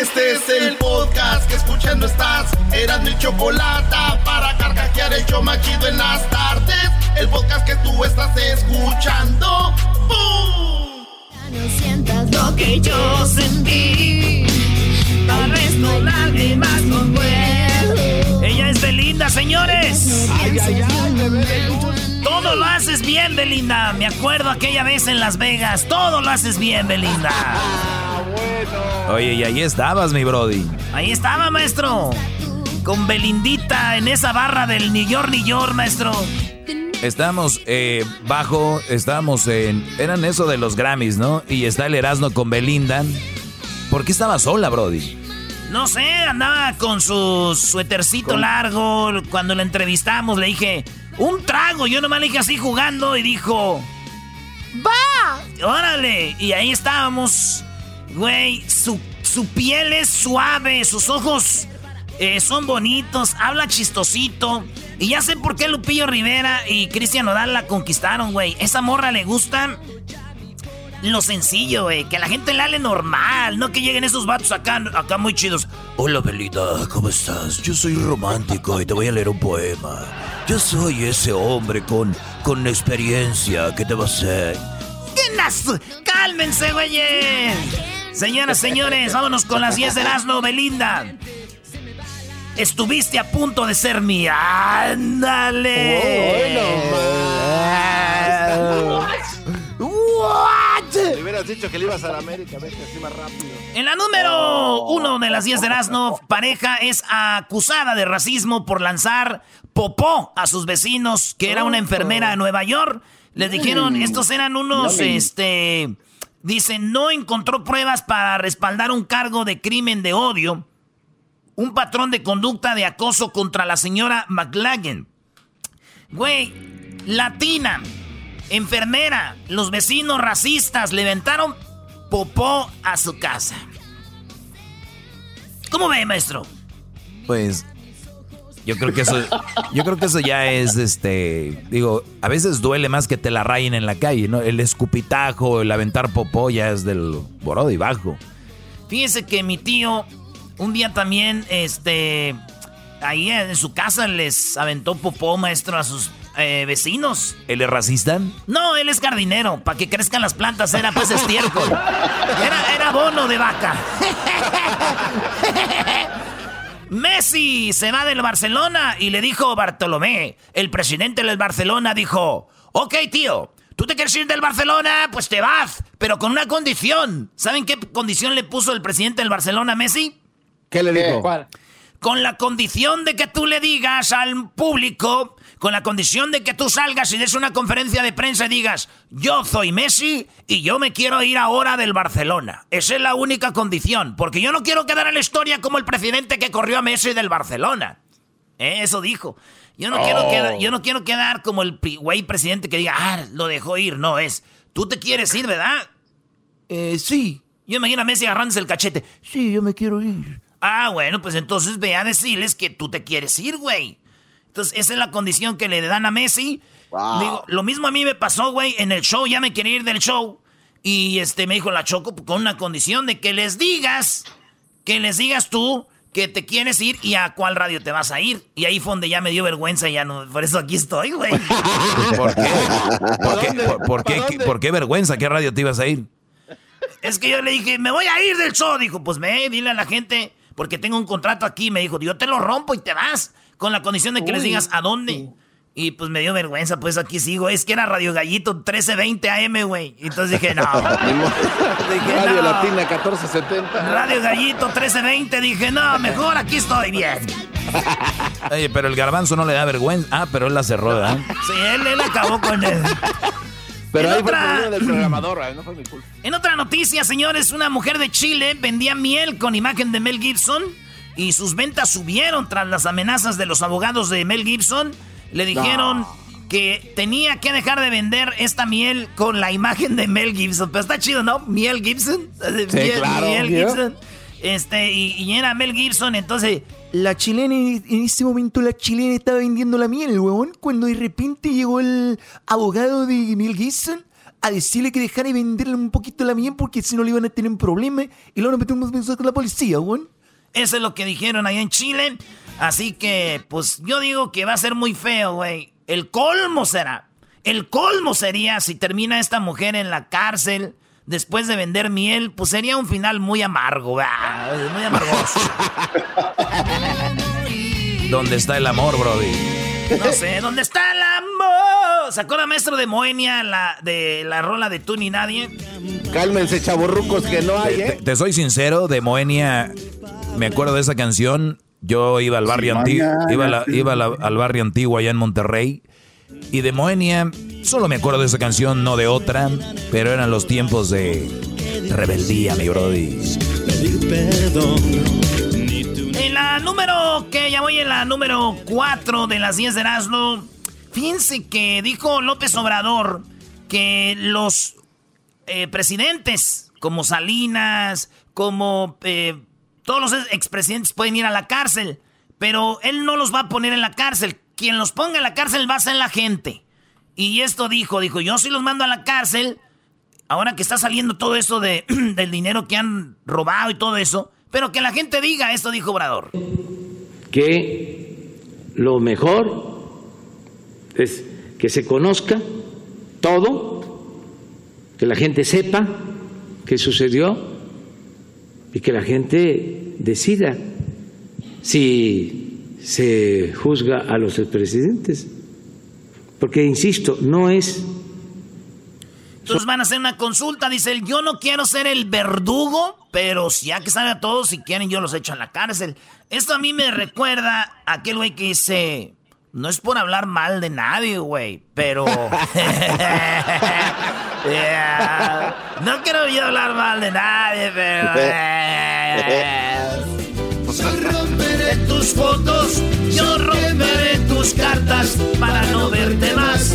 Este es el podcast que escuchando estás. Eran mi chocolate para carcajear el yo machido en las tardes. El podcast que tú estás escuchando. ¡Bum! No sientas lo que yo sentí. Tal vez no lágrimas consuelo. Ella es Belinda, señores. Ay, ay, ay, bebé. Todo lo haces bien, Belinda. Me acuerdo aquella vez en Las Vegas. Todo lo haces bien, Belinda. Ah, bueno. Oye, y ahí estabas, mi Brody. Ahí estaba, maestro. Con Belindita en esa barra del New York, New York, maestro. Estamos eh, bajo, estamos en... Eran eso de los Grammys, ¿no? Y está el Erasmo con Belinda. ¿Por qué estaba sola, Brody? No sé, andaba con su suétercito largo. Cuando la entrevistamos le dije, un trago. Yo nomás le dije así jugando y dijo, ¡Va! ¡Órale! Y ahí estábamos. Güey, su, su piel es suave, sus ojos eh, son bonitos, habla chistosito. Y ya sé por qué Lupillo Rivera y Cristian Nodal la conquistaron, güey. Esa morra le gusta lo sencillo, güey. Que la gente la hable normal, no que lleguen esos vatos acá, acá muy chidos. Hola, Belinda, ¿cómo estás? Yo soy romántico y te voy a leer un poema. Yo soy ese hombre con, con experiencia que te va a hacer. ¿Qué nas- ¡Cálmense, güeyes! Señoras, señores, vámonos con las 10 de Erasmo, Belinda. Estuviste a punto de ser mía. ¡Ándale! Le hubieras dicho que le ibas a la América, vete así más rápido. En la número uno de las 10 de Erasmo, pareja es acusada de racismo por lanzar popó a sus vecinos, que era una enfermera de Nueva York. Les dijeron, estos eran unos, este, dicen, no encontró pruebas para respaldar un cargo de crimen de odio, un patrón de conducta de acoso contra la señora McLagan. Güey, latina, enfermera, los vecinos racistas le aventaron popó a su casa. ¿Cómo ve, maestro? Pues yo creo que eso yo creo que eso ya es este digo, a veces duele más que te la rayen en la calle, ¿no? El escupitajo, el aventar popó ya es del borado y bajo. Fíjese que mi tío un día también, este, ahí en su casa les aventó popó, maestro, a sus eh, vecinos. ¿Él es racista? No, él es jardinero, para que crezcan las plantas, era pues estiércol. Era, era bono de vaca. Messi se va del Barcelona y le dijo Bartolomé, el presidente del Barcelona dijo, ok tío, tú te quieres ir del Barcelona, pues te vas, pero con una condición. ¿Saben qué condición le puso el presidente del Barcelona a Messi? ¿Qué le dijo? Con la condición de que tú le digas al público, con la condición de que tú salgas y des una conferencia de prensa y digas, yo soy Messi y yo me quiero ir ahora del Barcelona. Esa es la única condición, porque yo no quiero quedar en la historia como el presidente que corrió a Messi del Barcelona. Eh, Eso dijo. Yo no, quiero quedar, yo no quiero quedar como el güey presidente que diga, ah, lo dejó ir. No, es, tú te quieres ir, ¿verdad? Eh, sí. Yo imagino a Messi agarrándose el cachete. Sí, yo me quiero ir. Ah, bueno, pues entonces ve a decirles que tú te quieres ir, güey. Entonces, esa es la condición que le dan a Messi. Digo, lo mismo a mí me pasó, güey, en el show, ya me quería ir del show. Y este me dijo la Choco con una condición de que les digas, que les digas tú que te quieres ir y a cuál radio te vas a ir. Y ahí fue donde ya me dio vergüenza y ya no, por eso aquí estoy, güey. ¿Por qué? ¿Por qué, por, por qué, por qué vergüenza? ¿Qué radio te ibas a ir? Es que yo le dije, me voy a ir del show. Dijo, pues ve, dile a la gente. Porque tengo un contrato aquí. Me dijo, yo te lo rompo y te vas, con la condición de que les digas a dónde. Y pues me dio vergüenza, pues aquí sigo. Es que era Radio Gallito 1320 AM, güey. Entonces dije, no. dije, Radio Latina 1470. Radio Gallito 1320. Dije, no, mejor aquí estoy bien. Oye, pero el garbanzo no le da vergüenza. Ah, pero él la cerró, ¿verdad? Sí, él, él acabó con él. Pero en ahí otra... fue del programador, no fue mi culpa. En otra noticia, señores, una mujer de Chile vendía miel con imagen de Mel Gibson y sus ventas subieron tras las amenazas de los abogados de Mel Gibson le dijeron que tenía que dejar de vender esta miel con la imagen de Mel Gibson. Pero está chido, ¿no? Miel Gibson. Sí, claro, Mel Gibson. Este, y, era Mel Gibson, entonces... La chilena, en ese momento la chilena estaba vendiendo la miel, huevón, cuando de repente llegó el abogado de Mel Gibson a decirle que dejara de venderle un poquito la miel porque si no le iban a tener un problema y luego nos metimos con la policía, huevón. Eso es lo que dijeron ahí en Chile. Así que, pues yo digo que va a ser muy feo, güey. El colmo será. El colmo sería si termina esta mujer en la cárcel después de vender miel, pues sería un final muy amargo, muy amargoso. ¿Dónde está el amor, Brody? No sé, ¿dónde está el amor? ¿Sacó la maestro de Moenia la, de la rola de Tú ni Nadie? Cálmense, chaborrucos, que no hay, ¿eh? Te, te soy sincero, de Moenia, me acuerdo de esa canción yo iba al barrio antiguo, iba, iba al barrio antiguo allá en Monterrey. Y de Moenia, solo me acuerdo de esa canción, no de otra, pero eran los tiempos de rebeldía, mi brody. En la número, que ya voy en la número 4 de las 10 de Erasmo, fíjense que dijo López Obrador que los eh, presidentes como Salinas, como eh, todos los expresidentes pueden ir a la cárcel, pero él no los va a poner en la cárcel. Quien los ponga en la cárcel va a ser la gente. Y esto dijo, dijo, yo sí los mando a la cárcel, ahora que está saliendo todo eso de, del dinero que han robado y todo eso, pero que la gente diga, esto dijo Obrador. Que lo mejor es que se conozca todo, que la gente sepa qué sucedió y que la gente decida si se juzga a los expresidentes. Porque, insisto, no es... Entonces van a hacer una consulta, dice él, yo no quiero ser el verdugo, pero si ya que sabe a todos, si quieren yo los echo en la cárcel. Esto a mí me recuerda a aquel güey que dice, no es por hablar mal de nadie, güey, pero... No quiero yo hablar mal de nadie, pero... Tus fotos, yo romperé tus cartas para no verte más.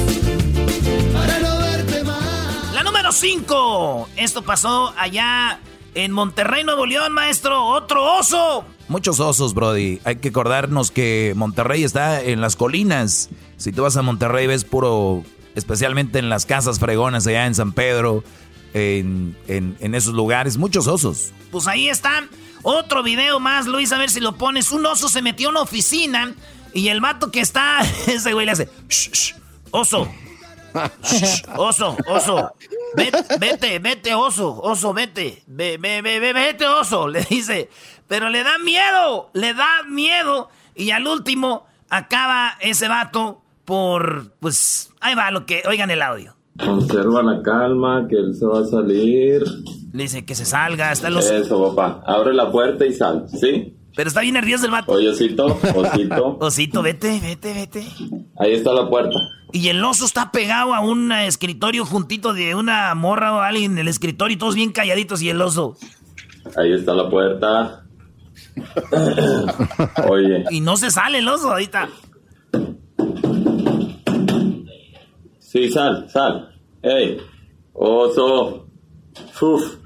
Para no verte más. La número 5. Esto pasó allá en Monterrey, Nuevo León, maestro. Otro oso. Muchos osos, Brody. Hay que acordarnos que Monterrey está en las colinas. Si tú vas a Monterrey ves puro, especialmente en las casas fregonas allá en San Pedro, en, esos lugares, muchos osos. Pues ahí está. Otro video más, Luis, a ver si lo pones. Un oso se metió en una oficina y el vato que está, ese güey le hace, oso, oso, oso, vete, vete, oso, oso, vete, ve, ve, ve, vete, oso, le dice. Pero le da miedo, le da miedo. Y al último acaba ese vato por, pues, ahí va lo que, oigan el audio. Conserva la calma, que él se va a salir. Le dice que se salga, está los... Eso, papá. Abre la puerta y sal, ¿sí? Pero está bien nervioso el vato. Oye, osito, osito. osito, vete, vete, vete. Ahí está la puerta. Y el oso está pegado a un escritorio juntito de una morra o alguien en el escritorio y todos bien calladitos y el oso. Ahí está la puerta. Oye. Y no se sale el oso ahorita. Sí, sal, sal. Ey, oso. Uf.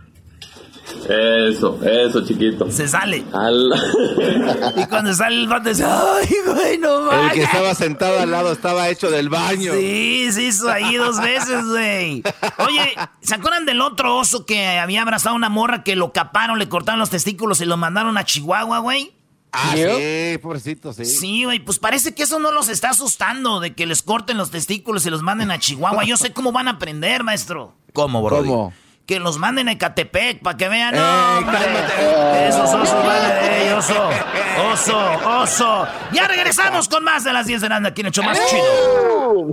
Eso, eso, chiquito. Se sale. y cuando sale el vato dice, ay, güey, no El que estaba sentado al lado estaba hecho del baño. Sí, se hizo ahí dos veces, güey. Oye, ¿se acuerdan del otro oso que había abrazado a una morra que lo caparon, le cortaron los testículos y lo mandaron a Chihuahua, güey? Ah, sí, pobrecito, sí. Sí, güey, pues parece que eso no los está asustando, de que les corten los testículos y los manden a Chihuahua. Yo sé cómo van a aprender, maestro. ¿Cómo, bro? ¿Cómo? que los manden a Ecatepec para que vean. No. Esos osos van oso. Oso, oso. Ya regresamos con más de las 10 de Nanda. ¿Quién hecho más chido?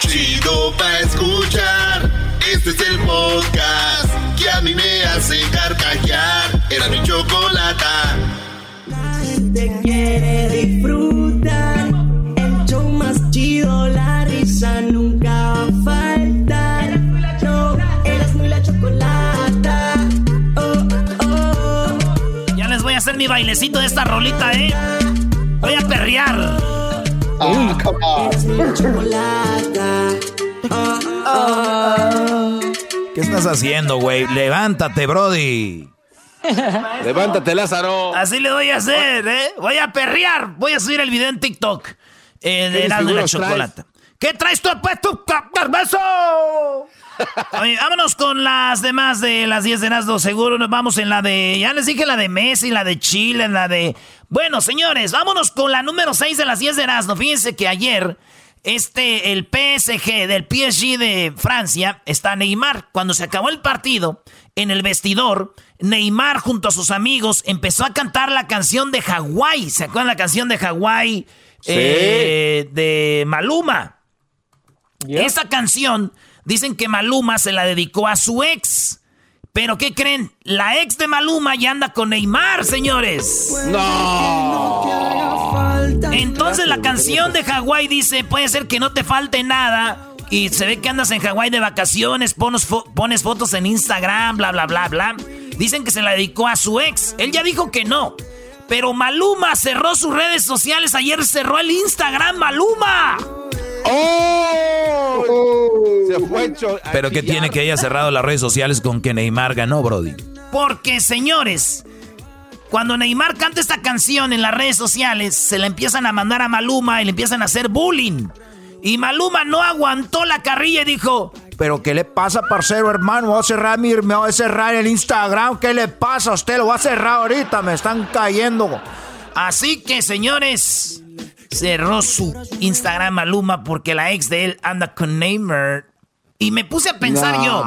Chido pa' escuchar. Este es el podcast que a mí me hace carcajear. Era mi chocolata. Te quiere disfrutar. El show más chido, la risa nunca va a faltar. No, eras muy la chocolata. Oh, oh. Ya les voy a hacer mi bailecito de esta rolita, ¿eh? Voy a perrear. Ah, come on. Eres muy la chocolata. Oh, oh. ¿Qué estás haciendo, güey? Levántate, Brody. Levántate, Lázaro. Así le voy a hacer, ¿eh? Voy a perrear. Voy a subir el video en TikTok. Eh, de ¿Qué Erasmo y la traes? chocolata. ¿Qué traes tú, pues, tú, beso? Oye, vámonos con las demás de las 10 de Erasmo. Seguro nos vamos en la de... Ya les dije la de Messi, la de Chile, la de... Bueno, señores, vámonos con la número 6 de las 10 de Erasmo. Fíjense que ayer... Este, el PSG del PSG de Francia está Neymar. Cuando se acabó el partido, en el vestidor, Neymar junto a sus amigos empezó a cantar la canción de Hawái. ¿Se acuerdan la canción de Hawái? Eh, de Maluma. Esa canción, dicen que Maluma se la dedicó a su ex. Pero ¿qué creen? La ex de Maluma ya anda con Neymar, señores. Entonces la canción de Hawái dice, puede ser que no te falte nada. Y se ve que andas en Hawái de vacaciones, pones, fo- pones fotos en Instagram, bla, bla, bla, bla. Dicen que se la dedicó a su ex. Él ya dijo que no. Pero Maluma cerró sus redes sociales. Ayer cerró el Instagram, Maluma. ¡Oh! Se fue hecho. Pero ¿qué tiene que haya cerrado las redes sociales con que Neymar ganó, Brody? Porque, señores, cuando Neymar canta esta canción en las redes sociales, se la empiezan a mandar a Maluma y le empiezan a hacer bullying. Y Maluma no aguantó la carrilla y dijo, Pero ¿qué le pasa, parcero hermano? Voy a cerrar mi, me voy a cerrar el Instagram. ¿Qué le pasa a usted? Lo voy a cerrar ahorita, me están cayendo. Así que, señores, cerró su Instagram Maluma porque la ex de él anda con Neymar. Y me puse a pensar yo,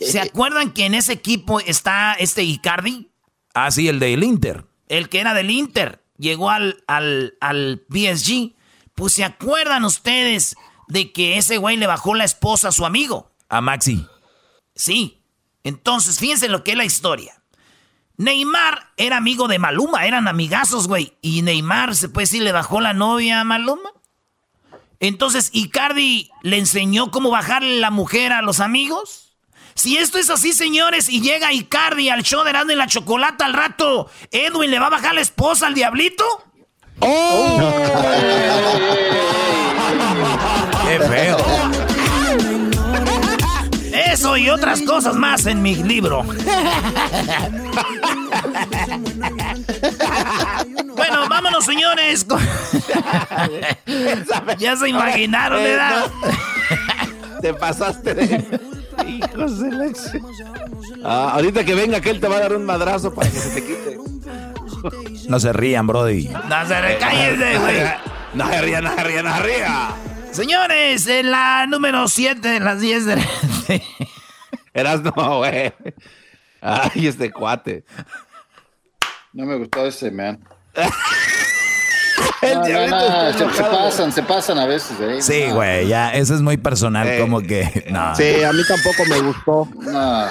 ¿se acuerdan que en ese equipo está este Icardi? Ah, sí, el del Inter. El que era del Inter. Llegó al, al, al PSG. Pues se acuerdan ustedes de que ese güey le bajó la esposa a su amigo. A Maxi. Sí. Entonces, fíjense lo que es la historia. Neymar era amigo de Maluma, eran amigazos, güey. Y Neymar, se puede decir, le bajó la novia a Maluma. Entonces, Icardi le enseñó cómo bajarle la mujer a los amigos. Si esto es así, señores, y llega Icardi al show de Erasmo y la Chocolata al rato, ¿Edwin le va a bajar la esposa al diablito? Qué feo. Eso y otras cosas más en mi libro. bueno, vámonos, señores. ya se imaginaron, ¿verdad? Te pasaste de. Hijos de la. Ah, ahorita que venga aquel te va a dar un madrazo para que se te quite. No se rían, Brody. No se recállense, güey. No se ría, no se ría, no se ría. Señores, en la número 7 de las 10 de la... Eras no, güey. Ay, este cuate. No me gustó ese, man. El No, no, diablito no, está se, pasan, se pasan a veces. ¿eh? Sí, No, güey, ya, eso es muy personal, Eh. como que. No. Sí, a mí tampoco me gustó. No.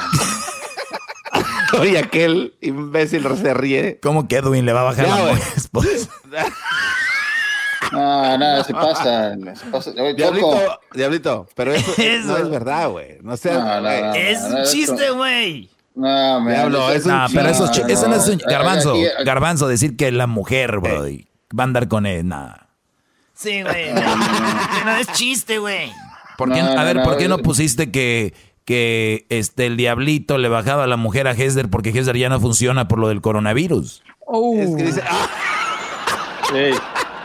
Oye, aquel imbécil se ríe. ¿Cómo que Edwin le va a bajar Ya, la? No, no, se. Oye, Choco. Diablito, diablito, pero eso, Eso. no es verdad, güey. No no. Es un chiste, güey. No, man, Diablo, es un No, pero eso, es eso no es un. Garbanzo, Aquí- aquí- Garbanzo, decir que la mujer, Brody, va a andar con él, nada. Sí, güey. No, que no es chiste, güey. ¿Por qué, No, a ver, no, ¿por qué no eh. pusiste que, que este, el diablito le bajaba a la mujer a Hesder porque Hesder ya no funciona por lo del coronavirus? Es que dice, ah, Ey,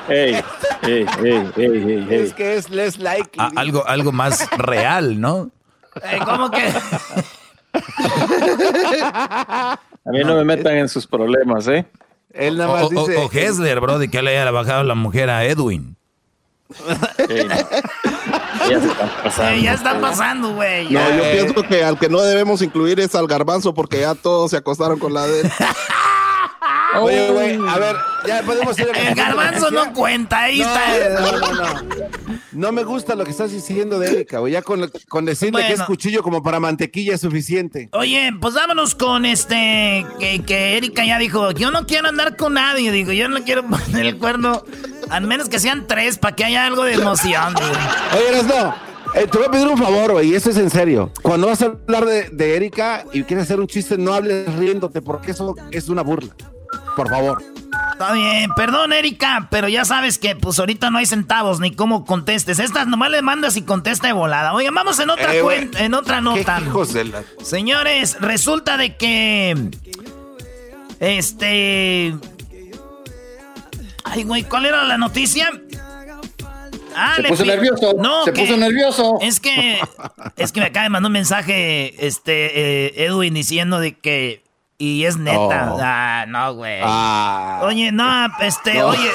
ey, ey, ey, ey, ey, ey. es que es less like. A- algo, algo más real, ¿no? Eh, ¿Cómo que? A mí no me metan en sus problemas, ¿eh? Él O, nada más o- dice. o Hesler, Brody, que le haya bajado la mujer a Edwin. Ya se están pasando. Eh, ya está pasando, güey. No, ya. yo pienso que al que no debemos incluir es al garbanzo porque ya todos se acostaron con la de él. Oye, güey, a ver, ya podemos ir a El garbanzo no cuenta, ahí No, está. no, no, no. No me gusta lo que estás diciendo de Erika, güey. Ya con, con decirle que es Bueno. cuchillo como para mantequilla es suficiente. Oye, pues vámonos con este, que, que Erika ya dijo, yo no quiero andar con nadie, digo, yo no quiero poner el cuerno, al menos que sean tres, para que haya algo de emoción, digo. Oye, Erasno, eh, te voy a pedir un favor, güey, y esto es en serio. Cuando vas a hablar de, de Erika y quieres hacer un chiste, no hables riéndote, porque eso es una burla. Por favor. Está bien, perdón Erika, pero ya sabes que pues ahorita no hay centavos ni cómo contestes. Estas nomás le mandas y contesta de volada. Oigan, vamos en otra Eh, cuenta, en otra nota. ¿Qué hijos de la- Señores, resulta de que. Este. Ay, güey, ¿cuál era la noticia? Ah, Se le puso nervioso, No, se que- puso nervioso. Es que. Es que me acaba de mandar un mensaje, este, eh, Edwin, diciendo de que. Y es neta. Oh. Ah, no, güey. Ah. Oye, no, este, No. oye.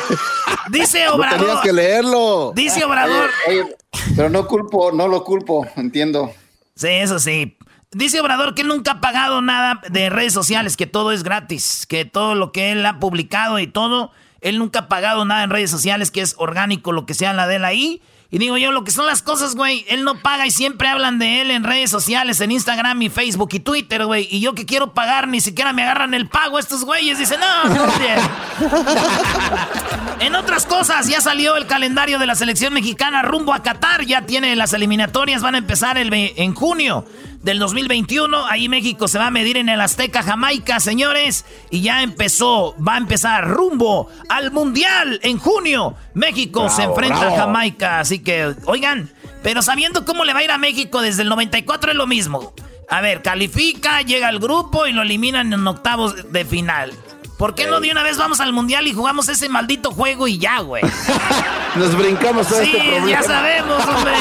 Dice No tenías Obrador. que leerlo. Dice Obrador. Oye, oye, pero no culpo, no lo culpo, entiendo. Sí, eso sí. Dice Obrador que él nunca ha pagado nada de redes sociales, que todo es gratis, que todo lo que él ha publicado y todo, él nunca ha pagado nada en redes sociales, que es orgánico lo que sea la de él ahí. Y digo yo, lo que son las cosas, güey, él no paga y siempre hablan de él en redes sociales, en Instagram y Facebook y Twitter, güey. Y yo que quiero pagar, ni siquiera me agarran el pago estos güeyes. Dicen, no, no. En otras cosas, ya salió el calendario de la selección mexicana rumbo a Qatar. Ya tiene las eliminatorias, van a empezar el en junio del 2021. Ahí México se va a medir en el Azteca Jamaica, señores. Y ya empezó, va a empezar rumbo al Mundial en junio. México se enfrenta bravo. a Jamaica. Así que, oigan, pero sabiendo cómo le va a ir a México desde el 94 es lo mismo. A ver, califica, llega al grupo y lo eliminan en octavos de final. ¿Por qué no de una vez vamos al mundial y jugamos ese maldito juego y ya, güey? Nos brincamos todo Sí, este problema. ya sabemos, hombre.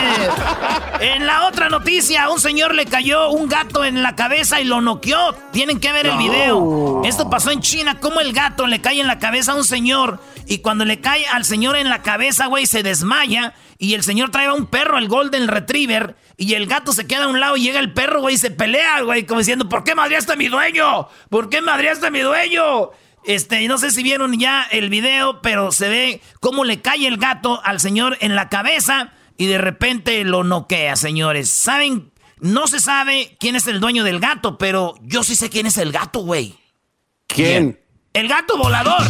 En la otra noticia, un señor le cayó un gato en la cabeza y lo noqueó. Tienen que ver el video. Esto pasó en China, como el gato le cae en la cabeza a un señor y cuando le cae al señor en la cabeza, güey, se desmaya y el señor trae a un perro, el Golden Retriever, y el gato se queda a un lado y llega el perro, güey, y se pelea, güey, como diciendo, ¿por qué madreaste a mi dueño? ¿Por qué madreaste a mi dueño? Este, y no sé si vieron ya el video, pero se ve cómo le cae el gato al señor en la cabeza y de repente lo noquea, señores. ¿Saben? No se sabe quién es el dueño del gato, pero yo sí sé quién es el gato, güey. ¿Quién? El gato volador.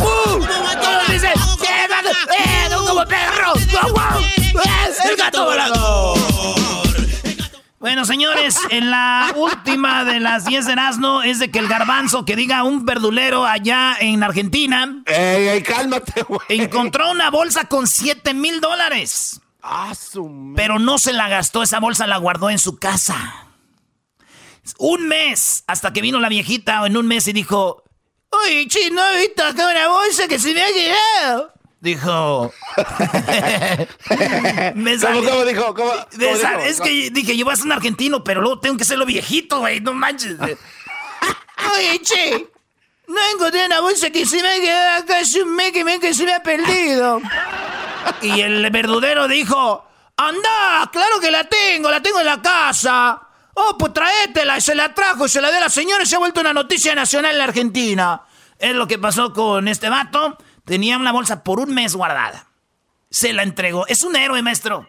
¡Uh! Todos dicen, ¡Eh, gato! ¡Eh, no Bueno, señores, en la última de las 10 de Erasmo es de que el garbanzo que diga un verdulero allá en Argentina Ey, ey, cálmate, güey. encontró una bolsa con 7 mil dólares. Ah, Pero no se la gastó, esa bolsa la guardó en su casa. Un mes, hasta que vino la viejita en un mes y dijo, Oye, chino, he visto acá una bolsa que se me ha quedado. Dijo... Me ¿Cómo, salió- cómo dijo? ¿Cómo, dijo? es que dije, yo voy a ser un argentino, pero luego tengo que serlo viejito, güey, no manches. Oye, che, no encontré una bolsa que se me ha quedado acá hace un mes que me, que se me ha perdido. Y el verdudero dijo, anda, claro que la tengo, la tengo en la casa. Oh, pues traétela, y se la trajo, se la dio a la señora y se ha vuelto una noticia nacional en la Argentina. Es lo que pasó con este vato. Tenía una bolsa por un mes guardada. Se la entregó. Es un héroe, maestro.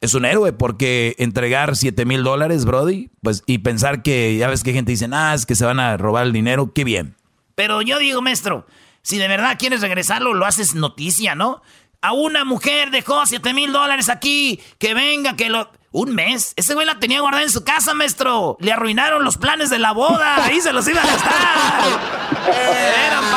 Es un héroe porque entregar 7 mil dólares, Brody, pues y pensar que ya ves que gente dice, ah, es que se van a robar el dinero, qué bien. Pero yo digo, maestro, si de verdad quieres regresarlo, lo haces noticia, ¿no? A una mujer dejó 7 mil dólares aquí, que venga, que lo... Un mes. Ese güey la tenía guardada en su casa, maestro. Le arruinaron los planes de la boda. Ahí se los iba a gastar. Eran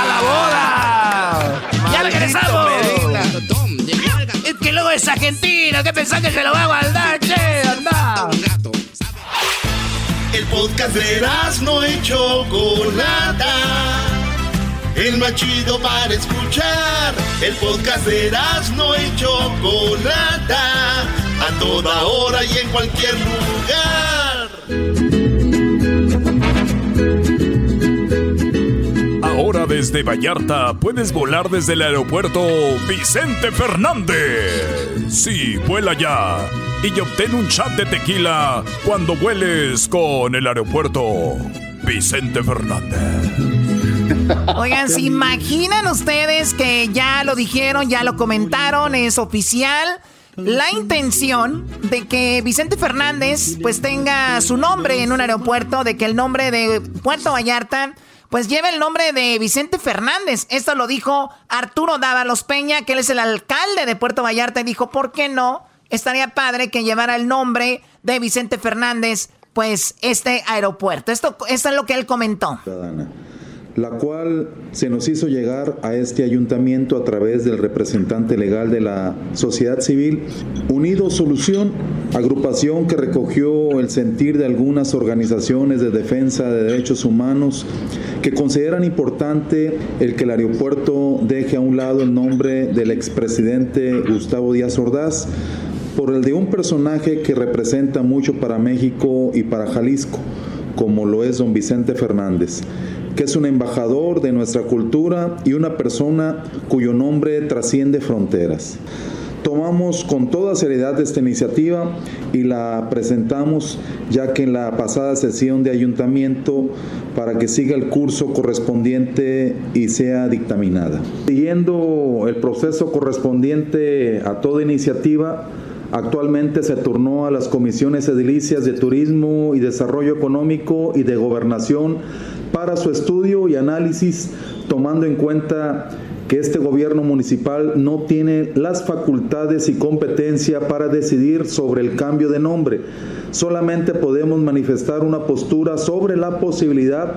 Es argentino. ¿Qué pensás que se lo va a guardar, che? Anda. El podcast de no y Chocolata. El más chido para escuchar. El podcast de no y Chocolata. A toda hora y en cualquier lugar. Ahora Desde Vallarta puedes volar desde el aeropuerto Vicente Fernández. Sí, vuela ya y obtén un chat de tequila cuando vueles con el aeropuerto Vicente Fernández. Oigan, ¿se imaginan ustedes que ya lo dijeron, ya lo comentaron, es oficial? La intención de que Vicente Fernández pues tenga su nombre en un aeropuerto, de que el nombre de Puerto Vallarta pues lleve el nombre de Vicente Fernández. Esto lo dijo Arturo Dávalos Peña, que él es el alcalde de Puerto Vallarta y dijo, ¿por qué no? Estaría padre que llevara el nombre de Vicente Fernández pues este aeropuerto. Esto es lo que él comentó la cual se nos hizo llegar a este ayuntamiento a través del representante legal de la sociedad civil, Unido Solución, agrupación que recogió el sentir de algunas organizaciones de defensa de derechos humanos que consideran importante el que el aeropuerto deje a un lado el nombre del expresidente Gustavo Díaz Ordaz por el de un personaje que representa mucho para México y para Jalisco, como lo es don Vicente Fernández que es un embajador de nuestra cultura y una persona cuyo nombre trasciende fronteras. Tomamos con toda seriedad esta iniciativa y la presentamos ya que en la pasada sesión de ayuntamiento para que siga el curso correspondiente y sea dictaminada. Siguiendo el proceso correspondiente a toda iniciativa, Actualmente se turnó a las comisiones edilicias de Turismo y Desarrollo Económico y de Gobernación para su estudio y análisis, tomando en cuenta que este gobierno municipal no tiene las facultades y competencia para decidir sobre el cambio de nombre. Solamente podemos manifestar una postura sobre la posibilidad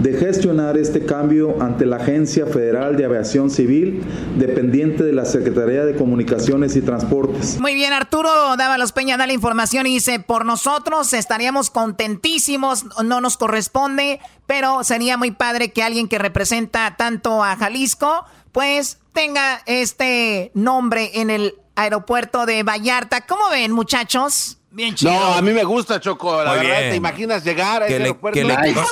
de gestionar este cambio ante la Agencia Federal de Aviación Civil, dependiente de la Secretaría de Comunicaciones y Transportes. Muy bien, Arturo Dávalos Peña da la información y dice, por nosotros estaríamos contentísimos, no nos corresponde, pero sería muy padre que alguien que representa tanto a Jalisco, pues tenga este nombre en el aeropuerto de Vallarta. ¿Cómo ven, muchachos? Bien chido. No, a mí me gusta, Choco. La verdad, ¿te imaginas llegar a ese aeropuerto?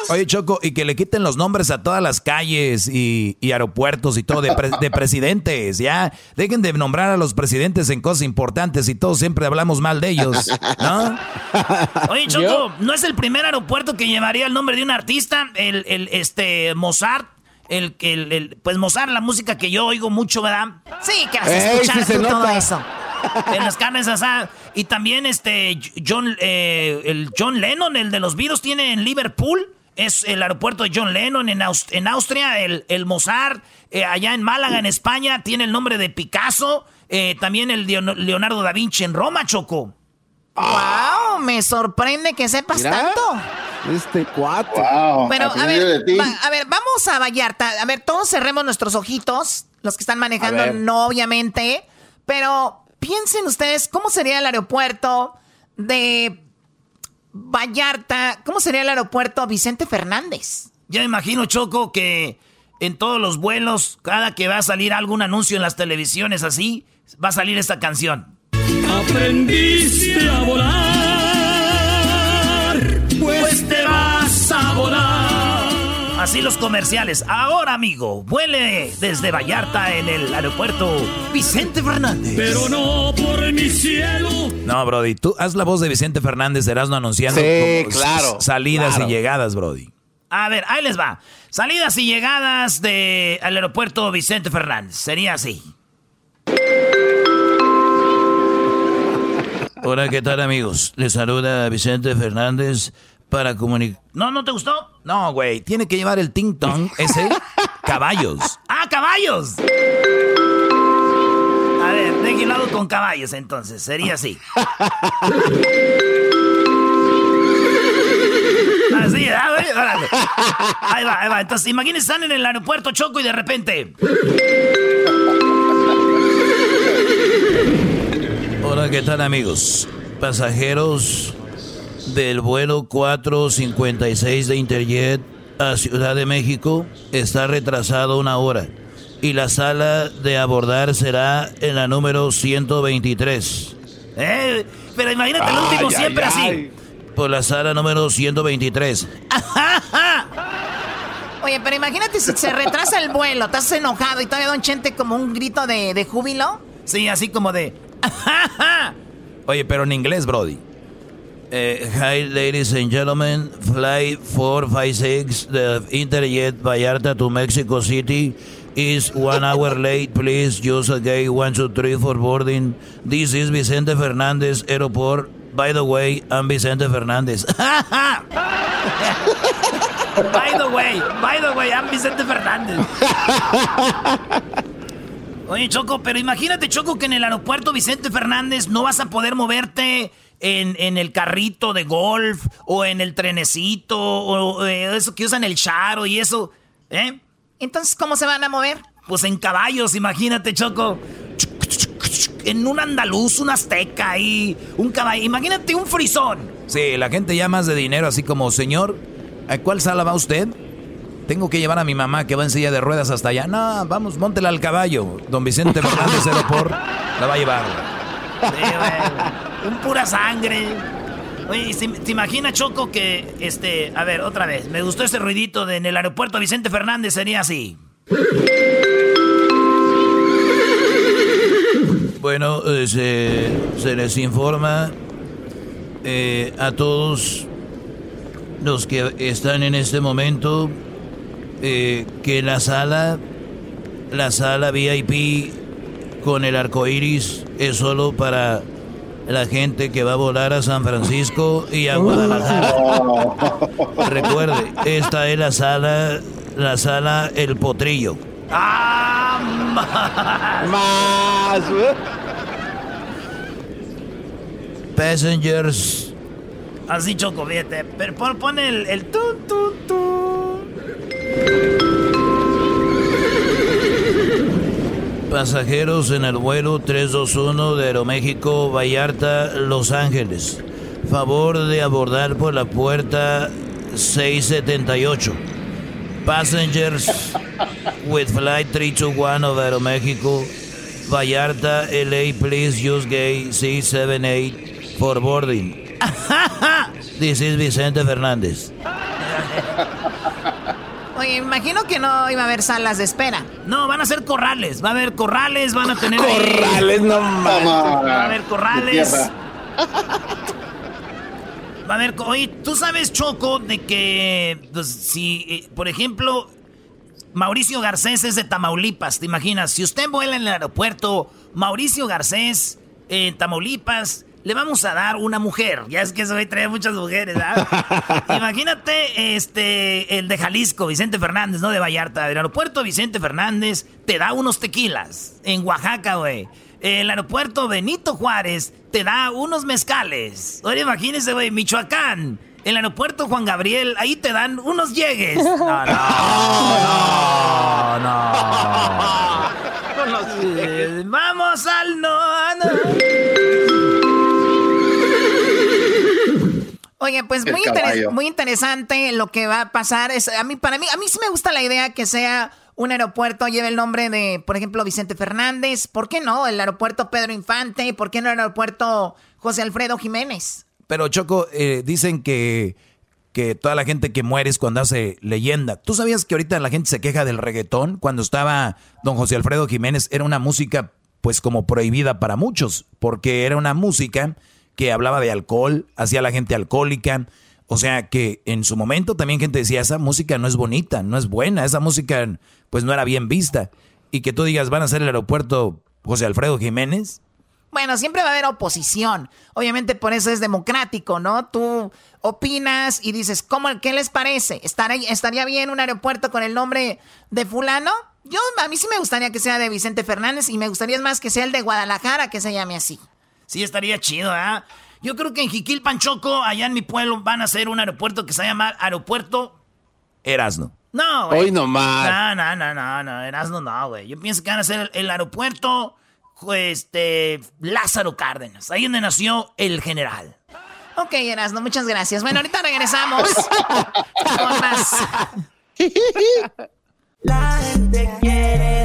oye, Choco, y que le quiten los nombres a todas las calles y, aeropuertos y todo de, de, presidentes, ¿ya? Dejen de nombrar a los presidentes en cosas importantes y todos siempre hablamos mal de ellos, ¿no? Oye, Choco, ¿no es el primer aeropuerto que llevaría el nombre de un artista? El, el este, Mozart el, el, el, pues Mozart, la música que yo oigo mucho, ¿verdad? Sí, que haces escuchar todo eso. En las carnes asadas. Y también este John, eh, el John Lennon, el de los virus, tiene en Liverpool. Es el aeropuerto de John Lennon en, en Austria, el, el Mozart, eh, allá en Málaga, en España, tiene el nombre de Picasso. Eh, también el de Leonardo da Vinci en Roma, Choco. ¡Wow! Me sorprende que sepas tanto. Este cuatro. Pero, a ver, a ver, vamos a Vallarta. A ver, todos cerremos nuestros ojitos. Los que están manejando, no, obviamente. Pero piensen ustedes, ¿cómo sería el aeropuerto de Vallarta? ¿Cómo sería el aeropuerto Vicente Fernández? Ya me imagino, Choco, que en todos los vuelos, cada que va a salir algún anuncio en las televisiones así, va a salir esta canción. Aprendiste a volar, Así los comerciales. Ahora, amigo, vuele desde Vallarta en el aeropuerto Vicente Fernández. Pero no por mi cielo. No, Brody, tú haz la voz de Vicente Fernández, serás no anunciando sí, claro, salidas y llegadas, Brody. A ver, ahí les va. Salidas y llegadas del aeropuerto Vicente Fernández. Sería así. Hola, ¿qué tal amigos? Les saluda Vicente Fernández para comunicar... ¿No, no te gustó? No, güey, tiene que llevar el ting tong ese caballos. ¡Ah, caballos! A ver, de lado con caballos entonces, sería así. Así, órale. Ahí va, ahí va. Entonces, imagínense, están en el aeropuerto Choco y de repente... Hola, ¿qué tal amigos? Pasajeros del vuelo 456 de Interjet a Ciudad de México está retrasado una hora y la sala de abordar será en la número 123. Eh, pero imagínate el último siempre así. Por la sala número 123. Oye, pero imagínate si se retrasa el vuelo, estás enojado y todavía Don Chente como un grito de, de júbilo. Sí, así como de... Oye, pero en inglés, Brody. Eh, hi, ladies and gentlemen. Flight 456, the Interjet Vallarta to Mexico City is one hour late. Please use a gate 123 for boarding. This is Vicente Fernandez Airport. By the way, I'm Vicente Fernandez. by the way, by the way, I'm Vicente Fernández. Oye, Choco, pero imagínate, Choco, que en el aeropuerto Vicente Fernández no vas a poder moverte en, en el carrito de golf o en el trenecito o eh, eso que usan el charo y eso. ¿Eh? Entonces, ¿cómo se van a mover? Pues en caballos, imagínate, Choco. En un andaluz, un azteca y un caballo. Imagínate un frisón. Sí, la gente ya más de dinero, así como, señor, ¿a cuál sala va usted? Tengo que llevar a mi mamá que va en silla de ruedas hasta allá. No, vamos, móntela al caballo. Don Vicente Fernández Aeroport la va a llevar. Sí, Un pura sangre. Oye, ¿te imaginas, Choco, que, este, a ver, otra vez, me gustó ese ruidito de en el aeropuerto Vicente Fernández, sería así. Bueno, eh, se, les informa eh, a todos los que están en este momento eh, que la sala, la sala VIP con el arco iris es solo para la gente que va a volar a San Francisco y a Guadalajara. Recuerde, esta es la sala, la sala El Potrillo. ¡Ah! Más. Passengers. Así choco, fíjate. Pero pon, pon el, el tu, tu, tu. Pasajeros en el vuelo 321 de Aeroméxico, Vallarta, Los Ángeles. Favor de abordar por la puerta 678. Passengers with flight 321 of Aeroméxico, Vallarta, LA, please use gate 678 for boarding. This is Vicente Fernández. Oye, imagino que no iba a haber salas de espera. No, van a ser corrales. Va a haber corrales, van a tener. Corrales, no mames. Va a haber corrales. Va a haber. Oye, tú sabes, Choco, de que. Pues, si, eh, por ejemplo, Mauricio Garcés es de Tamaulipas, ¿te imaginas? Si usted vuela en el aeropuerto, Mauricio Garcés, en Tamaulipas le vamos a dar una mujer. Ya es que eso hoy trae muchas mujeres, ¿verdad? Imagínate este, el de Jalisco, Vicente Fernández, ¿no? De Vallarta. El aeropuerto Vicente Fernández te da unos tequilas. En Oaxaca, güey. El aeropuerto Benito Juárez te da unos mezcales. Oye, imagínese, güey, Michoacán. El aeropuerto Juan Gabriel, ahí te dan unos llegues. No, no, no, no. Vamos al no, no. Oye, pues muy, muy, interesante lo que va a pasar. Es, a mí, para mí, a mí sí me gusta la idea que sea un aeropuerto, lleve el nombre de, por ejemplo, Vicente Fernández. ¿Por qué no? El aeropuerto Pedro Infante. ¿Por qué no el aeropuerto José Alfredo Jiménez? Pero Choco, eh, dicen que, que toda la gente que muere es cuando hace leyenda. ¿Tú sabías que ahorita la gente se queja del reggaetón? Cuando estaba don José Alfredo Jiménez era una música pues como prohibida para muchos, porque era una música que hablaba de alcohol, hacía la gente alcohólica. O sea que en su momento también gente decía, esa música no es bonita, no es buena, esa música pues no era bien vista. Y que tú digas, van a hacer el aeropuerto José Alfredo Jiménez. Bueno, siempre va a haber oposición. Obviamente por eso es democrático, ¿no? Tú opinas y dices, ¿cómo, ¿qué les parece? ¿Estaría, ¿Estaría bien un aeropuerto con el nombre de fulano? Yo, a mí sí me gustaría que sea de Vicente Fernández y me gustaría más que sea el de Guadalajara, que se llame así. Sí, estaría chido, ¿ah? Yo creo que en Jiquil Panchoco, allá en mi pueblo, van a hacer un aeropuerto que se va a llamar Aeropuerto Erasno. No, güey. Hoy nomás. No, no, no, no, no, Erasno no, güey. Yo pienso que van a hacer el, aeropuerto, este, Lázaro Cárdenas, ahí donde nació el general. Ok, Erasno, muchas gracias. Bueno, ahorita regresamos con más. La gente quiere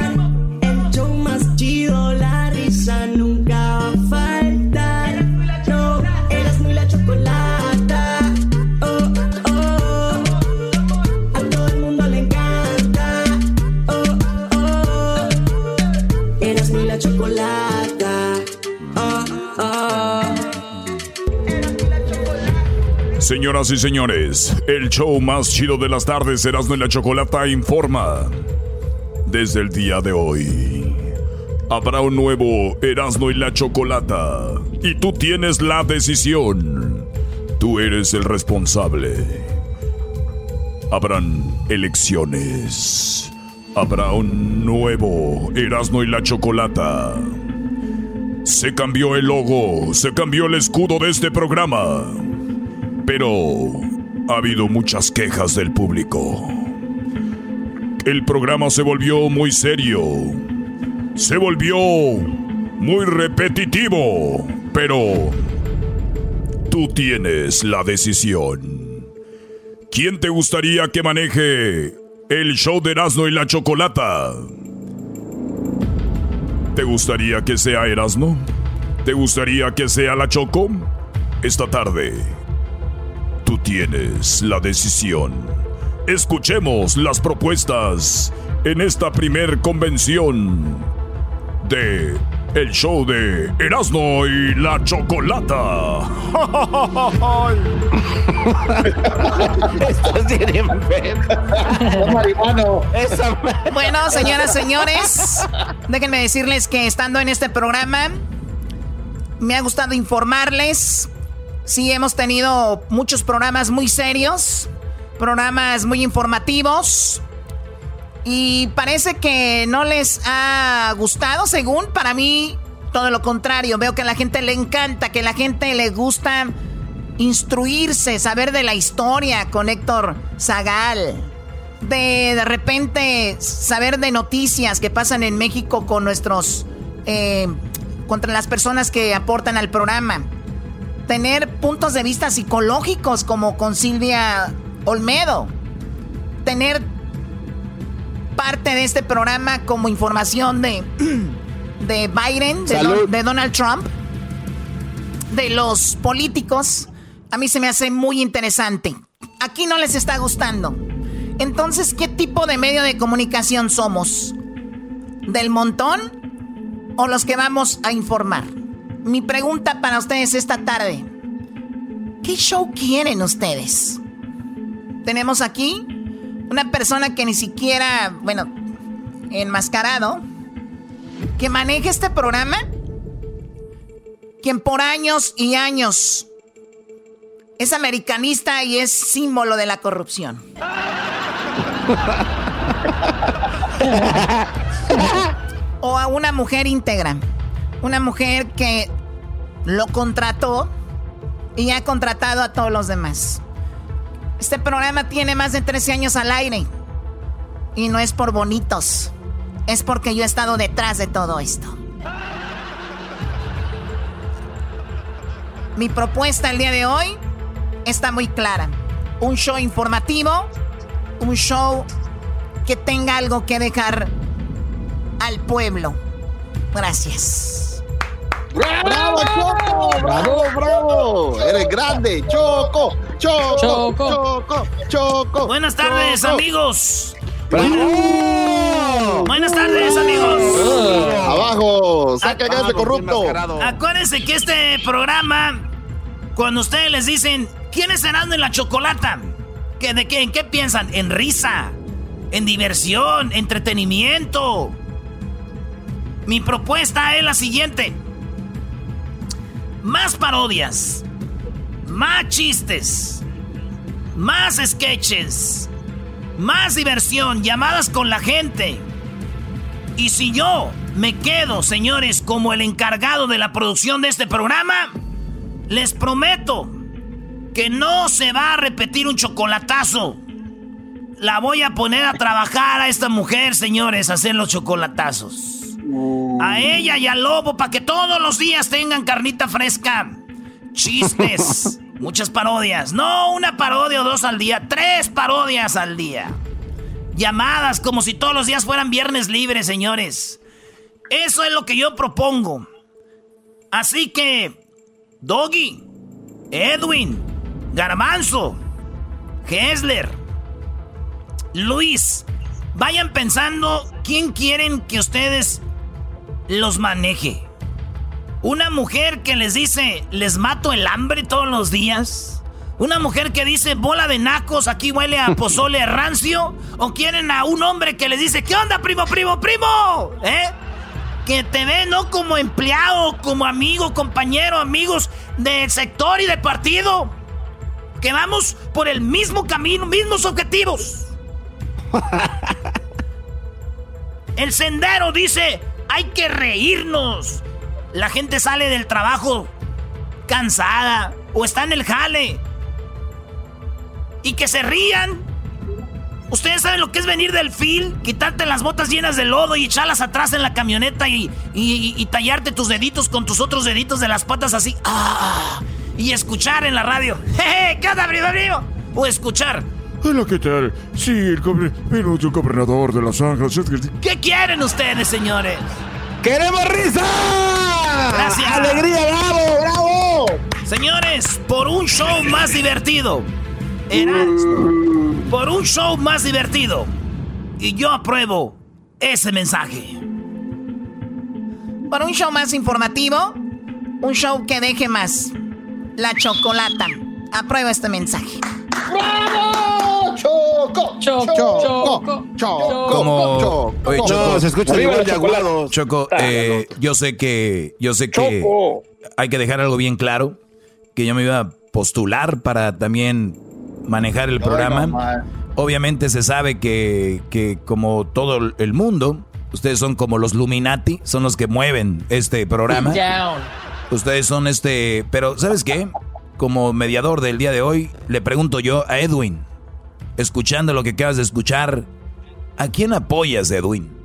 Señoras y señores, el show más chido de las tardes, Erasmo y la Chocolata, informa. Desde el día de hoy, habrá un nuevo Erasmo y la Chocolata. Y tú tienes la decisión. Tú eres el responsable. Habrán elecciones. Habrá un nuevo Erasmo y la Chocolata. Se cambió el logo, se cambió el escudo de este programa. Pero ha habido muchas quejas del público. El programa se volvió muy serio. Se volvió muy repetitivo. Pero tú tienes la decisión. ¿Quién te gustaría que maneje el show de Erasmo y la Chocolata? ¿Te gustaría que sea Erasmo? ¿Te gustaría que sea la Choco? Esta tarde Tú tienes la decisión. Escuchemos las propuestas en esta primer convención de el show de Erasmo y la Chocolata. Estás bien enfermo. Bueno, señoras, señores, déjenme decirles que estando en este programa, me ha gustado informarles. Sí, hemos tenido muchos programas muy serios, programas muy informativos. Y parece que no les ha gustado, según para mí, todo lo contrario. Veo que a la gente le encanta, que a la gente le gusta instruirse, saber de la historia con Héctor Zagal. De de repente saber de noticias que pasan en México con nuestros. eh, contra las personas que aportan al programa. Tener puntos de vista psicológicos como con Silvia Olmedo. Tener parte de este programa como información de, de Biden, de. Don- de Donald Trump, de los políticos, a mí se me hace muy interesante. Aquí no les está gustando. Entonces, ¿qué tipo de medio de comunicación somos? ¿Del montón o los que vamos a informar? Mi pregunta para ustedes esta tarde. ¿Qué show quieren ustedes? Tenemos aquí una persona que ni siquiera, bueno, enmascarado, que maneja este programa, quien por años y años es americanista y es símbolo de la corrupción. o a una mujer íntegra, una mujer que lo contrató y ha contratado a todos los demás. Este programa tiene más de 13 años al aire. Y no es por bonitos. Es porque yo he estado detrás de todo esto. Mi propuesta el día de hoy está muy clara. Un show informativo. Un show que tenga algo que dejar al pueblo. Gracias. ¡Bravo, Choco! ¡Bravo, bravo! ¡Eres grande! ¡Choco! ¡Choco! Choco. ¡Choco! ¡Choco! Buenas tardes, Choco. amigos. Buenas tardes, amigos. ¡Abajo! ¡Saca gas de corrupto! Acuérdense que este programa, cuando ustedes les dicen, ¿quién es Erasmo en la Chocolata? ¿Qué, ¿De qué? ¿En qué piensan? En risa, en diversión, entretenimiento. Mi propuesta es la siguiente. Más parodias, más chistes, más sketches, más diversión, llamadas con la gente. Y si yo me quedo, señores, como el encargado de la producción de este programa, les prometo que no se va a repetir un chocolatazo. La voy a poner a trabajar a esta mujer, señores, a hacer los chocolatazos. A ella y al lobo para que todos los días tengan carnita fresca. Chistes. Muchas parodias. No una parodia o dos al día. Tres parodias al día. Llamadas como si todos los días fueran viernes libres, señores. Eso es lo que yo propongo. Así que, Doggy, Edwin, Garbanzo, Hessler, Luis, vayan pensando quién quieren que ustedes los maneje. Una mujer que les dice, les mato el hambre todos los días. Una mujer que dice, bola de nacos, aquí huele a pozole rancio. O quieren a un hombre que les dice, ¿qué onda, primo, primo, primo? ¿Eh? Que te ve no como empleado, como amigo, compañero, amigos del sector y de partido. Que vamos por el mismo camino, mismos objetivos. El sendero dice, hay que reírnos. La gente sale del trabajo cansada o está en el jale. Y que se rían. Ustedes saben lo que es venir del fil, quitarte las botas llenas de lodo y echarlas atrás en la camioneta y, y, tallarte tus deditos con tus otros deditos de las patas así. Ah, y escuchar en la radio. ¡Jeje! ¿Qué onda, primo, O escuchar. Hola, ¿qué tal? Sí, el, gobernador de Los Ángeles. ¿Qué quieren ustedes, señores? ¡Queremos risa! Gracias. ¡Alegría, bravo, bravo! Señores, por un show más divertido. por un show más divertido. Y yo apruebo ese mensaje. Por un show más informativo. Un show que deje más. La chocolata. Apruebo este mensaje. ¡Bravo! Choco, choco, choco, choco, Como, Choco, se escucha igual de Choco, eh, yo sé que, yo sé que hay que dejar algo bien claro, que yo me iba a postular para también manejar el programa. Obviamente se sabe que, que como todo el mundo, ustedes son como los Luminati, son los que mueven este programa. Ustedes son este, pero ¿sabes qué? como mediador del día de hoy, le pregunto yo a Edwin, escuchando lo que acabas de escuchar, ¿a quién apoyas, Edwin?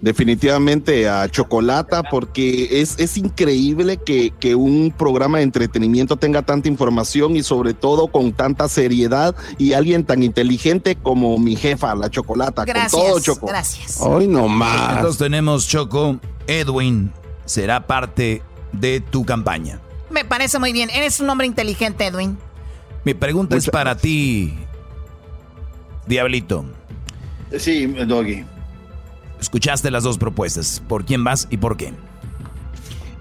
definitivamente a Chocolata porque es, es increíble que, que, un programa de entretenimiento tenga tanta información y sobre todo con tanta seriedad y alguien tan inteligente como mi jefa, la Chocolata. Gracias, con todo, Choco. Gracias. Hoy no más. Entonces tenemos, Choco, Edwin será parte de tu campaña. Me parece muy bien. Eres un hombre inteligente, Edwin. Mi pregunta es para ti, Diablito. Sí, Doggy. Escuchaste las dos propuestas. ¿Por quién vas y por qué?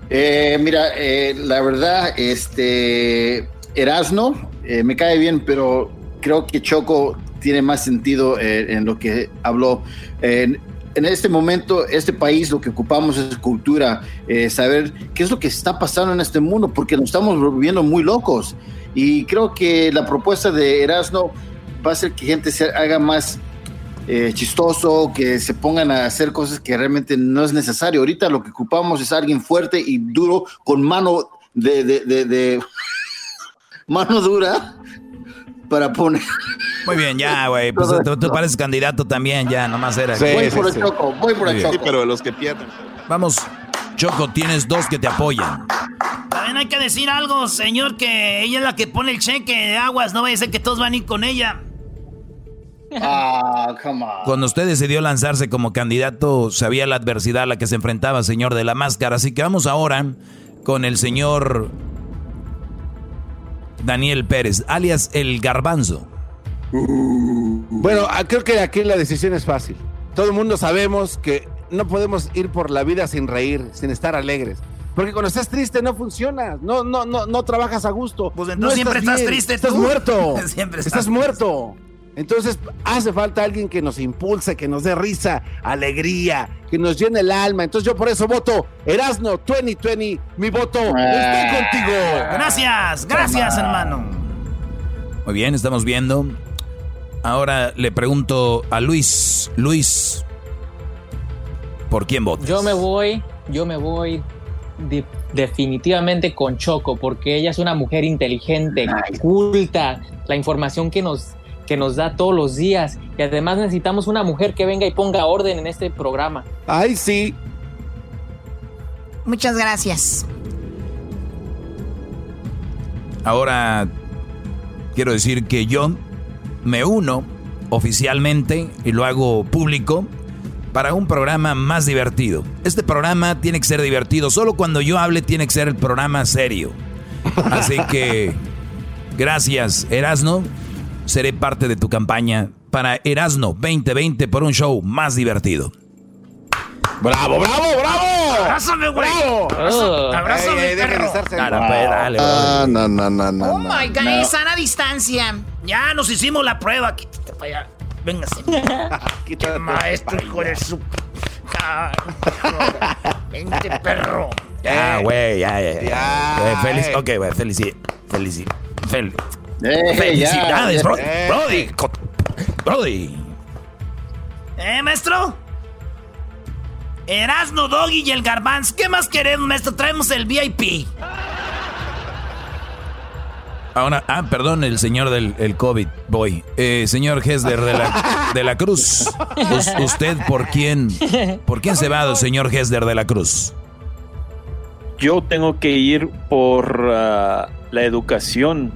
Eh, mira, eh, la verdad, este Erasno eh, me cae bien, pero creo que Choco tiene más sentido en lo que habló en este momento, este país, lo que ocupamos es cultura, eh, saber qué es lo que está pasando en este mundo, porque nos estamos volviendo muy locos. Y creo que la propuesta de Erasmo va a hacer que gente se haga más eh, chistoso, que se pongan a hacer cosas que realmente no es necesario. Ahorita lo que ocupamos es alguien fuerte y duro, con mano de, de mano dura para poner. Muy bien, ya, güey. Pues tú, pareces candidato también, ya, nomás era. voy por el Choco, voy por el Choco. Sí, pero de los que pierden. Vamos, Choco, tienes dos que te apoyan. También hay que decir algo, señor, que ella es la que pone el cheque de aguas. No vaya a ser que todos van a ir con ella. Ah, come on. Cuando usted decidió lanzarse como candidato, sabía la adversidad a la que se enfrentaba, señor de la máscara. Así que vamos ahora con el señor Daniel Pérez, alias El Garbanzo. Bueno, ah, creo que aquí la decisión es fácil. Todo el mundo sabemos que no podemos ir por la vida sin reír, sin estar alegres. Porque cuando estás triste no funciona, no, no, no, no trabajas a gusto. Pues entonces no siempre estás, triste. Estás muerto. siempre estás, muerto. Entonces hace falta alguien que nos impulse, que nos dé risa, alegría, que nos llene el alma. Entonces yo por eso voto Erasno 2020. Mi voto está ah. contigo. Gracias, gracias hermano. Muy bien, estamos viendo. Ahora le pregunto a Luis. Luis, ¿por quién votas? Yo me voy, yo me voy definitivamente con Choco, porque ella es una mujer inteligente, culta, la información que nos que nos da todos los días. Y además necesitamos una mujer que venga y ponga orden en este programa. Ay, sí. Muchas gracias. Ahora quiero decir que yo me uno oficialmente y lo hago público para un programa más divertido. Este programa tiene que ser divertido. Solo cuando yo hable tiene que ser el programa serio. Así que gracias, Erasno. Seré parte de tu campaña para Erasno 2020 por un show más divertido. ¡Bravo, bravo, bravo! ¡Abrázame, güey! ¡Bravo! ¡Abrázame, Ey, ey, perro! dale, Ah, no, no, no, no. Oh no. my God, No. sana distancia. Ya nos hicimos la prueba. Quítate para allá. Véngase. Maestro, hijo de su... Vente, perro. Ya, güey, ya, ya. Ya, Eh, feliz, ok, güey, felici, felici, fel- Eh, felicidades, ya, bro, eh. Brody, Brody. ¿Eh, maestro? Erasno, Doggy y el Garbanz. ¿Qué más queremos, maestro? Traemos el VIP. Ahora, ah, perdón, el señor del el COVID, voy. Eh, señor Hesler de la, de la Cruz. Us- ¿Usted por quién, por quién se va, señor Hesler de la Cruz? Yo tengo que ir por ah, la educación,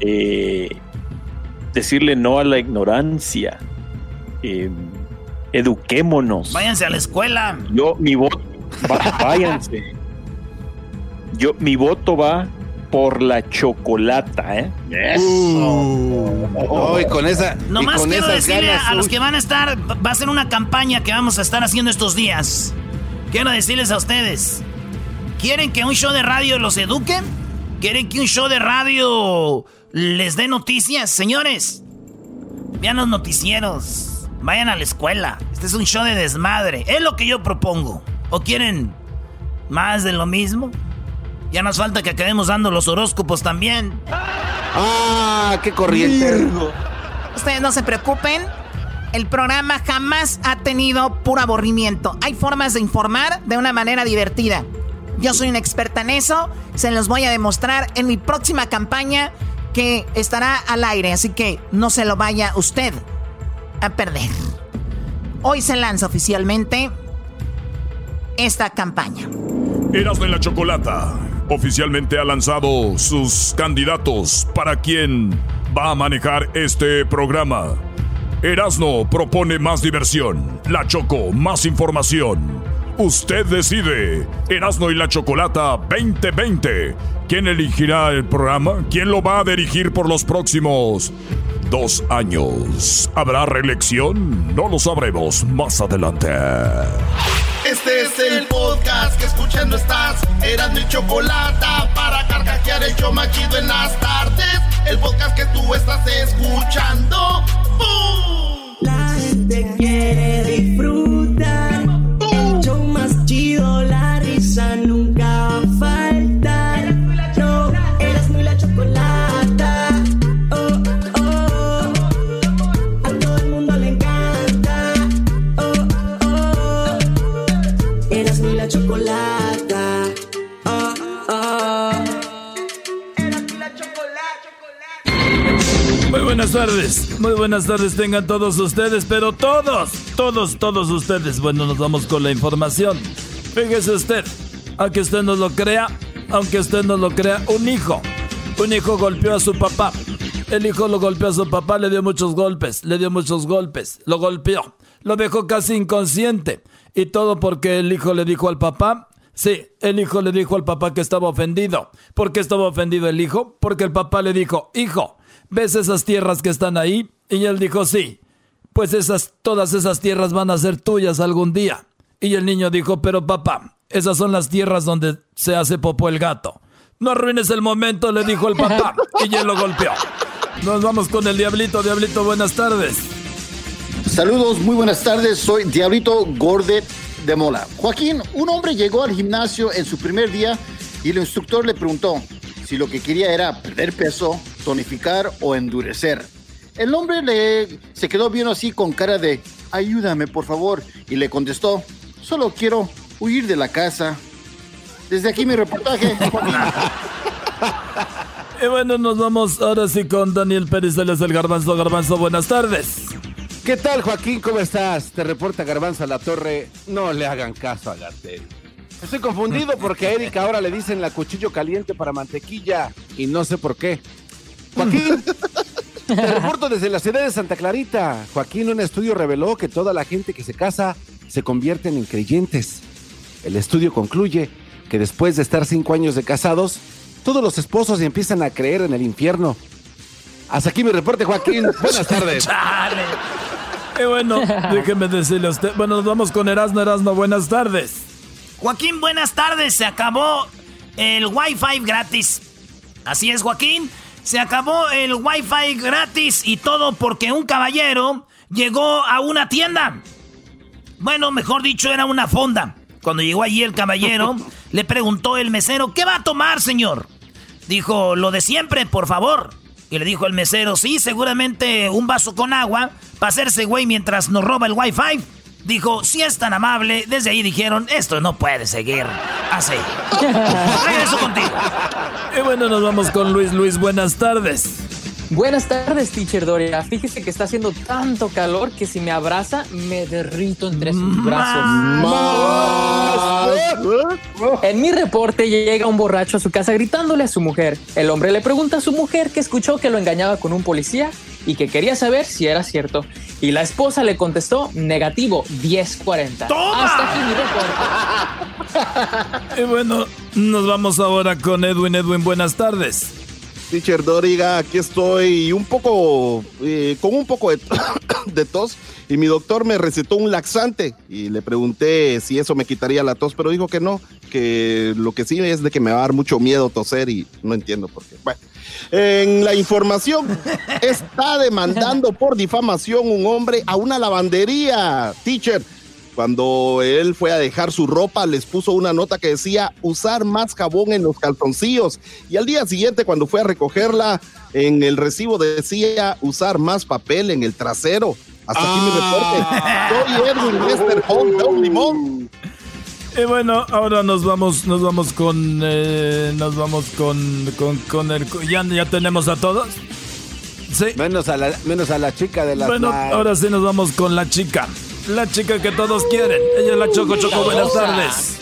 eh, decirle no a la ignorancia, eh, eduquémonos. Váyanse a la escuela. Yo, mi voto, va- váyanse. Yo, mi voto va por la chocolata, ¿eh? Oh, y con esa. y Nomás con quiero decirle ganas, a los que van a estar, va a ser una campaña que vamos a estar haciendo estos días. Quiero decirles a ustedes, ¿quieren que un show de radio los eduque? ¿Quieren que un show de radio les dé noticias? Señores, vean los noticieros, vayan a la escuela. Este es un show de desmadre, es lo que yo propongo. ¿O quieren más de lo mismo? Ya nos falta que acabemos dando los horóscopos también. Ah, qué corriente. Ustedes no se preocupen. El programa jamás ha tenido puro aburrimiento. Hay formas de informar de una manera divertida. Yo soy una experta en eso. Se los voy a demostrar en mi próxima campaña que estará al aire. Así que no se lo vaya usted a perder. Hoy se lanza oficialmente esta campaña. Erasmo y la Chocolata oficialmente ha lanzado sus candidatos para quien va a manejar este programa. Erasno propone más diversión, la Choco más información. Usted decide. Erasno y la Chocolata 2020. ¿Quién elegirá el programa? ¿Quién lo va a dirigir por los próximos dos años? ¿Habrá reelección? No lo sabremos más adelante. Este es el podcast que escuchando estás. Eran mi chocolate para carcajear el show más chido en las tardes. El podcast que tú estás escuchando. ¡Bum! La gente tardes, muy buenas tardes tengan todos ustedes, pero todos, todos, todos ustedes. Bueno, nos vamos con la información. Fíjese usted, aunque usted no lo crea, aunque usted no lo crea, un hijo, un hijo golpeó a su papá. El hijo lo golpeó a su papá, le dio muchos golpes, le dio muchos golpes, lo golpeó, lo dejó casi inconsciente. Y todo porque el hijo le dijo al papá, sí, el hijo le dijo al papá que estaba ofendido. ¿Por qué estaba ofendido el hijo? Porque el papá le dijo, hijo, ¿ves esas tierras que están ahí? Y él dijo, sí, pues esas, todas esas tierras van a ser tuyas algún día. Y el niño dijo, pero papá, esas son las tierras donde se hace popó el gato. No arruines el momento, le dijo el papá, y él lo golpeó. Nos vamos con el diablito, diablito, buenas tardes. Saludos, muy buenas tardes. Soy Diablito Gordet de Mola. Joaquín, un hombre llegó al gimnasio en su primer día y el instructor le preguntó si lo que quería era perder peso, tonificar o endurecer. El hombre le, se quedó viendo así con cara de ayúdame por favor y le contestó solo quiero huir de la casa. Desde aquí mi reportaje. Y bueno, nos vamos ahora sí con Daniel Pérez, él es el Garbanzo. Garbanzo, buenas tardes. ¿Qué tal, Joaquín? ¿Cómo estás? Te reporta Garbanzo a la Torre. No le hagan caso a Gatel. Estoy confundido porque a Erika ahora le dicen la cuchillo caliente para mantequilla y no sé por qué. Joaquín, te reporto desde la ciudad de Santa Clarita. Joaquín, un estudio reveló que toda la gente que se casa se convierten en creyentes. El estudio concluye que después de estar cinco años de casados, todos los esposos empiezan a creer en el infierno. Hasta aquí mi reporte, Joaquín. Buenas tardes. Y bueno, déjeme decirle a usted. Bueno, nos vamos con Erasmo, Erasmo, buenas tardes. Joaquín, buenas tardes. Se acabó el Wi-Fi gratis. Así es, Joaquín. Se acabó el Wi-Fi gratis y todo porque un caballero llegó a una tienda. Bueno, mejor dicho, era una fonda. Cuando llegó allí el caballero, le preguntó el mesero, ¿qué va a tomar, señor? Dijo, lo de siempre, por favor. Y le dijo el mesero, sí, seguramente un vaso con agua para hacerse güey mientras nos roba el wifi. Dijo, si es tan amable, desde ahí dijeron, esto no puede seguir así. Regreso contigo. Y bueno, nos vamos con Luis. Luis, buenas tardes. Buenas tardes, teacher Doria. Fíjese que está haciendo tanto calor que si me abraza, me derrito entre sus brazos. En mi reporte llega un borracho a su casa gritándole a su mujer. El hombre le pregunta a su mujer que escuchó que lo engañaba con un policía y que quería saber si era cierto. Y la esposa le contestó negativo 1040. Hasta aquí mi reporte. Y bueno, nos vamos ahora con Edwin. Edwin, buenas tardes. Teacher Doriga, aquí estoy un poco, eh, con un poco de, de tos y mi doctor me recetó un laxante y le pregunté si eso me quitaría la tos, pero dijo que no, que lo que sí es de que me va a dar mucho miedo toser y no entiendo por qué. Bueno, en la información está demandando por difamación un hombre a una lavandería, teacher. Cuando él fue a dejar su ropa, les puso una nota que decía usar más jabón en los calzoncillos. Y al día siguiente, cuando fue a recogerla, en el recibo decía usar más papel en el trasero. Hasta aquí mi reporte. Soy Edwin Lester Home, Don Limón. Y bueno, ahora nos vamos, nos vamos con, eh, nos vamos con, con, con el, ya, ya tenemos a todos. Sí. Menos a la, menos a la chica de la. Bueno, ahora sí nos vamos con la chica. La chica que todos quieren. Ella es la Choco Choco. Buenas tardes.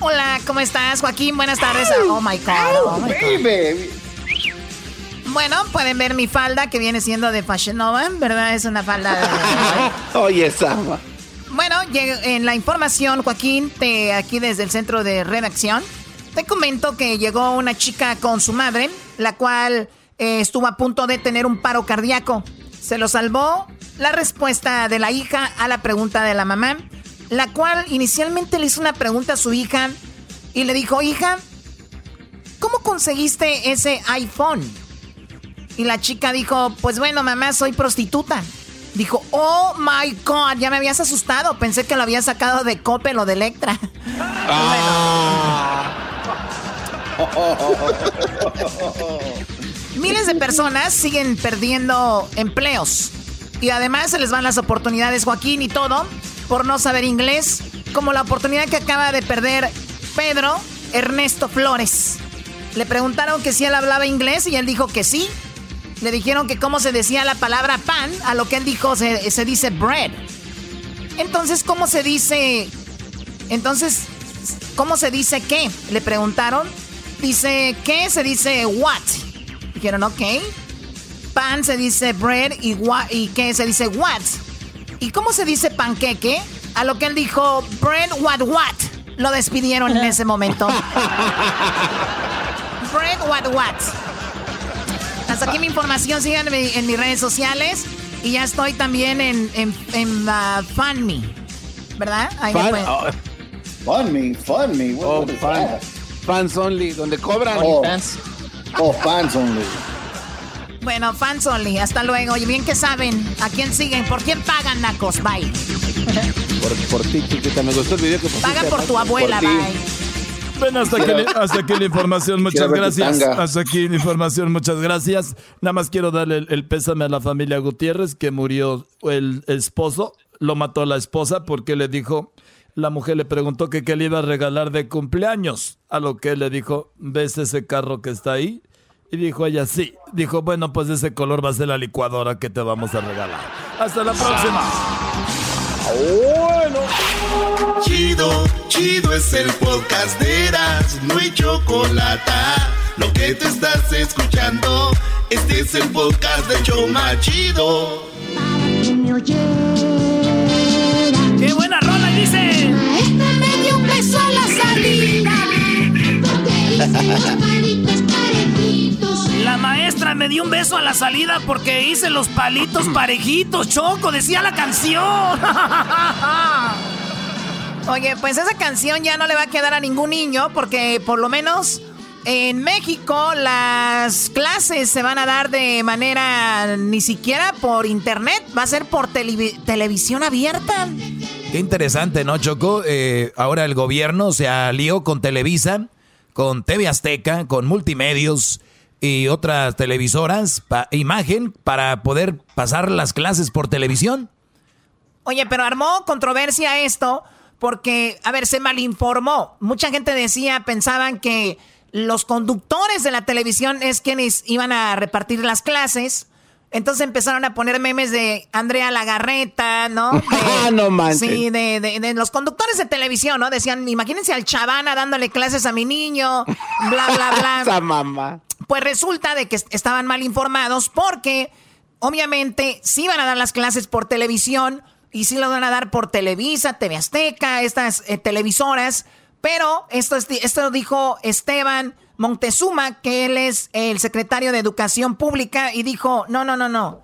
Hola, ¿cómo estás, Joaquín? Buenas tardes. Oh my God. Oh my God. Bueno, pueden ver mi falda que viene siendo de Fashion Nova, ¿verdad? Es una falda de. Oye, Sama. Bueno, en la información, Joaquín, te, aquí desde el centro de redacción, te comento que llegó una chica con su madre, la cual eh, estuvo a punto de tener un paro cardíaco. Se lo salvó la respuesta de la hija a la pregunta de la mamá, la cual inicialmente le hizo una pregunta a su hija y le dijo, hija, ¿cómo conseguiste ese iPhone? Y la chica dijo, pues bueno, mamá, soy prostituta. Dijo, oh my God, ya me habías asustado. Pensé que lo había sacado de Coppel o de Electra. Miles de personas siguen perdiendo empleos. Y además se les van las oportunidades, Joaquín, y todo, por no saber inglés. Como la oportunidad que acaba de perder Pedro Ernesto Flores. Le preguntaron que si él hablaba inglés y él dijo que sí. Le dijeron que cómo se decía la palabra pan, a lo que él dijo se, se dice bread. Entonces, ¿cómo se dice? Entonces, ¿cómo se dice qué? Le preguntaron. Dice, ¿qué? Se dice what. Dijeron, ok. Pan se dice bread y, what, y ¿qué? Se dice what. ¿Y cómo se dice panqueque? A lo que él dijo, bread what what. Lo despidieron en ese momento. bread what what. Hasta aquí mi información. Síganme en mis redes sociales. Y ya estoy también en, en, en uh, FunMe. ¿Verdad? Ahí me Fan, pueden- oh, Fun me, fun me. What, oh, what fan- fans only, donde cobran. Oh, oh, fans only. Bueno, fans only. Hasta luego. Y bien que saben a quién siguen. ¿Por quién pagan, Nacos? Bye. Por, por ti, chiquita. Me gustó el video que pusiste. Pagan por tu abuela. Bye. Bueno, hasta aquí, hasta aquí la información, muchas gracias. Hasta aquí la información, muchas gracias. Nada más quiero darle el, el pésame a la familia Gutiérrez, que murió el esposo, lo mató la esposa porque le dijo, la mujer le preguntó que qué le iba a regalar de cumpleaños, a lo que él le dijo, ¿ves ese carro que está ahí? Y dijo ella, sí. Dijo, bueno, pues ese color va a ser la licuadora que te vamos a regalar. Hasta la próxima. Bueno. Chido, chido es el podcast de Eras, no hay chocolate. Lo que te estás escuchando, este es el podcast de Choma Chido. ¡Qué buena rola! Dice... Maestra me dio un beso a la salida. La maestra me dio un beso a la salida porque hice los palitos parejitos, Choco, decía la canción. Oye, pues esa canción ya no le va a quedar a ningún niño porque por lo menos en México las clases se van a dar de manera ni siquiera por internet, va a ser por televi- televisión abierta. Qué interesante, ¿no, Choco? Eh, ahora el gobierno se alió con Televisa, con TV Azteca, con Multimedios y otras televisoras, pa- imagen, para poder pasar las clases por televisión. Oye, pero armó controversia esto porque, a ver, se malinformó. Mucha gente decía, pensaban que los conductores de la televisión es quienes iban a repartir las clases. Entonces empezaron a poner memes de Andrea Lagarreta, ¿no? De- Ah, no manches. Sí, de, de- de los conductores de televisión, ¿no? Decían, imagínense al Chavana dándole clases a mi niño, bla, bla, bla. Esa mamá. Pues resulta de que est- estaban mal informados porque obviamente sí van a dar las clases por televisión y sí lo van a dar por Televisa, TV Azteca, estas eh, televisoras, pero esto, es- esto dijo Esteban Montezuma, que él es el secretario de Educación Pública y dijo, no, no, no, no,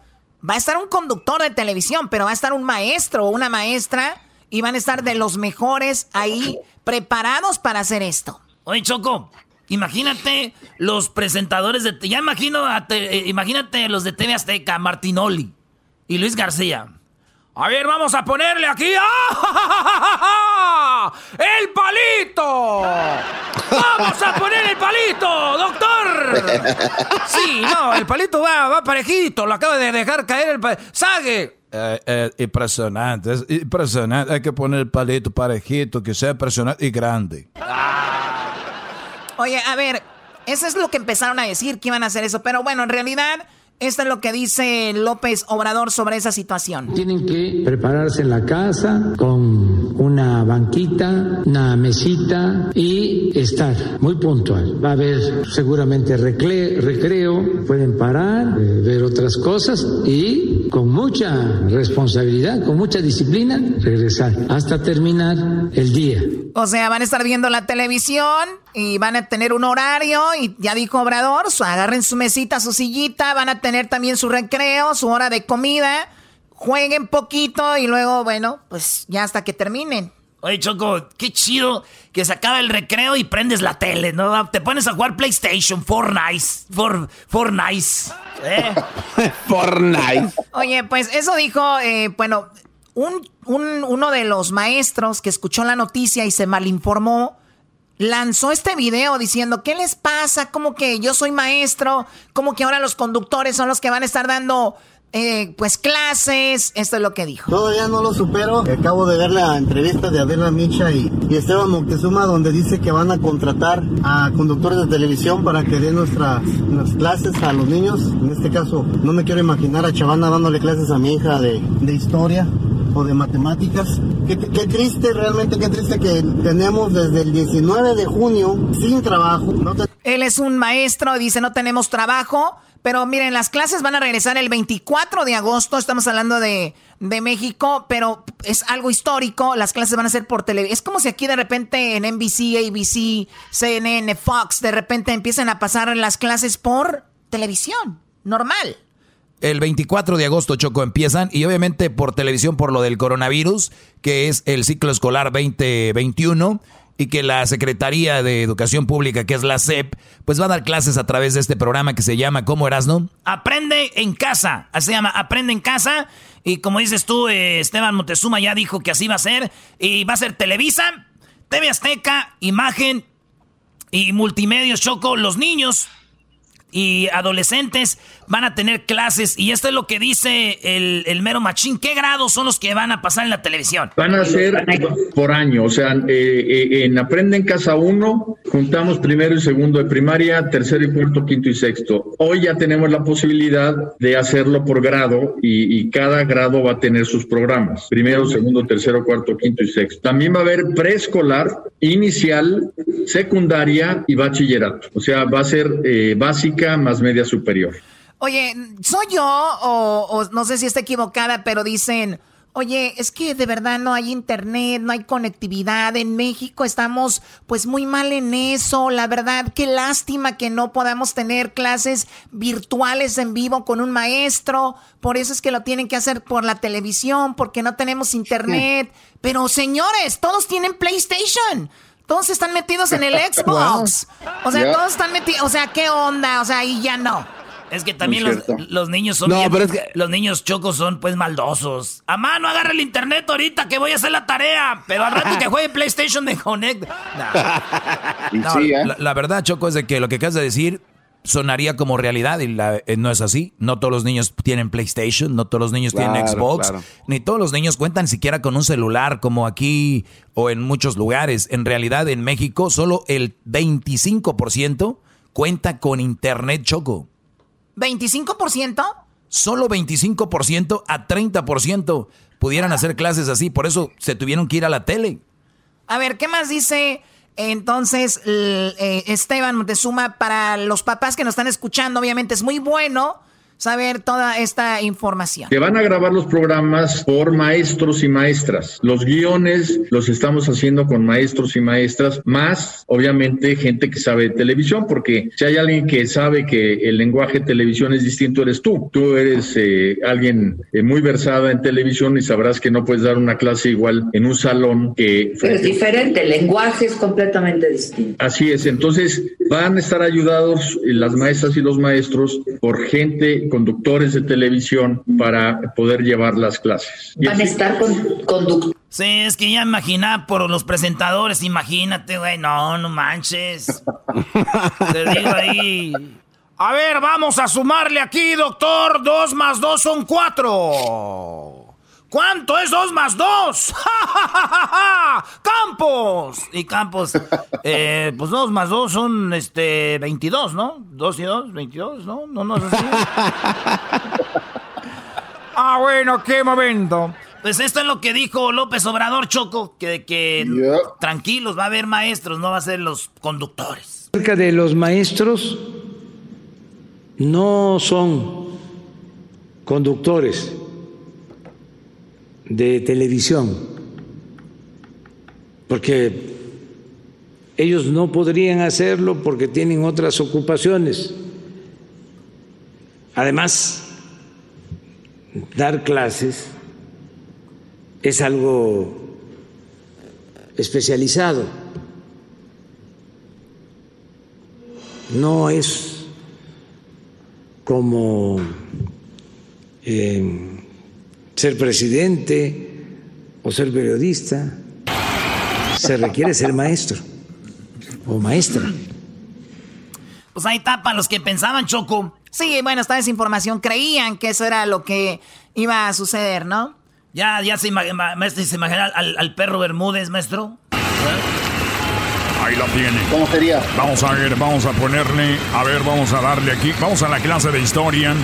va a estar un conductor de televisión, pero va a estar un maestro o una maestra y van a estar de los mejores ahí preparados para hacer esto. Oye, Choco, imagínate los presentadores de... Ya imagino, a te- eh, imagínate los de TV Azteca, Martinoli y Luis García. A ver, vamos a ponerle aquí... ¡Ah! ¡El palito! ¡Vamos a poner el palito, doctor! Sí, no, el palito va, va parejito, lo acaba de dejar caer el palito. ¡Sague! Eh, eh, impresionante, es impresionante. Hay que poner el palito parejito, que sea impresionante y grande. Oye, a ver, eso es lo que empezaron a decir, que iban a hacer eso. Pero bueno, en realidad, esto es lo que dice López Obrador sobre esa situación. Tienen que prepararse en la casa con una banquita, una mesita y estar muy puntual. Va a haber seguramente recreo, pueden parar, eh, ver otras cosas y con mucha responsabilidad, con mucha disciplina, regresar hasta terminar el día. O sea, van a estar viendo la televisión y van a tener un horario y ya dijo Obrador, su- agarren su mesita, su sillita, van a tener también su recreo, su hora de comida, jueguen poquito y luego, bueno, pues ya hasta que terminen. Oye, Choco, qué chido que se acaba el recreo y prendes la tele, ¿no? Te pones a jugar PlayStation, Fortnite, for, Fortnite. ¿eh? Fortnite. Oye, pues eso dijo, eh, bueno, un, un- uno de los maestros que escuchó la noticia y se malinformó, lanzó este video diciendo, ¿qué les pasa? Como que yo soy maestro, como que ahora los conductores son los que van a estar dando, eh, pues, clases. Esto es lo que dijo. Todavía no lo supero. Acabo de ver la entrevista de Adela Micha y, Esteban Moctezuma donde dice que van a contratar a conductores de televisión para que den nuestras, nuestras clases a los niños. En este caso, no me quiero imaginar a Chavana dándole clases a mi hija de, de historia o de matemáticas. Qué, triste, realmente qué triste que tenemos desde el 19 de junio sin trabajo. No Él es un maestro, dice no tenemos trabajo, pero miren, las clases van a regresar el 24 de agosto, estamos hablando de, de México, pero es algo histórico, las clases van a ser por televisión. Es como si aquí de repente en NBC, ABC, CNN, Fox, de repente empiezan a pasar las clases por televisión, normal. El 24 de agosto, Choco, empiezan y obviamente por televisión por lo del coronavirus, que es el ciclo escolar 2021 y que la Secretaría de Educación Pública, que es la SEP, pues va a dar clases a través de este programa que se llama ¿Cómo Erasno? Aprende en casa. Así se llama, aprende en casa. Y como dices tú, eh, Esteban Montezuma ya dijo que así va a ser. Y va a ser Televisa, TV Azteca, Imagen y Multimedios Choco. Los niños y adolescentes van a tener clases. Y esto es lo que dice el, el mero machín. ¿Qué grados son los que van a pasar en la televisión? Van a ser por año, o sea, eh, eh, en Aprende en Casa 1 juntamos primero y segundo de primaria, tercero y cuarto, quinto y sexto. Hoy ya tenemos la posibilidad de hacerlo por grado y, y cada grado va a tener sus programas. Primero, segundo, tercero, cuarto, quinto y sexto. También va a haber preescolar, inicial, secundaria y bachillerato. O sea, va a ser eh, básica más media superior. Oye, ¿soy yo o, o no sé si está equivocada, pero dicen, oye, es que de verdad no hay internet, no hay conectividad. En México estamos pues muy mal en eso. La verdad, qué lástima que no podamos tener clases virtuales en vivo con un maestro. Por eso es que lo tienen que hacer por la televisión, porque no tenemos internet. Pero señores, todos tienen PlayStation. Todos están metidos en el Xbox. O sea, todos están metidos. O sea, ¿qué onda? O sea, ahí ya no. Es que también los, los niños son No, bien- pero es que- los niños chocos son pues maldosos. A mano agarra el internet ahorita que voy a hacer la tarea, pero al rato que juegue PlayStation me conecta. No, la, la verdad, Choco, es de que lo que acabas de decir sonaría como realidad y la- eh, no es así. No todos los niños tienen PlayStation, no todos los niños tienen Xbox, claro. ni todos los niños cuentan siquiera con un celular como aquí o en muchos lugares. En realidad, en México, solo el 25% cuenta con Internet, Choco. ¿25%? Solo 25% a 30% pudieran hacer clases así. Por eso se tuvieron que ir a la tele. A ver, ¿qué más dice entonces eh, Esteban Montezuma para los papás que nos están escuchando? Obviamente es muy bueno saber toda esta información. Que van a grabar los programas por maestros y maestras. Los guiones los estamos haciendo con maestros y maestras, más obviamente gente que sabe de televisión, porque si hay alguien que sabe que el lenguaje de televisión es distinto, eres tú. Tú eres eh, alguien eh, muy versada en televisión y sabrás que no puedes dar una clase igual en un salón que... Pero es diferente, el lenguaje es completamente distinto. Así es, entonces van a estar ayudados eh, las maestras y los maestros por gente, conductores de televisión para poder llevar las clases. Y Van a estar con conductores. Sí, es que ya imagina por los presentadores, imagínate, güey, no, no manches. Te digo ahí. A ver, vamos a sumarle aquí, doctor. Dos más dos son cuatro. ¿Cuánto es dos más dos? ¡Ja, ja, ja, ja, ja! ¡Campos! Y Campos, eh, pues dos más dos son este 22, ¿no? Dos y dos, 22, ¿no? No, no es así. Ah, bueno, qué momento. Pues esto es lo que dijo López Obrador Choco, que, que tranquilos, va a haber maestros, no va a ser los conductores. Acerca de los maestros, no son conductores de televisión, porque ellos no podrían hacerlo porque tienen otras ocupaciones. Además, dar clases es algo especializado. No es como eh, ser presidente o ser periodista. Se requiere ser maestro o maestra. Pues ahí está para los que pensaban, Choco. Sí, bueno, esta desinformación. Creían que eso era lo que iba a suceder, ¿no? Ya, ya se, ima- ma- maestro, se imagina al, al perro Bermúdez, maestro. Ahí la tiene. ¿Cómo sería? Vamos a ver, vamos a ponerle, a ver, vamos a darle aquí. Vamos a la clase de historia.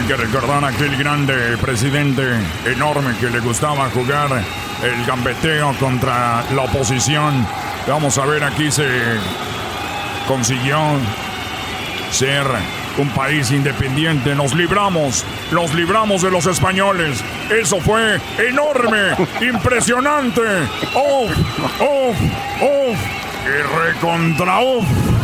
Hay que recordar a aquel grande presidente enorme que le gustaba jugar el gambeteo contra la oposición. Vamos a ver, aquí se consiguió ser un país independiente. Nos libramos, nos libramos de los españoles. Eso fue enorme, impresionante. ¡Uf! ¡Uf! ¡Uf! Y recontra uf.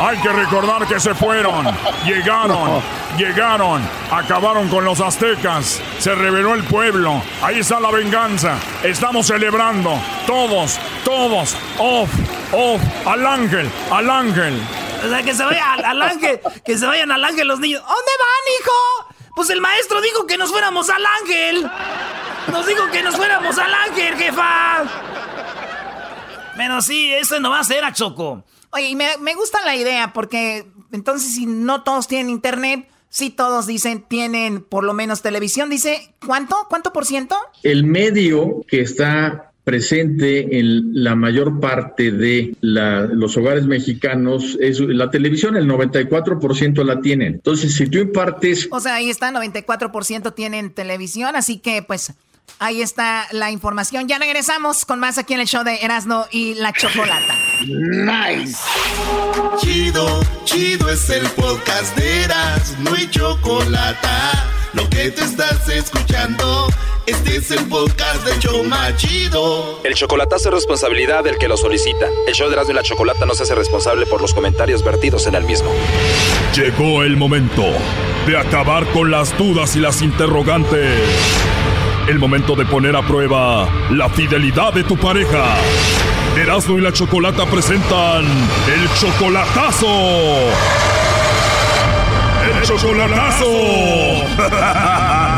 Hay que recordar que se fueron, llegaron, llegaron, acabaron con los aztecas, se rebeló el pueblo, ahí está la venganza, estamos celebrando, todos, todos, off, off, al ángel, al ángel. O sea, que se vaya al, al ángel, que se vayan al ángel los niños. ¿Dónde van, hijo? Pues el maestro dijo que nos fuéramos al ángel. Nos dijo que nos fuéramos al ángel, jefa. Pero sí, eso no va a ser a Choco. Oye, y me, me gusta la idea porque entonces si no todos tienen internet, si todos dicen tienen por lo menos televisión, dice, ¿cuánto? ¿Cuánto por ciento? El medio que está presente en la mayor parte de la- los hogares mexicanos es la televisión, el 94% la tienen. Entonces, si tú impartes O sea, ahí está, 94% tienen televisión, así que pues ahí está la información. Ya regresamos con más aquí en el show de Erasmo y la Chocolata. Nice. Chido, chido es el podcast de Eras, no hay chocolate. Lo que te estás escuchando, este es el podcast de Choma Chido. El chocolatazo es responsabilidad del que lo solicita. El show de Erasmo y la Chocolata no se hace responsable por los comentarios vertidos en el mismo. Llegó el momento de acabar con las dudas y las interrogantes. El momento de poner a prueba la fidelidad de tu pareja. Erasmo y la Chocolata presentan el chocolatazo. ¡El chocolatazo!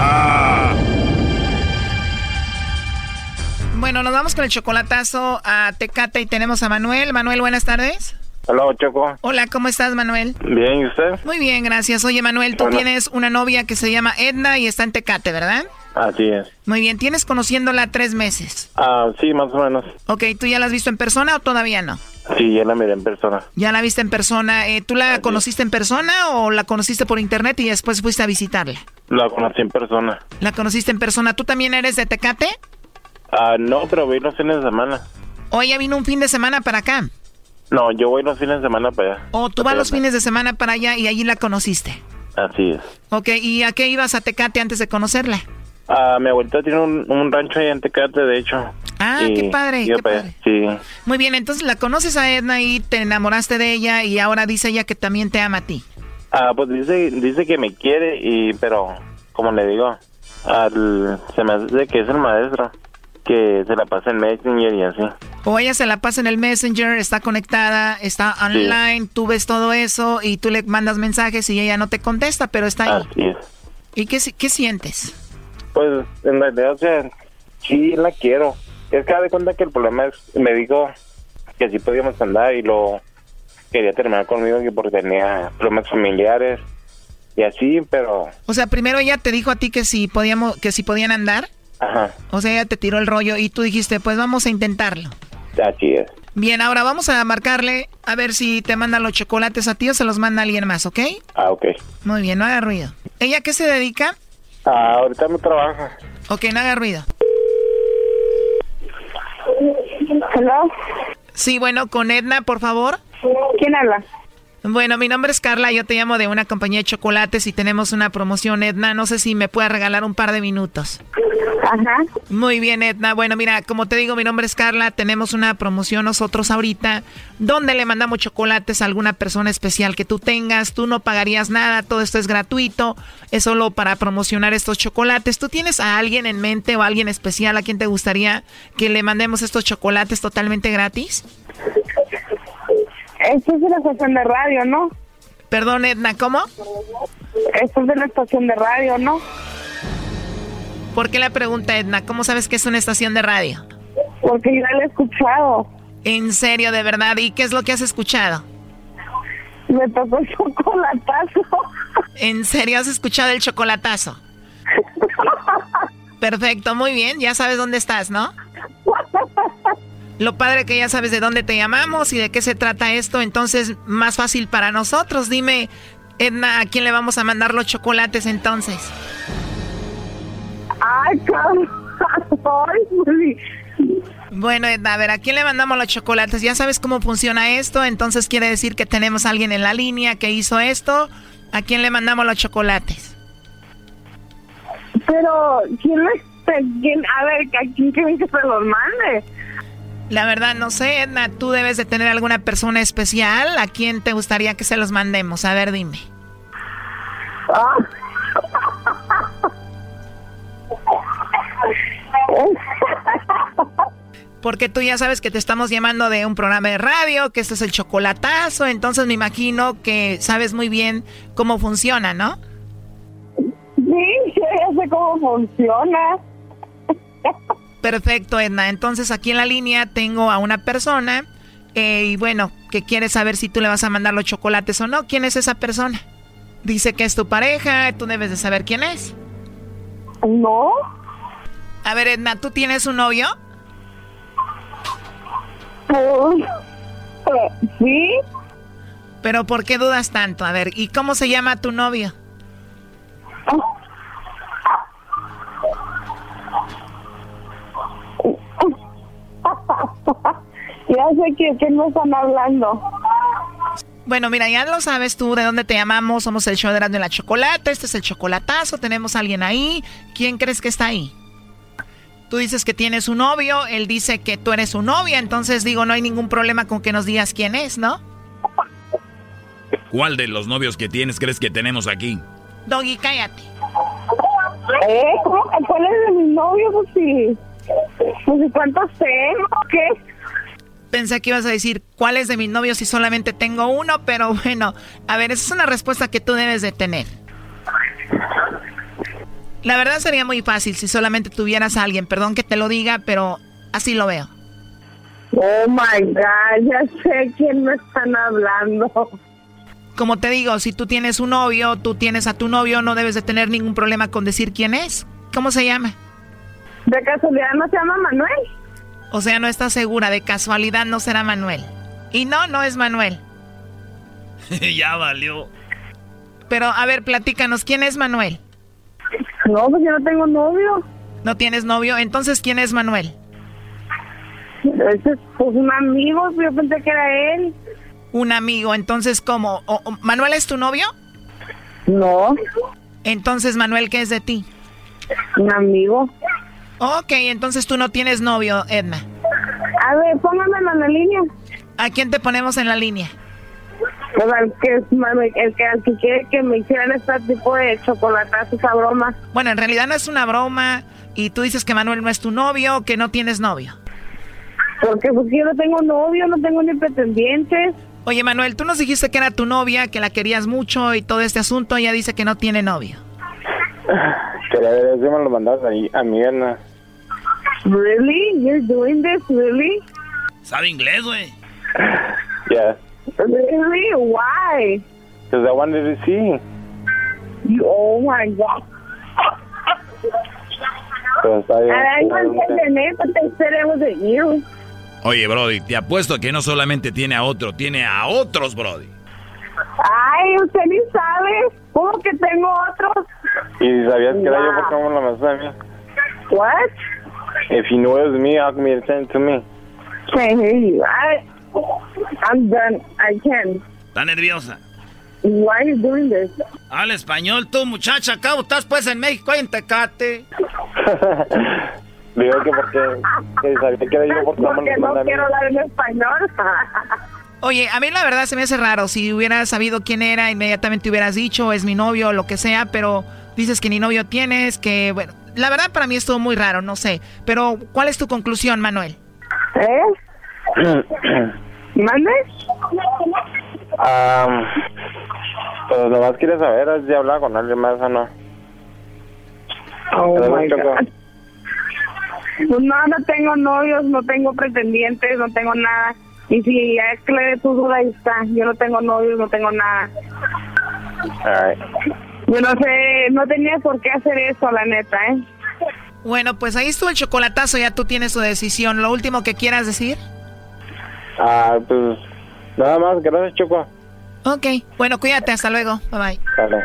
Bueno, nos vamos con el chocolatazo a Tecate y tenemos a Manuel. Manuel, buenas tardes. Hola, Choco. Hola, ¿cómo estás, Manuel? Bien, ¿y usted? Muy bien, gracias. Oye, Manuel, tú Hola. tienes una novia que se llama Edna y está en Tecate, ¿verdad? Así es. Muy bien, tienes conociéndola tres meses. Ah, sí, más o menos. Ok, ¿tú ya la has visto en persona o todavía no? Sí, ya la miré en persona. Ya la viste en persona. Eh, ¿Tú la conociste en persona o la conociste por internet y después fuiste a visitarla? La conocí en persona. La conociste en persona. ¿Tú también eres de Tecate? Ah, no, pero los fines de semana. ¿O ella vino un fin de semana para acá? No, yo voy los fines de semana para allá. ¿O tú vas los fines de semana para allá y allí la conociste? Así es. Ok, ¿y a qué ibas a Tecate antes de conocerla? Ah, mi abuelita tiene un, un rancho ahí en Tecate, de hecho. Ah, Y qué padre, qué allá, Sí. Muy bien, entonces la conoces a Edna y te enamoraste de ella y ahora dice ella que también te ama a ti. Ah, pues dice, dice que me quiere, y pero, como le digo, al, se me hace que es el maestro, que se la pasa en Messenger y así. O ella se la pasa en el Messenger, está conectada, está online, tú ves todo eso y tú le mandas mensajes y ella no te contesta, pero está ahí. Así es. ¿Y qué, qué sientes? Pues en realidad, o sea, sí la quiero. Es que de cuenta que el problema es, me dijo que sí podíamos andar y lo quería terminar conmigo que porque tenía problemas familiares y así, pero, O sea, primero ella te dijo a ti que si podíamos, que si podían andar, ajá, o sea, ella te tiró el rollo y tú dijiste, pues vamos a intentarlo. así es. Bien, ahora vamos a marcarle a ver si te manda los chocolates a ti o se los manda alguien más, ¿ok? Ah, ok. Muy bien, no haga ruido. ¿Ella a qué se dedica? Ah, ahorita no trabaja. Ok, no haga ruido. ¿Hola? Sí, bueno, con Edna, por favor. ¿Quién habla? Bueno, mi nombre es Carla, yo te llamo de una compañía de chocolates y tenemos una promoción, Edna. No sé si me puedes regalar un par de minutos. Ajá. Muy bien, Edna. Bueno, mira, como te digo, mi nombre es Carla. Tenemos una promoción nosotros ahorita donde le mandamos chocolates a alguna persona especial que tú tengas. Tú no pagarías nada, todo esto es gratuito. Es solo para promocionar estos chocolates. ¿Tú tienes a alguien en mente o a alguien especial a quien te gustaría que le mandemos estos chocolates totalmente gratis? Esto es de la estación de radio, ¿no? Perdón, Edna, ¿cómo? Esto es de la estación de radio, ¿no? ¿Por qué la pregunta, Edna? ¿Cómo sabes que es una estación de radio? Porque ya la he escuchado. En serio, de verdad. ¿Y qué es lo que has escuchado? Me tocó el chocolatazo. ¿En serio has escuchado el chocolatazo? Perfecto, muy bien. Ya sabes dónde estás, ¿no? Lo padre que ya sabes de dónde te llamamos y de qué se trata esto, entonces más fácil para nosotros. Dime, Edna, ¿a quién le vamos a mandar los chocolates entonces? Ay, Bueno, Edna, a ver, ¿a quién le mandamos los chocolates? Ya sabes cómo funciona esto, entonces quiere decir que tenemos a alguien en la línea que hizo esto. ¿A quién le mandamos los chocolates? Pero, ¿quién le... quién- a ver, ¿a quién quieren que se los mande? La verdad, no sé, Edna, tú debes de tener alguna persona especial. ¿A quién te gustaría que se los mandemos? A ver, dime. Porque tú ya sabes que te estamos llamando de un programa de radio, que este es el chocolatazo, entonces me imagino que sabes muy bien cómo funciona, ¿no? Sí, ya sé cómo funciona. Perfecto, Edna. Entonces aquí en la línea tengo a una persona eh, y bueno, que quiere saber si tú le vas a mandar los chocolates o no. ¿Quién es esa persona? Dice que es tu pareja, tú debes de saber quién es. No. A ver, Edna, ¿tú tienes un novio? Pues, eh, sí. Pero ¿por qué dudas tanto? A ver, ¿y cómo se llama tu novio? ya sé que, que no están hablando. Bueno, mira, ya lo sabes tú de dónde te llamamos. Somos el show de de la Chocolata. Este es el chocolatazo. Tenemos a alguien ahí. ¿Quién crees que está ahí? Tú dices que tienes un novio. Él dice que tú eres su novia. Entonces digo, no hay ningún problema con que nos digas quién es, ¿no? ¿Cuál de los novios que tienes crees que tenemos aquí? Doggy, cállate. ¿Eh? ¿Cómo? ¿Cuál es de mi novio? Pues sí. Pues ¿y cuántos tengo? ¿Qué? Pensé que ibas a decir cuál es de mis novios si solamente tengo uno, pero bueno, a ver, esa es una respuesta que tú debes de tener. La verdad sería muy fácil si solamente tuvieras a alguien, perdón que te lo diga, pero así lo veo. Oh my God, ya sé quién me están hablando. Como te digo, si tú tienes un novio, tú tienes a tu novio, no debes de tener ningún problema con decir quién es. ¿Cómo se llama? ¿De casualidad no se llama Manuel? O sea, no estás segura, de casualidad no será Manuel. Y no, no es Manuel. ya valió. Pero, a ver, platícanos, ¿quién es Manuel? No, pues yo no tengo novio. ¿No tienes novio? Entonces, ¿quién es Manuel? Ese es pues, un amigo, yo pensé que era él. Un amigo, entonces, ¿cómo? ¿O- o- ¿Manuel es tu novio? No. Entonces, Manuel, ¿qué es de ti? Un amigo. Ok, entonces tú no tienes novio, Edna. A ver, póngamelo en la línea. ¿A quién te ponemos en la línea? Pues al que, el que, al que quiere que me hicieran este tipo de chocolatazos, esa broma. Bueno, en realidad no es una broma y tú dices que Manuel no es tu novio, que no tienes novio. Porque pues yo no tengo novio, no tengo ni pretendientes. Oye, Manuel, tú nos dijiste que era tu novia, que la querías mucho y todo este asunto, ella dice que no tiene novio. Quería ver si me lo mandas ahí a mi Edna. Really? You're doing this? Really? ¿Sabe inglés, güey? Yeah. Really? Why? Because I wanted to see. You, oh my God. Oye, Brody, te apuesto que no solamente tiene a otro, tiene a otros, Brody. Ay, usted ni sabe. ¿Cómo que tengo otros? Y sabías que era yo, Wow. ¿por qué no me lo mandaste a mí? What? If it was me, how come send it to me? Can't hear you. I, I'm done. I can't. Está nerviosa. Why are you doing this? Habla español tú, muchacha. Acabo, estás pues en México, en Tecate. Digo que porque que sabía que era yo, ¿por Porque no quiero hablar en español. Oye, a mí la verdad se me hace raro. Si hubieras sabido quién era, inmediatamente hubieras dicho, es mi novio o lo que sea, pero dices que ni novio tienes, que bueno, la verdad para mí estuvo muy raro, no sé. Pero, ¿cuál es tu conclusión, Manuel? ¿Eh? ¿Mande? Ah, pues nomás quería saber si hablaba con alguien más o no. Oh my. God. Pues no, no tengo novios, no tengo pretendientes, no tengo nada. Y si ya aclaré tu duda, ahí está. Yo no tengo novios, no tengo nada. Alright. Yo no sé, no tenía por qué hacer eso, la neta, ¿eh? Bueno, pues ahí estuvo el chocolatazo, ya tú tienes tu decisión. ¿Lo último que quieras decir? Ah, pues nada más, gracias Choco. Ok, bueno, cuídate, hasta luego. Bye bye. Vale.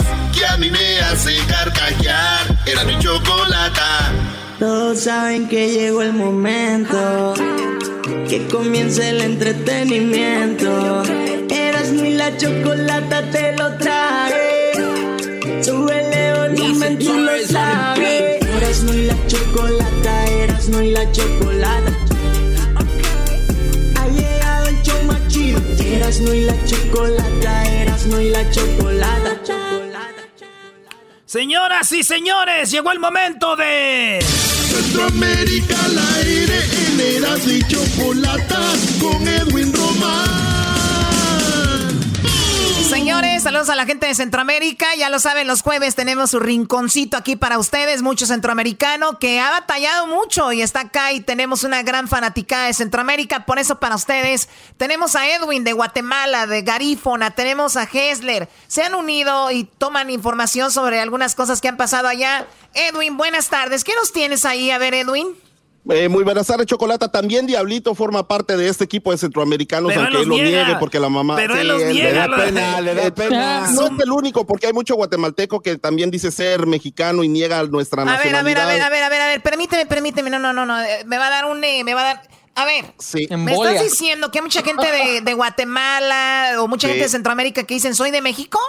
que a mí me hace carcajear. Era mi chocolata. Todos saben que llegó el momento que comience el entretenimiento. Eras ni la chocolata te lo trae. Súbele volumen, tú lo sabes. Eras no y la chocolata, eras no y la chocolata. Ha llegado el show más chido. Eras Erasmo y la chocolata, Erasmo y la chocolata. Señoras y señores, llegó el momento de... Centroamérica al aire en Erasmo y chocolata con Edwin Saludos a la gente de Centroamérica. Ya lo saben, los jueves tenemos su rinconcito aquí para ustedes. Mucho centroamericano que ha batallado mucho y está acá y tenemos una gran fanaticada de Centroamérica. Por eso para ustedes tenemos a Edwin de Guatemala, de Garífona, tenemos a Hesler. Se han unido y toman información sobre algunas cosas que han pasado allá. Edwin, buenas tardes. ¿Qué nos tienes ahí? A ver, Edwin. Eh, muy buenas tardes, Chocolata. También Diablito forma parte de este equipo de centroamericanos, Pero aunque él lo niega. niegue porque la mamá. Pero él los le da pena, le da pena. No es el único, porque hay mucho guatemalteco que también dice ser mexicano y niega nuestra A ver, a ver, nacionalidad. a ver, a ver, a ver, a ver, permíteme, permíteme, no, no, no, no, eh, me va a dar un, eh, me va a dar, a ver, Sí. me estás diciendo que hay mucha gente de, de Guatemala o mucha Sí. gente de Centroamérica que dicen, soy de México?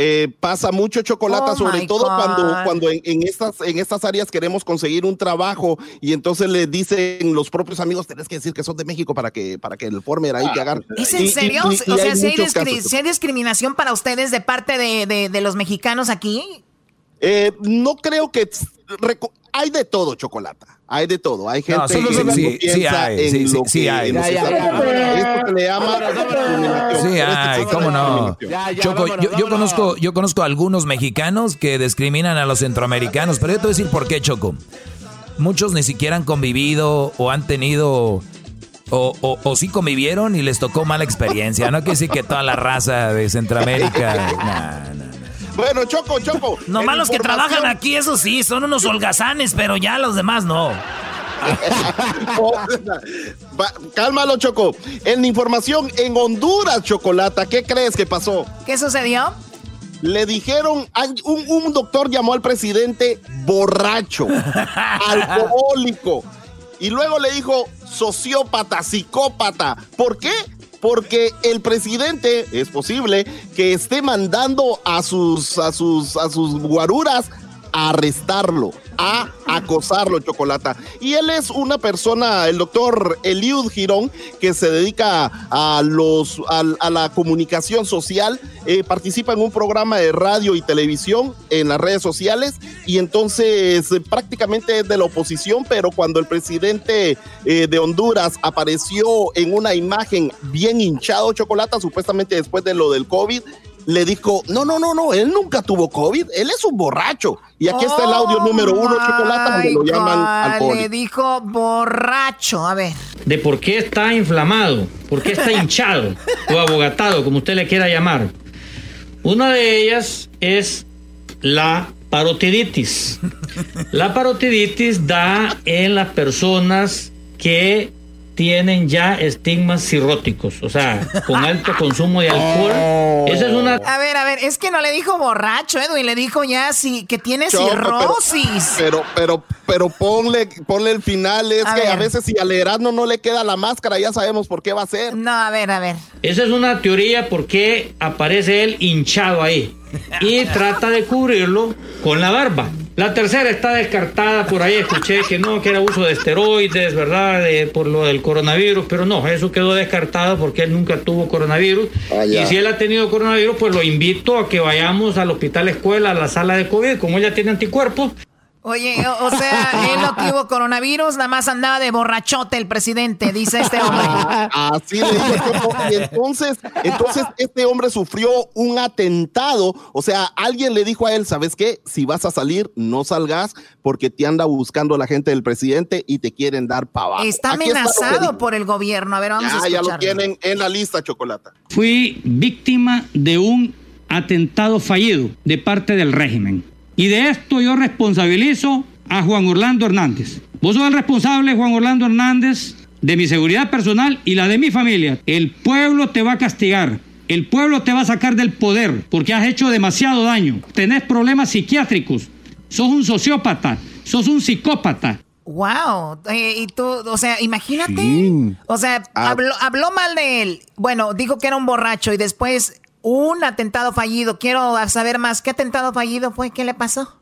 Eh, pasa mucho chocolate, Oh, sobre todo God. cuando, cuando en, en estas, en estas áreas queremos conseguir un trabajo y entonces le dicen los propios amigos, tenés que decir que son de México para que, para que el former ahí que hagan. ¿Es en y- serio? y- y o sea, hay si hay, discri- si hay discriminación para ustedes de parte de, de- de los mexicanos aquí? Eh, no creo que hay de todo, chocolata. Hay de todo. Hay gente No, sí, que sí, no sí, sí piensa hay, en sí, sí, lo sí que hay. nos Ya, ya, ya. Esto le llama. Sí, Pero ay, tipo de cómo no. Choco, yo, yo conozco, yo conozco a algunos mexicanos que discriminan a los centroamericanos, pero yo te voy a decir por qué, Choco. Muchos ni siquiera han convivido o han tenido o, o, o sí convivieron y les tocó mala experiencia. No quiere decir que toda la raza de Centroamérica. nah, nah. Bueno, Choco, Choco. Nomás los que trabajan aquí, eso sí, son unos holgazanes, pero ya los demás no. Va, Cálmalo, Choco. En información, en Honduras, Chocolata, ¿qué crees que pasó? ¿Qué sucedió? Le dijeron, un, un doctor llamó al presidente borracho, alcohólico, y luego le dijo sociópata, psicópata. ¿Por qué? Porque el presidente es posible que esté mandando a sus, a sus, a sus guaruras a arrestarlo, a acosarlo, Chocolata. Y él es una persona, el doctor Eliud Girón, que se dedica a, los, a, la comunicación social, eh, participa en un programa de radio y televisión en las redes sociales y entonces eh, prácticamente es de la oposición, pero cuando el presidente eh, de Honduras apareció en una imagen bien hinchado, Chocolata, supuestamente después de lo del COVID, le dijo, no, no, no, no, él nunca tuvo COVID, él es un borracho. Y aquí está el audio número uno, Chocolata, donde lo llaman Oh Le dijo borracho, a ver. de por qué está inflamado, por qué está hinchado o abogatado, como usted le quiera llamar. Una de ellas es la parotiditis. La parotiditis da en las personas que tienen ya estigmas cirróticos, o sea, con alto consumo de alcohol. Esa es una A ver, a ver, es que no le dijo borracho, Edwin, le dijo ya sí, que tiene cirrosis. Pero, pero, pero ponle, ponle el final, es A que a veces si al Erasmo no le queda la máscara, ya sabemos por qué va a ser. No, a ver, a ver. Esa es una teoría porque aparece él hinchado ahí y trata de cubrirlo con la barba. La tercera está descartada, por ahí escuché que no, que era uso de esteroides, ¿verdad? De- por lo del coronavirus, pero no, eso quedó descartado porque él nunca tuvo coronavirus. ya. y si él ha tenido coronavirus, pues lo invito a que vayamos al hospital escuela, a la sala de COVID, como ella tiene anticuerpos, Oye, o, o sea, él no tuvo coronavirus, nada más andaba de borrachote el presidente, dice este hombre. Así le dijo Choco. Y entonces, entonces este hombre sufrió un atentado. O sea, alguien le dijo a él, ¿sabes qué? Si vas a salir, no salgas porque te anda buscando la gente del presidente y te quieren dar abajo. Está Aquí amenazado por el gobierno. A ver, vamos a Ya, ya escucharlo. lo tienen en la lista, Chocolata. Fui víctima de un atentado fallido de parte del régimen. Y de esto yo responsabilizo a Juan Orlando Hernández. Vos sos el responsable, Juan Orlando Hernández, de mi seguridad personal y la de mi familia. El pueblo te va a castigar. El pueblo te va a sacar del poder porque has hecho demasiado daño. Tenés problemas psiquiátricos. Sos un sociópata. Sos un psicópata. Wow, eh, y tú, o sea, imagínate, o sea, Ah. habló, habló mal de él. Bueno, dijo que era un borracho y después un atentado fallido. Quiero saber más. ¿Qué atentado fallido fue? ¿Qué le pasó?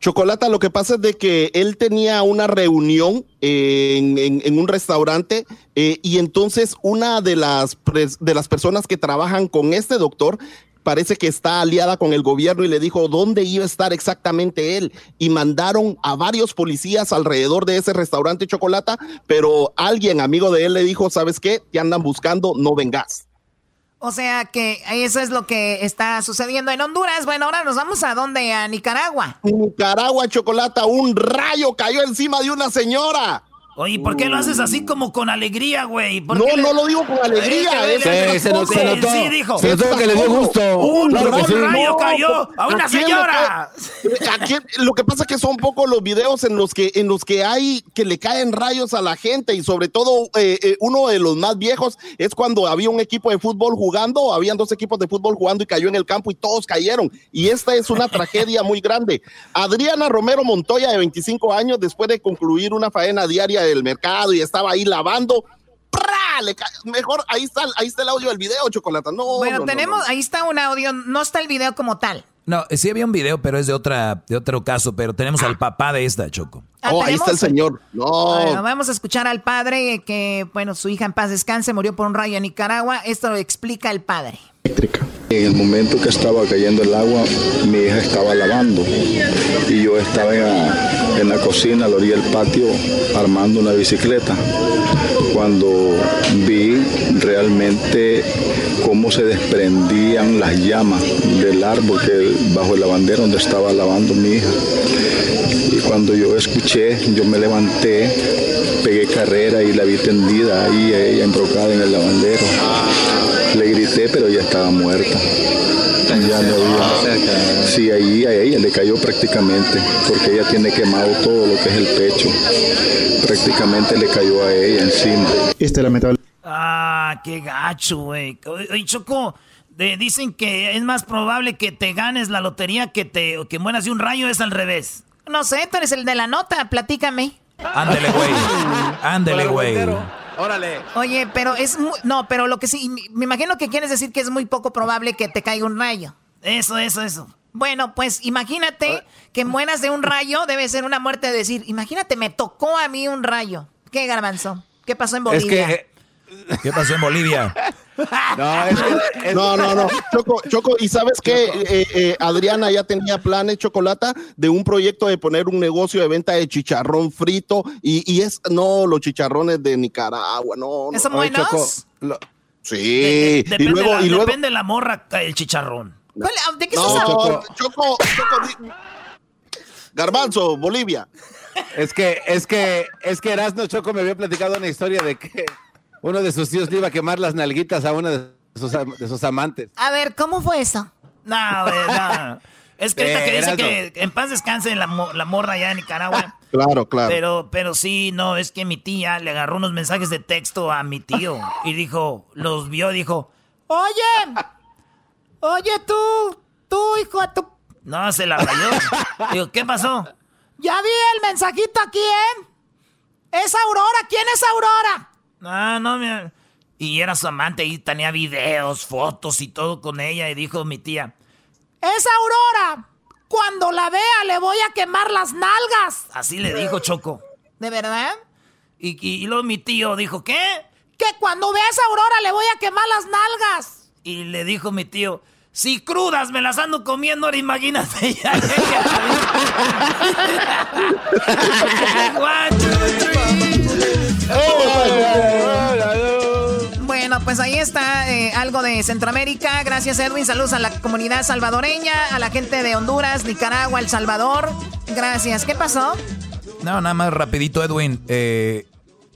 Chocolata, lo que pasa es de que él tenía una reunión en, en- un restaurante eh, y entonces una de las, de las personas que trabajan con este doctor parece que está aliada con el gobierno y le dijo dónde iba a estar exactamente él y mandaron a varios policías alrededor de ese restaurante Chocolata, pero alguien amigo de él le dijo, ¿sabes qué? Te andan buscando, no vengas. O sea que eso es lo que está sucediendo en Honduras. Bueno, ahora nos vamos a dónde? A Nicaragua. Nicaragua, Chocolata, un rayo cayó encima de una señora. Oye, ¿por qué lo haces así como con alegría, güey? ¿Por No, le- no lo digo con alegría, Eh, eh, Sí, se nos- se notó. Sí, dijo. Se notó que le dio gusto. Un Claro que sí. rayo No, cayó a una ¿a señora. ¿A quién? Lo que pasa es que son pocos los videos en los que en los que hay que le caen rayos a la gente y sobre todo eh, eh, uno de los más viejos es cuando había un equipo de fútbol jugando, habían dos equipos de fútbol jugando y cayó en el campo y todos cayeron y esta es una tragedia muy grande. Adriana Romero Montoya de 25 años después de concluir una faena diaria del mercado y estaba ahí lavando ¡pra! Le mejor ahí está ahí está el audio del video, Chocolata. No, bueno, no, no, tenemos, no. ahí está un audio, no está el video como tal. No, sí había un video, pero es de otra, de otro caso, pero tenemos al papá de esta, Choco. Ah, Oh, ahí está el señor. No. Bueno, vamos a escuchar al padre que, bueno, su hija en paz descanse, murió por un rayo en Nicaragua. Esto lo explica el padre. En el momento que estaba cayendo el agua, mi hija estaba lavando y yo estaba en la, la cocina, a la orilla del patio, armando una bicicleta. Cuando vi realmente cómo se desprendían las llamas del árbol que bajo el lavandero donde estaba lavando mi hija. Y cuando yo escuché, yo me levanté, pegué carrera y la vi tendida ahí, ella embrocada en el lavandero. Pero ella estaba muerta. Ya no había. Sí, ahí a ella le cayó prácticamente, porque ella tiene quemado todo lo que es el pecho. Prácticamente le cayó a ella encima. Este lamentable. Ah, qué gacho, güey. Oye, oye, Choco, de- dicen que es más probable que te ganes la lotería que te que mueras de un rayo, es al revés. No sé, tú eres el de la nota, platícame. Ándele, güey. Ándele, güey. Órale. Oye, pero es no, pero lo que sí, me imagino que quieres decir que es muy poco probable que te caiga un rayo. Eso, eso, eso. Bueno, pues imagínate que mueras de un rayo, debe ser una muerte de decir, imagínate, me tocó a mí un rayo. ¿Qué garbanzo? ¿Qué pasó en Es Bolivia? que. ¿Qué pasó en Bolivia? No, no, no, no. Choco, Choco, y sabes que Adriana ya tenía planes, Chocolata, de un proyecto de poner un negocio de venta de chicharrón frito y, y es, no, los chicharrones de Nicaragua, no. no. ¿Son buenos? sí, De- y depende, luego, la, y luego. depende la morra, el chicharrón. ¿Cuál- ¿De qué No? Choco, Choco, Choco, di- Garbanzo, Bolivia. Es que, es que, es que Erasmo Choco me había platicado una historia de que uno de sus tíos le iba a quemar las nalguitas a una de sus, am- de sus amantes. A ver, ¿cómo fue eso? No, güey, no. Es que ahorita Eh, que dice que en paz descanse la, la morra allá en Nicaragua. Claro, claro. Pero, pero sí, no, es que mi tía le agarró unos mensajes de texto a mi tío y dijo, los vio dijo, Oye, oye tú, tú hijo de tu... no, se la rayó. Digo, ¿qué pasó? Ya vi el mensajito aquí, ¿eh? Es Aurora, ¿quién es Aurora? No, no, mi... Y era su amante y tenía videos, fotos y todo con ella y dijo mi tía, Es Aurora. Cuando la vea le voy a quemar las nalgas. así le dijo Choco. ¿De verdad? Y, y, y luego mi tío dijo, ¿qué? Que cuando veas a Aurora le voy a quemar las nalgas. Y le dijo mi tío, si crudas me las ando comiendo, ahora imagínate ya. Bueno, pues ahí está eh, algo de Centroamérica. Gracias, Edwin. Saludos a la comunidad salvadoreña, a la gente de Honduras, Nicaragua, El Salvador. Gracias. ¿Qué pasó? No, nada más rapidito, Edwin. Eh,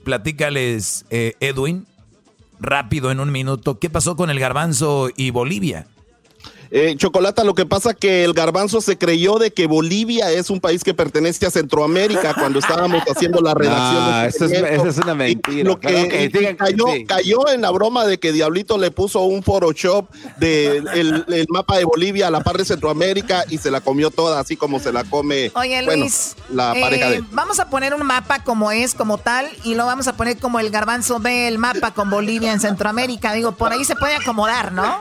platícales, eh, Edwin, rápido en un minuto. ¿Qué pasó con el garbanzo y Bolivia? Eh, Chocolata, lo que pasa que el garbanzo se creyó de que Bolivia es un país que pertenece a Centroamérica cuando estábamos haciendo la redacción. De eso es- segmento. eso es una Y mentira. Lo que, cayó, sí. cayó en la broma de que Diablito le puso un Photoshop del el, el mapa de Bolivia a la par de Centroamérica y se la comió toda, así como se la come Oye, bueno, Luis. la eh, pareja de Vamos a poner un mapa como es, como tal, y lo vamos a poner como el garbanzo ve el mapa con Bolivia en Centroamérica. Digo, por ahí se puede acomodar, ¿no?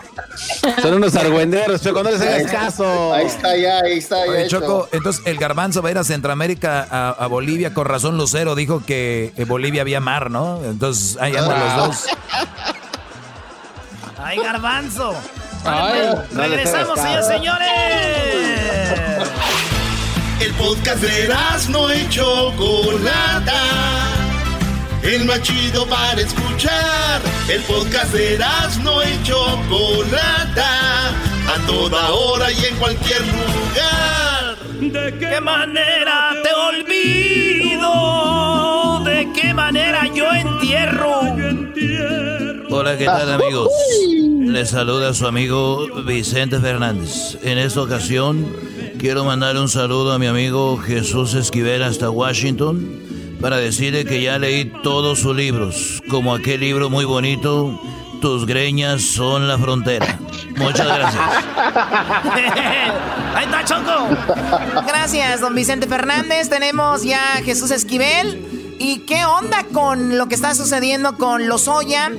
Son unos argüendes reporteros, Choco, no les hagas Ahí- caso. Ahí está ya, ahí está ya. Oye, hecho. Choco, entonces el garbanzo va a ir a Centroamérica, a, a Bolivia, con razón Lucero dijo que en Bolivia había mar, ¿no? Entonces ahí andan los dos. ¡Ay, garbanzo! Ay, no le regresamos, señores, señores. El podcast de no y Chocolata. El más chido para escuchar. El podcast de no y Chocolata. A toda hora y en cualquier lugar. ¿De qué manera te olvido? ¿De qué manera yo entierro? Hola, ¿qué tal amigos? Les saluda su amigo Vicente Fernández. En esta ocasión quiero mandar un saludo a mi amigo Jesús Esquivel hasta Washington para decirle que ya leí todos sus libros, como aquel libro muy bonito, Tus greñas son la frontera. Muchas gracias. Ahí está, Choco. Gracias, don Vicente Fernández. Tenemos ya a Jesús Esquivel. ¿Y qué onda con lo que está sucediendo con Lozoya?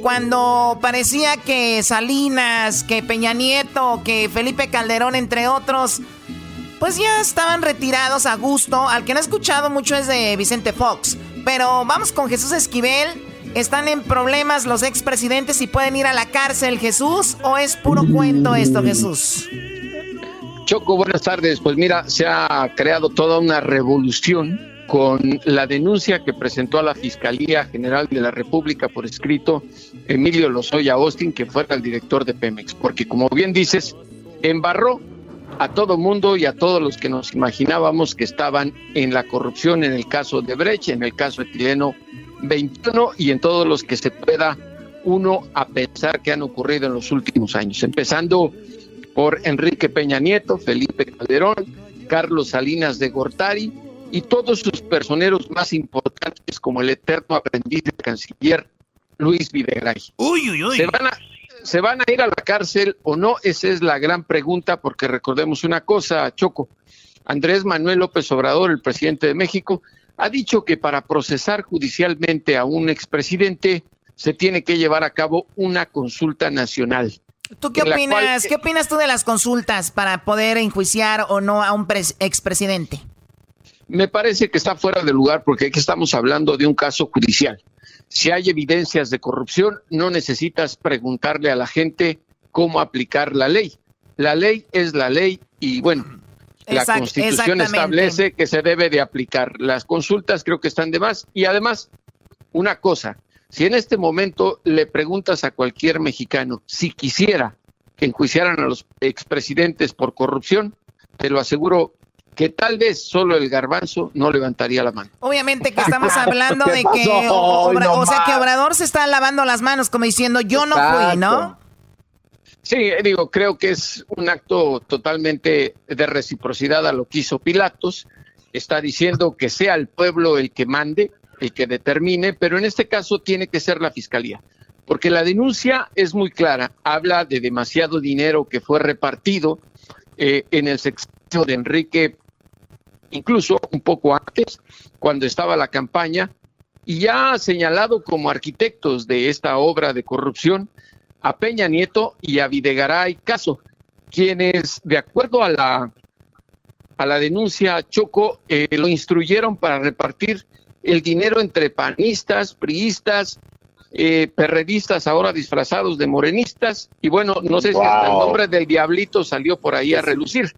Cuando parecía que Salinas, que Peña Nieto, que Felipe Calderón, entre otros, pues ya estaban retirados a gusto. Al que no he escuchado mucho es de Vicente Fox. Pero vamos con Jesús Esquivel. ¿Están en problemas los expresidentes y pueden ir a la cárcel, Jesús? ¿O es puro cuento esto, Jesús? Choco, buenas tardes. Pues mira, se ha creado toda una revolución con la denuncia que presentó a la Fiscalía General de la República por escrito Emilio Lozoya Austin, que fuera el director de Pemex, porque como bien dices, embarró a todo mundo y a todos los que nos imaginábamos que estaban en la corrupción en el caso de Brecht, en el caso de Tileno 21 y en todos los que se pueda uno a pensar que han ocurrido en los últimos años, empezando por Enrique Peña Nieto, Felipe Calderón, Carlos Salinas de Gortari y todos sus personeros más importantes como el eterno aprendiz del canciller Luis Videgaray. Uy, uy, uy. ¿Se van, a, ¿Se van a ir a la cárcel o no? Esa es la gran pregunta porque recordemos una cosa, Choco. Andrés Manuel López Obrador, el presidente de México, ha dicho que para procesar judicialmente a un expresidente se tiene que llevar a cabo una consulta nacional. ¿Tú qué opinas? cual- ¿Qué opinas tú de las consultas para poder enjuiciar o no a un pres- expresidente? Me parece que está fuera de lugar porque aquí estamos hablando de un caso judicial. Si hay evidencias de corrupción, no necesitas preguntarle a la gente cómo aplicar la ley. La ley es la ley y bueno, la Exact- Constitución establece que se debe de aplicar. Las consultas creo que están de más y además, una cosa, si en este momento le preguntas a cualquier mexicano si quisiera que enjuiciaran a los expresidentes por corrupción, te lo aseguro que tal vez solo el garbanzo no levantaría la mano. Obviamente que estamos hablando ¿Qué de que, o, Obra- No o sea, que. Obrador se está lavando las manos como diciendo yo no fui, ¿no? Sí, eh, digo, creo que es un acto totalmente de reciprocidad a lo que hizo Pilatos. Está diciendo que sea el pueblo el que mande, el que determine, pero en este caso tiene que ser la fiscalía, porque la denuncia es muy clara. Habla de demasiado dinero que fue repartido eh, en el sexenio de Enrique, incluso un poco antes, cuando estaba la campaña, y ya ha señalado como arquitectos de esta obra de corrupción a Peña Nieto y a Videgaray Caso, quienes, de acuerdo a la, a la denuncia Choco, eh, lo instruyeron para repartir el dinero entre panistas, priistas, eh, perredistas ahora disfrazados de morenistas, y bueno, no sé si hasta el nombre del diablito salió por ahí a relucir.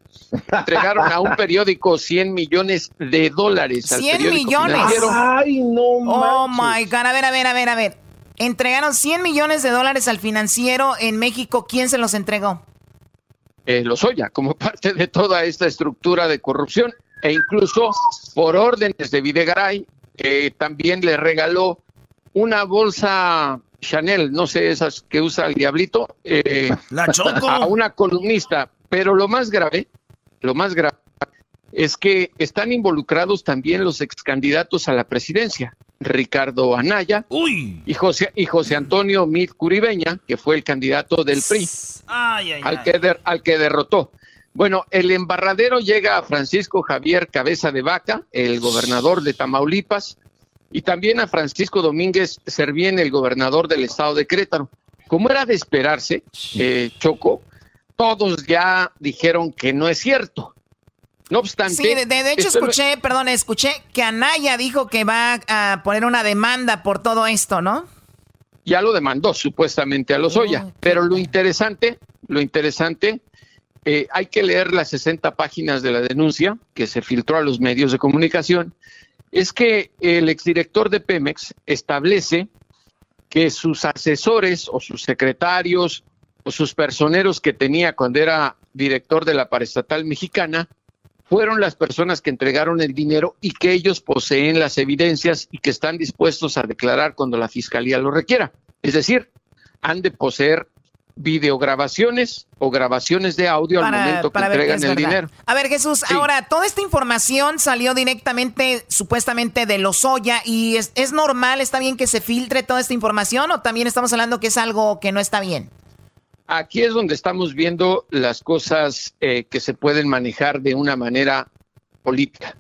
Entregaron a un periódico 100 millones de dólares. al 100 periódico millones. financiero. Oh my God, a ver, a ver, a ver, a ver. Entregaron 100 millones de dólares al financiero en México. ¿Quién se los entregó? eh, Lozoya como parte de toda esta estructura de corrupción e incluso por órdenes de Videgaray eh, también le regaló una bolsa Chanel, no sé esas que usa el diablito, eh, La Choco. a una columnista. Pero lo más grave, lo más grave es que están involucrados también los ex candidatos a la presidencia, Ricardo Anaya y José y José Antonio Mit Curibeña, que fue el candidato del PRI Ay, ay, al ay. que, der- al que derrotó. Bueno, el embarradero llega a Francisco Javier Cabeza de Vaca, el gobernador de Tamaulipas, y también a Francisco Domínguez Servién, el gobernador del estado de Querétaro. Como era de esperarse, eh, Choco, todos ya dijeron que no es cierto. No obstante. Sí, de, de hecho no- escuché, perdón, escuché que Anaya dijo que va a poner una demanda por todo esto, ¿no? ya lo demandó supuestamente a Lozoya. Pero lo interesante, lo interesante, eh, hay que leer las 60 páginas de la denuncia que se filtró a los medios de comunicación, es que el exdirector de Pemex establece que sus asesores o sus secretarios o sus personeros que tenía cuando era director de la paraestatal mexicana fueron las personas que entregaron el dinero y que ellos poseen las evidencias y que están dispuestos a declarar cuando la fiscalía lo requiera. Es decir, han de poseer videograbaciones o grabaciones de audio al momento que para que entregan el dinero. A ver, Jesús, ahora, toda esta información salió directamente, supuestamente, de Lozoya y es, es normal, está bien que se filtre toda esta información o también estamos hablando que es algo que no está bien. Aquí es donde estamos viendo las cosas eh, que se pueden manejar de una manera política.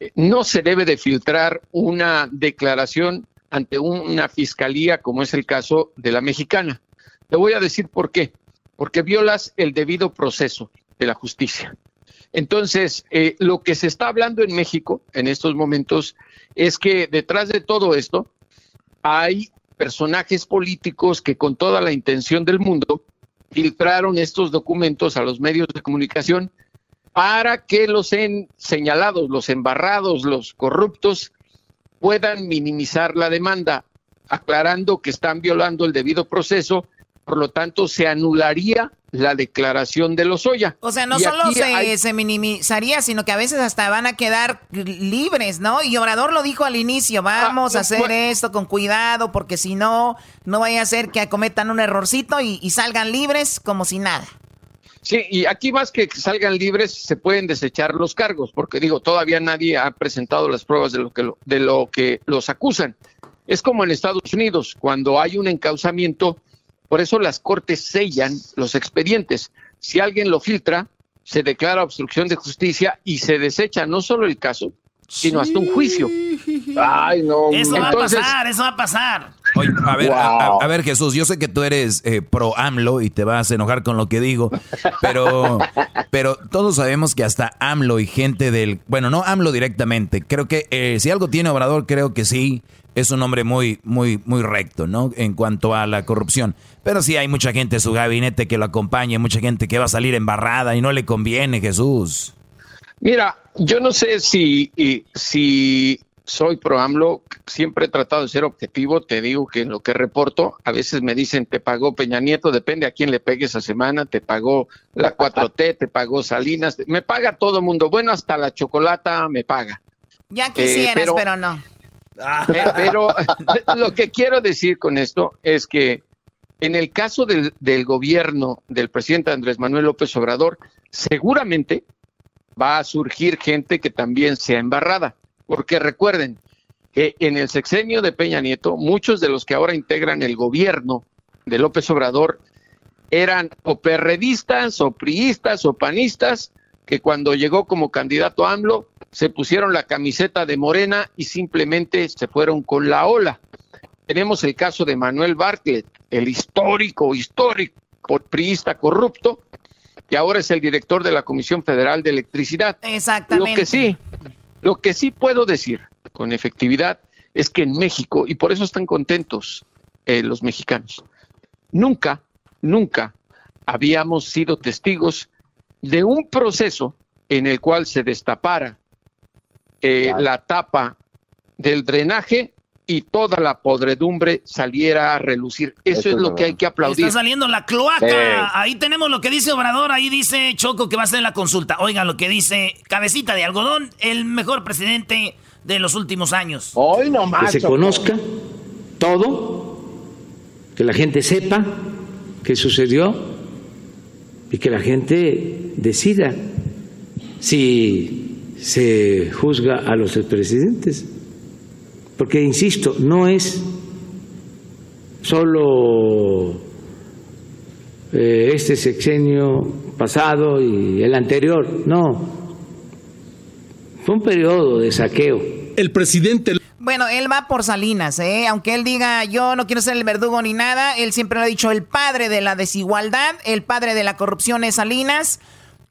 Eh, No se debe de filtrar una declaración ante una fiscalía como es el caso de la mexicana. Te voy a decir por qué. Porque violas el debido proceso de la justicia. Entonces, eh, lo que se está hablando en México en estos momentos es que detrás de todo esto hay personajes políticos que con toda la intención del mundo filtraron estos documentos a los medios de comunicación para que los en- señalados, los embarrados, los corruptos puedan minimizar la demanda, aclarando que están violando el debido proceso, por lo tanto se anularía la declaración de Lozoya. O sea, no Y solo se, hay- se minimizaría, sino que a veces hasta van a quedar libres, ¿no? Y Obrador lo dijo al inicio, vamos Ah, a hacer bueno. esto con cuidado, porque si no, no vaya a ser que cometan un errorcito y, y salgan libres como si nada. Sí, y aquí más que salgan libres, se pueden desechar los cargos, porque digo, todavía nadie ha presentado las pruebas de lo que, lo- de lo que los acusan. Es como en Estados Unidos, cuando hay un encauzamiento, por eso las cortes sellan los expedientes. Si alguien lo filtra, se declara obstrucción de justicia y se desecha no solo el caso, sino hasta un juicio. Ay, no. Eso va a pasar, eso va a pasar. Oye, a ver, a, a- a ver, Jesús, yo sé que tú eres eh, pro AMLO y te vas a enojar con lo que digo, pero, pero todos sabemos que hasta AMLO y gente del, bueno, no AMLO directamente, creo que eh, si algo tiene Obrador, creo que sí, es un hombre muy, muy, muy recto, ¿no? En cuanto a la corrupción. Pero sí hay mucha gente en su gabinete que lo acompaña, mucha gente que va a salir embarrada y no le conviene, Jesús. Mira, yo no sé si, si soy pro AMLO, siempre he tratado de ser objetivo, te digo que en lo que reporto, a veces me dicen, te pagó Peña Nieto, depende a quién le pegue esa semana, te pagó la 4T, te pagó Salinas, me paga todo el mundo, bueno, hasta la chocolata me paga. Ya quisieras, pero- pero no. Eh, pero lo que quiero decir con esto es que en el caso del gobierno del presidente Andrés Manuel López Obrador, seguramente va a surgir gente que también sea embarrada. Porque recuerden que en el sexenio de Peña Nieto, muchos de los que ahora integran el gobierno de López Obrador eran o perredistas o priistas o panistas que cuando llegó como candidato a AMLO se pusieron la camiseta de Morena y simplemente se fueron con la ola. Tenemos el caso de Manuel Bartlett, el histórico, histórico priista corrupto, que ahora es el director de la Comisión Federal de Electricidad. Exactamente. Lo que sí, lo que sí puedo decir con efectividad es que en México, y por eso están contentos eh, los mexicanos, nunca, nunca habíamos sido testigos de un proceso en el cual se destapara eh, la tapa del drenaje y toda la podredumbre saliera a relucir. Eso, es lo que hay que aplaudir. Está saliendo la cloaca. Ahí tenemos lo que dice Obrador. Ahí dice Choco que va a ser la consulta. Oigan lo que dice Cabecita de Algodón, el mejor presidente de los últimos años. Hoy no que se conozca todo, que la gente sepa qué sucedió y que la gente decida si se juzga a los expresidentes. Porque, insisto, no es solo eh, este sexenio pasado y el anterior, no. Fue un periodo de saqueo. El presidente. Bueno, él va por Salinas, ¿eh? Aunque él diga, yo no quiero ser el verdugo ni nada, él siempre lo ha dicho, el padre de la desigualdad, el padre de la corrupción es Salinas.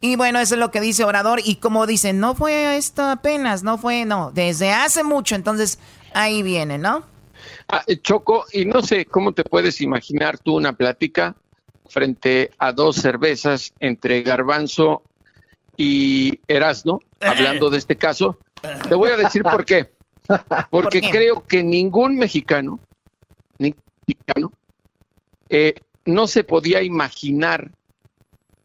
Y bueno, eso es lo que dice Obrador. Y como dicen, no fue esto apenas, no fue, no, desde hace mucho. Entonces, ahí viene, ¿no? Ah, eh, Choco, y no sé cómo te puedes imaginar tú una plática frente a dos cervezas entre Garbanzo y Erasno, hablando de este caso. Te voy a decir por qué. Porque creo que ningún mexicano, ningún mexicano eh, no se podía imaginar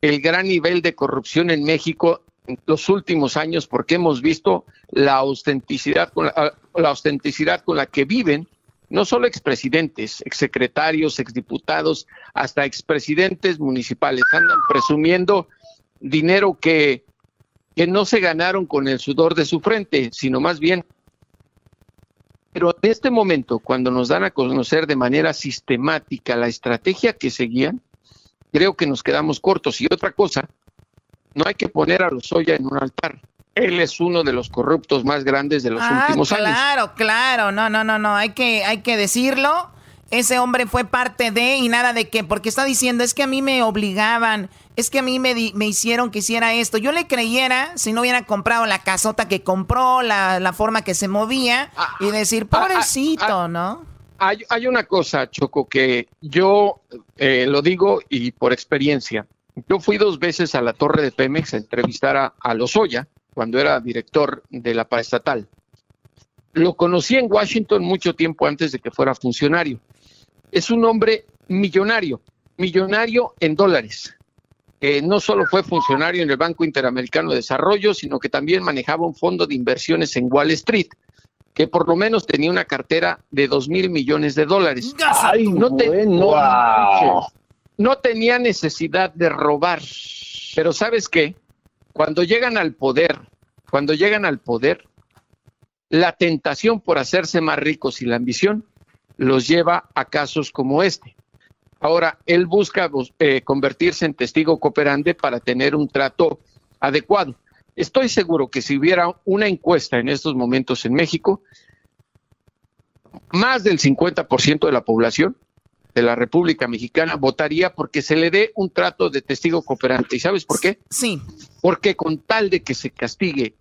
el gran nivel de corrupción en México en los últimos años, porque hemos visto la autenticidad con la, la autenticidad con la que viven no solo expresidentes, exsecretarios, exdiputados, hasta expresidentes municipales. Andan presumiendo dinero que, que no se ganaron con el sudor de su frente, sino más bien. Pero en este momento, cuando nos dan a conocer de manera sistemática la estrategia que seguían, creo que nos quedamos cortos. Y otra cosa, no hay que poner a Lozoya en un altar. Él es uno de los corruptos más grandes de los Ah, últimos años. claro, claro. No, no, no, no. Hay que, hay que decirlo. Ese hombre fue parte de y nada de que, porque está diciendo, es que a mí me obligaban, es que a mí me, di- me hicieron que hiciera esto. Yo le creyera si no hubiera comprado la casota que compró, la, la forma que se movía y decir, pobrecito, ¿no? Hay, hay una cosa, Choco, que yo eh, lo digo y por experiencia. Yo fui dos veces a la torre de Pemex a entrevistar a, a Lozoya cuando era director de la paraestatal. Lo conocí en Washington mucho tiempo antes de que fuera funcionario. Es un hombre millonario, millonario en dólares. Eh, no solo fue funcionario en el Banco Interamericano de Desarrollo, sino que también manejaba un fondo de inversiones en Wall Street, que por lo menos tenía una cartera de dos mil millones de dólares. no, te- no- no tenía necesidad de robar. Pero ¿sabes qué? Cuando llegan al poder, cuando llegan al poder, la tentación por hacerse más ricos y la ambición los lleva a casos como este. Ahora, él busca bus- eh, convertirse en testigo cooperante para tener un trato adecuado. Estoy seguro que si hubiera una encuesta en estos momentos en México, más del 50% de la población de la República Mexicana votaría porque se le dé un trato de testigo cooperante. ¿Y sabes por qué? Sí. Porque con tal de que se castigue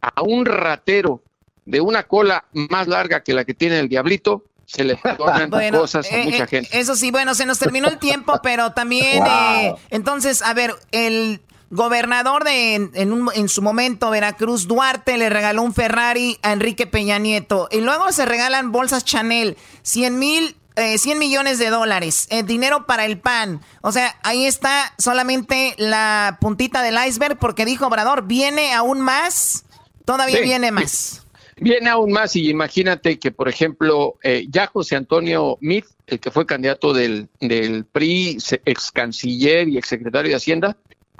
a un ratero de una cola más larga que la que tiene el diablito, se le perdonan Bueno, cosas a eh, mucha eh, gente. Eso sí, bueno, se nos terminó el tiempo, pero también, Wow. eh, entonces, a ver, el gobernador de en, en un- en su momento, Veracruz, Duarte, le regaló un Ferrari a Enrique Peña Nieto. Y luego se regalan bolsas Chanel, 100 mil, eh, 100 millones de dólares, eh, dinero para el pan. O sea, ahí está solamente la puntita del iceberg, porque dijo Obrador, viene aún más, todavía Sí, viene sí. más. Viene aún más y imagínate que, por ejemplo, eh, ya José Antonio Meade, el que fue candidato del, del PRI, ex canciller y ex secretario de Hacienda,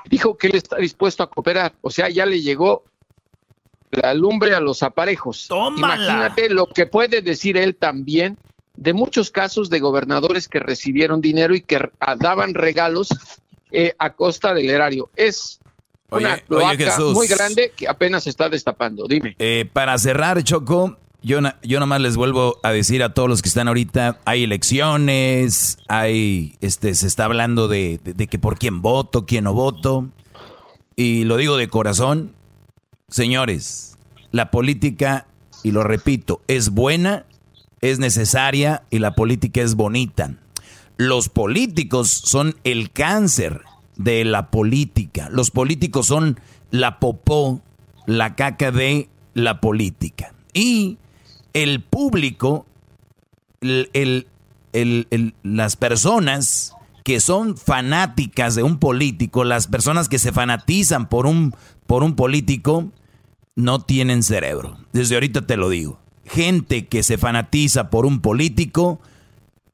dijo que él está dispuesto a cooperar. O sea, ya le llegó la lumbre a los aparejos. Tómala. Imagínate lo que puede decir él también de muchos casos de gobernadores que recibieron dinero y que daban regalos eh, a costa del erario. Es una Oye, Jesús. muy grande que apenas se está destapando. Dime. Eh, para cerrar, Choco, yo, na- yo nomás les vuelvo a decir a todos los que están ahorita, hay elecciones, hay, este, se está hablando de, de- de que por quién voto, quién no voto. Y lo digo de corazón, señores, la política, y lo repito, es buena, es necesaria y la política es bonita. Los políticos son el cáncer de la política. Los políticos son la popó, la caca de la política. Y el público, el- el- el- las personas que son fanáticas de un político, las personas que se fanatizan por un, por un político, no tienen cerebro. Desde ahorita te lo digo. Gente que se fanatiza por un político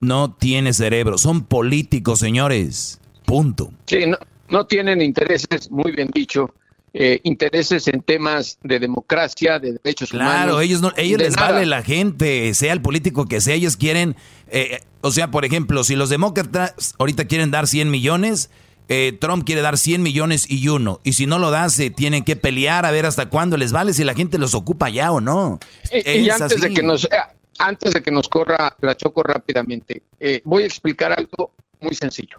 no tiene cerebro. Son políticos, señores. Punto. Sí, no, no tienen intereses, muy bien dicho, eh, intereses en temas de democracia, de derechos humanos. Claro, ellos no, ellos les nada. vale la gente, sea el político que sea, ellos quieren, eh, o sea, por ejemplo, si los demócratas ahorita quieren dar 100 millones, eh, Trump quiere dar 100 millones y uno. Y si no lo da, se tienen que pelear a ver hasta cuándo les vale, si la gente los ocupa ya o no. Y, y antes, de que nos, eh, antes de que nos corra la choco rápidamente, eh, voy a explicar algo muy sencillo.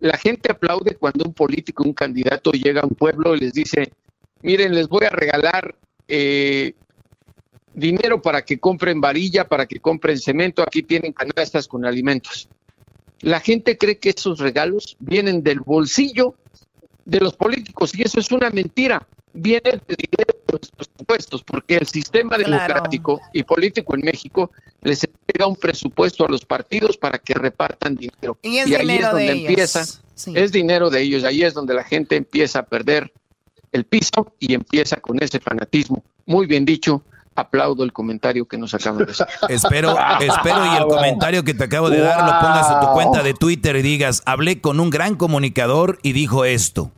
La gente aplaude cuando un político, un candidato llega a un pueblo y les dice, miren, les voy a regalar eh, dinero para que compren varilla, para que compren cemento, aquí tienen canastas con alimentos. La gente cree que esos regalos vienen del bolsillo de los políticos y eso es una mentira. Viene de dinero de los presupuestos, porque el sistema democrático y político en México les entrega un presupuesto a los partidos para que repartan dinero. Y es ahí es donde empieza, Sí. es dinero de ellos, ahí es donde la gente empieza a perder el piso y empieza con ese fanatismo. Muy bien dicho, aplaudo el comentario que nos acaban de hacer. Espero, espero y el comentario que te acabo de dar lo pongas en tu cuenta de Twitter y digas, hablé con un gran comunicador y dijo esto.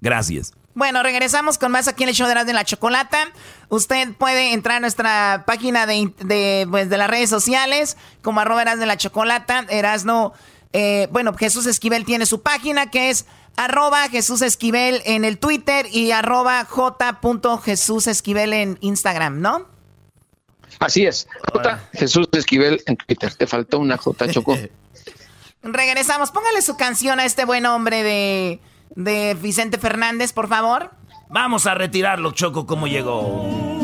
Gracias. Bueno, regresamos con más aquí en el show de Erasmo y la Chocolata. Usted puede entrar a nuestra página de, de, pues, de las redes sociales como arroba Erasmo y la Chocolata. Erasno, eh, bueno, Jesús Esquivel tiene su página que es arroba Jesús Esquivel en el Twitter y arroba j. Jesús Esquivel en Instagram, ¿no? Así es. J. Jesús Esquivel en Twitter. Te faltó una J, Choco. Regresamos. Póngale su canción a este buen hombre de, de Vicente Fernández, por favor. Vamos a retirarlo, Choco, como llegó.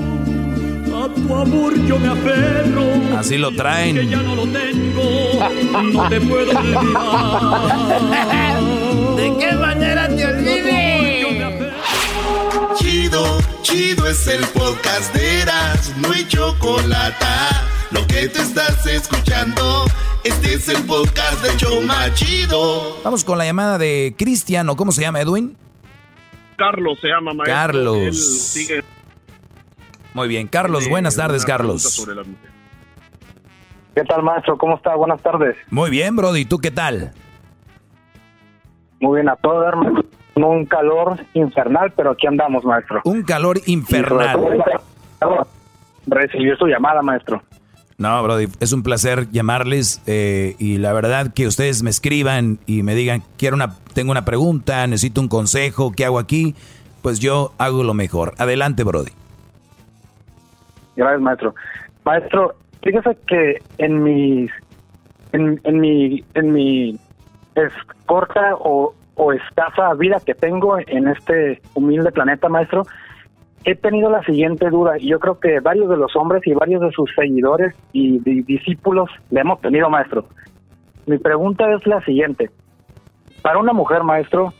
A tu amor yo me aferro. Así lo traen. Que ya no lo tengo. No te puedo olvidar. ¿De qué manera te olvide? Chido, chido es el podcast de Eras, no hay chocolate. Lo que te estás escuchando, este es el podcast de Choma Chido. Vamos con la llamada de Cristian, ¿o cómo se llama, Edwin? Carlos se llama maestro. Carlos. Él sigue Muy bien, Carlos, buenas tardes, Carlos. ¿Qué tal, maestro? ¿Cómo está? Buenas tardes. Muy bien, Brody, ¿tú qué tal? Muy bien, a todo maestro. Un calor infernal, pero aquí andamos, maestro. Un calor infernal. Recibir su llamada, maestro. No, Brody, es un placer llamarles eh, y la verdad que ustedes me escriban y me digan, quiero una, tengo una pregunta, necesito un consejo, ¿qué hago aquí? Pues yo hago lo mejor. Adelante, Brody. Gracias, maestro. Maestro, fíjese que en mi, en, en mi, en mi es corta o, o escasa vida que tengo en este humilde planeta, maestro, he tenido la siguiente duda y yo creo que varios de los hombres y varios de sus seguidores y di- discípulos le hemos tenido, maestro. Mi pregunta es la siguiente. Para una mujer, maestro,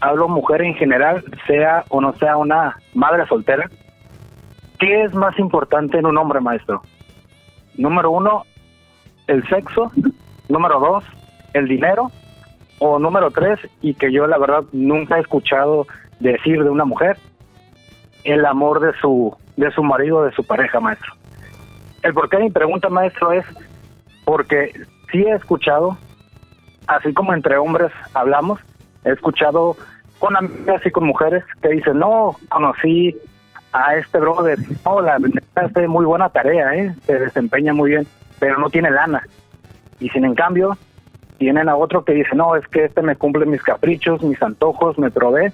hablo mujer en general, sea o no sea una madre soltera, ¿qué es más importante en un hombre, maestro? Número uno, el sexo. Número dos, el dinero. O número tres, y que yo la verdad nunca he escuchado decir de una mujer, el amor de su, de su marido, de su pareja, maestro. El por qué mi pregunta, maestro, es porque sí he escuchado, así como entre hombres hablamos, he escuchado con amigas y con mujeres que dicen, no, conocí a este brother, no, la hace muy buena tarea, ¿eh? se desempeña muy bien, pero no tiene lana. Y sin en cambio, tienen a otro que dice, no, es que este me cumple mis caprichos, mis antojos, me provee,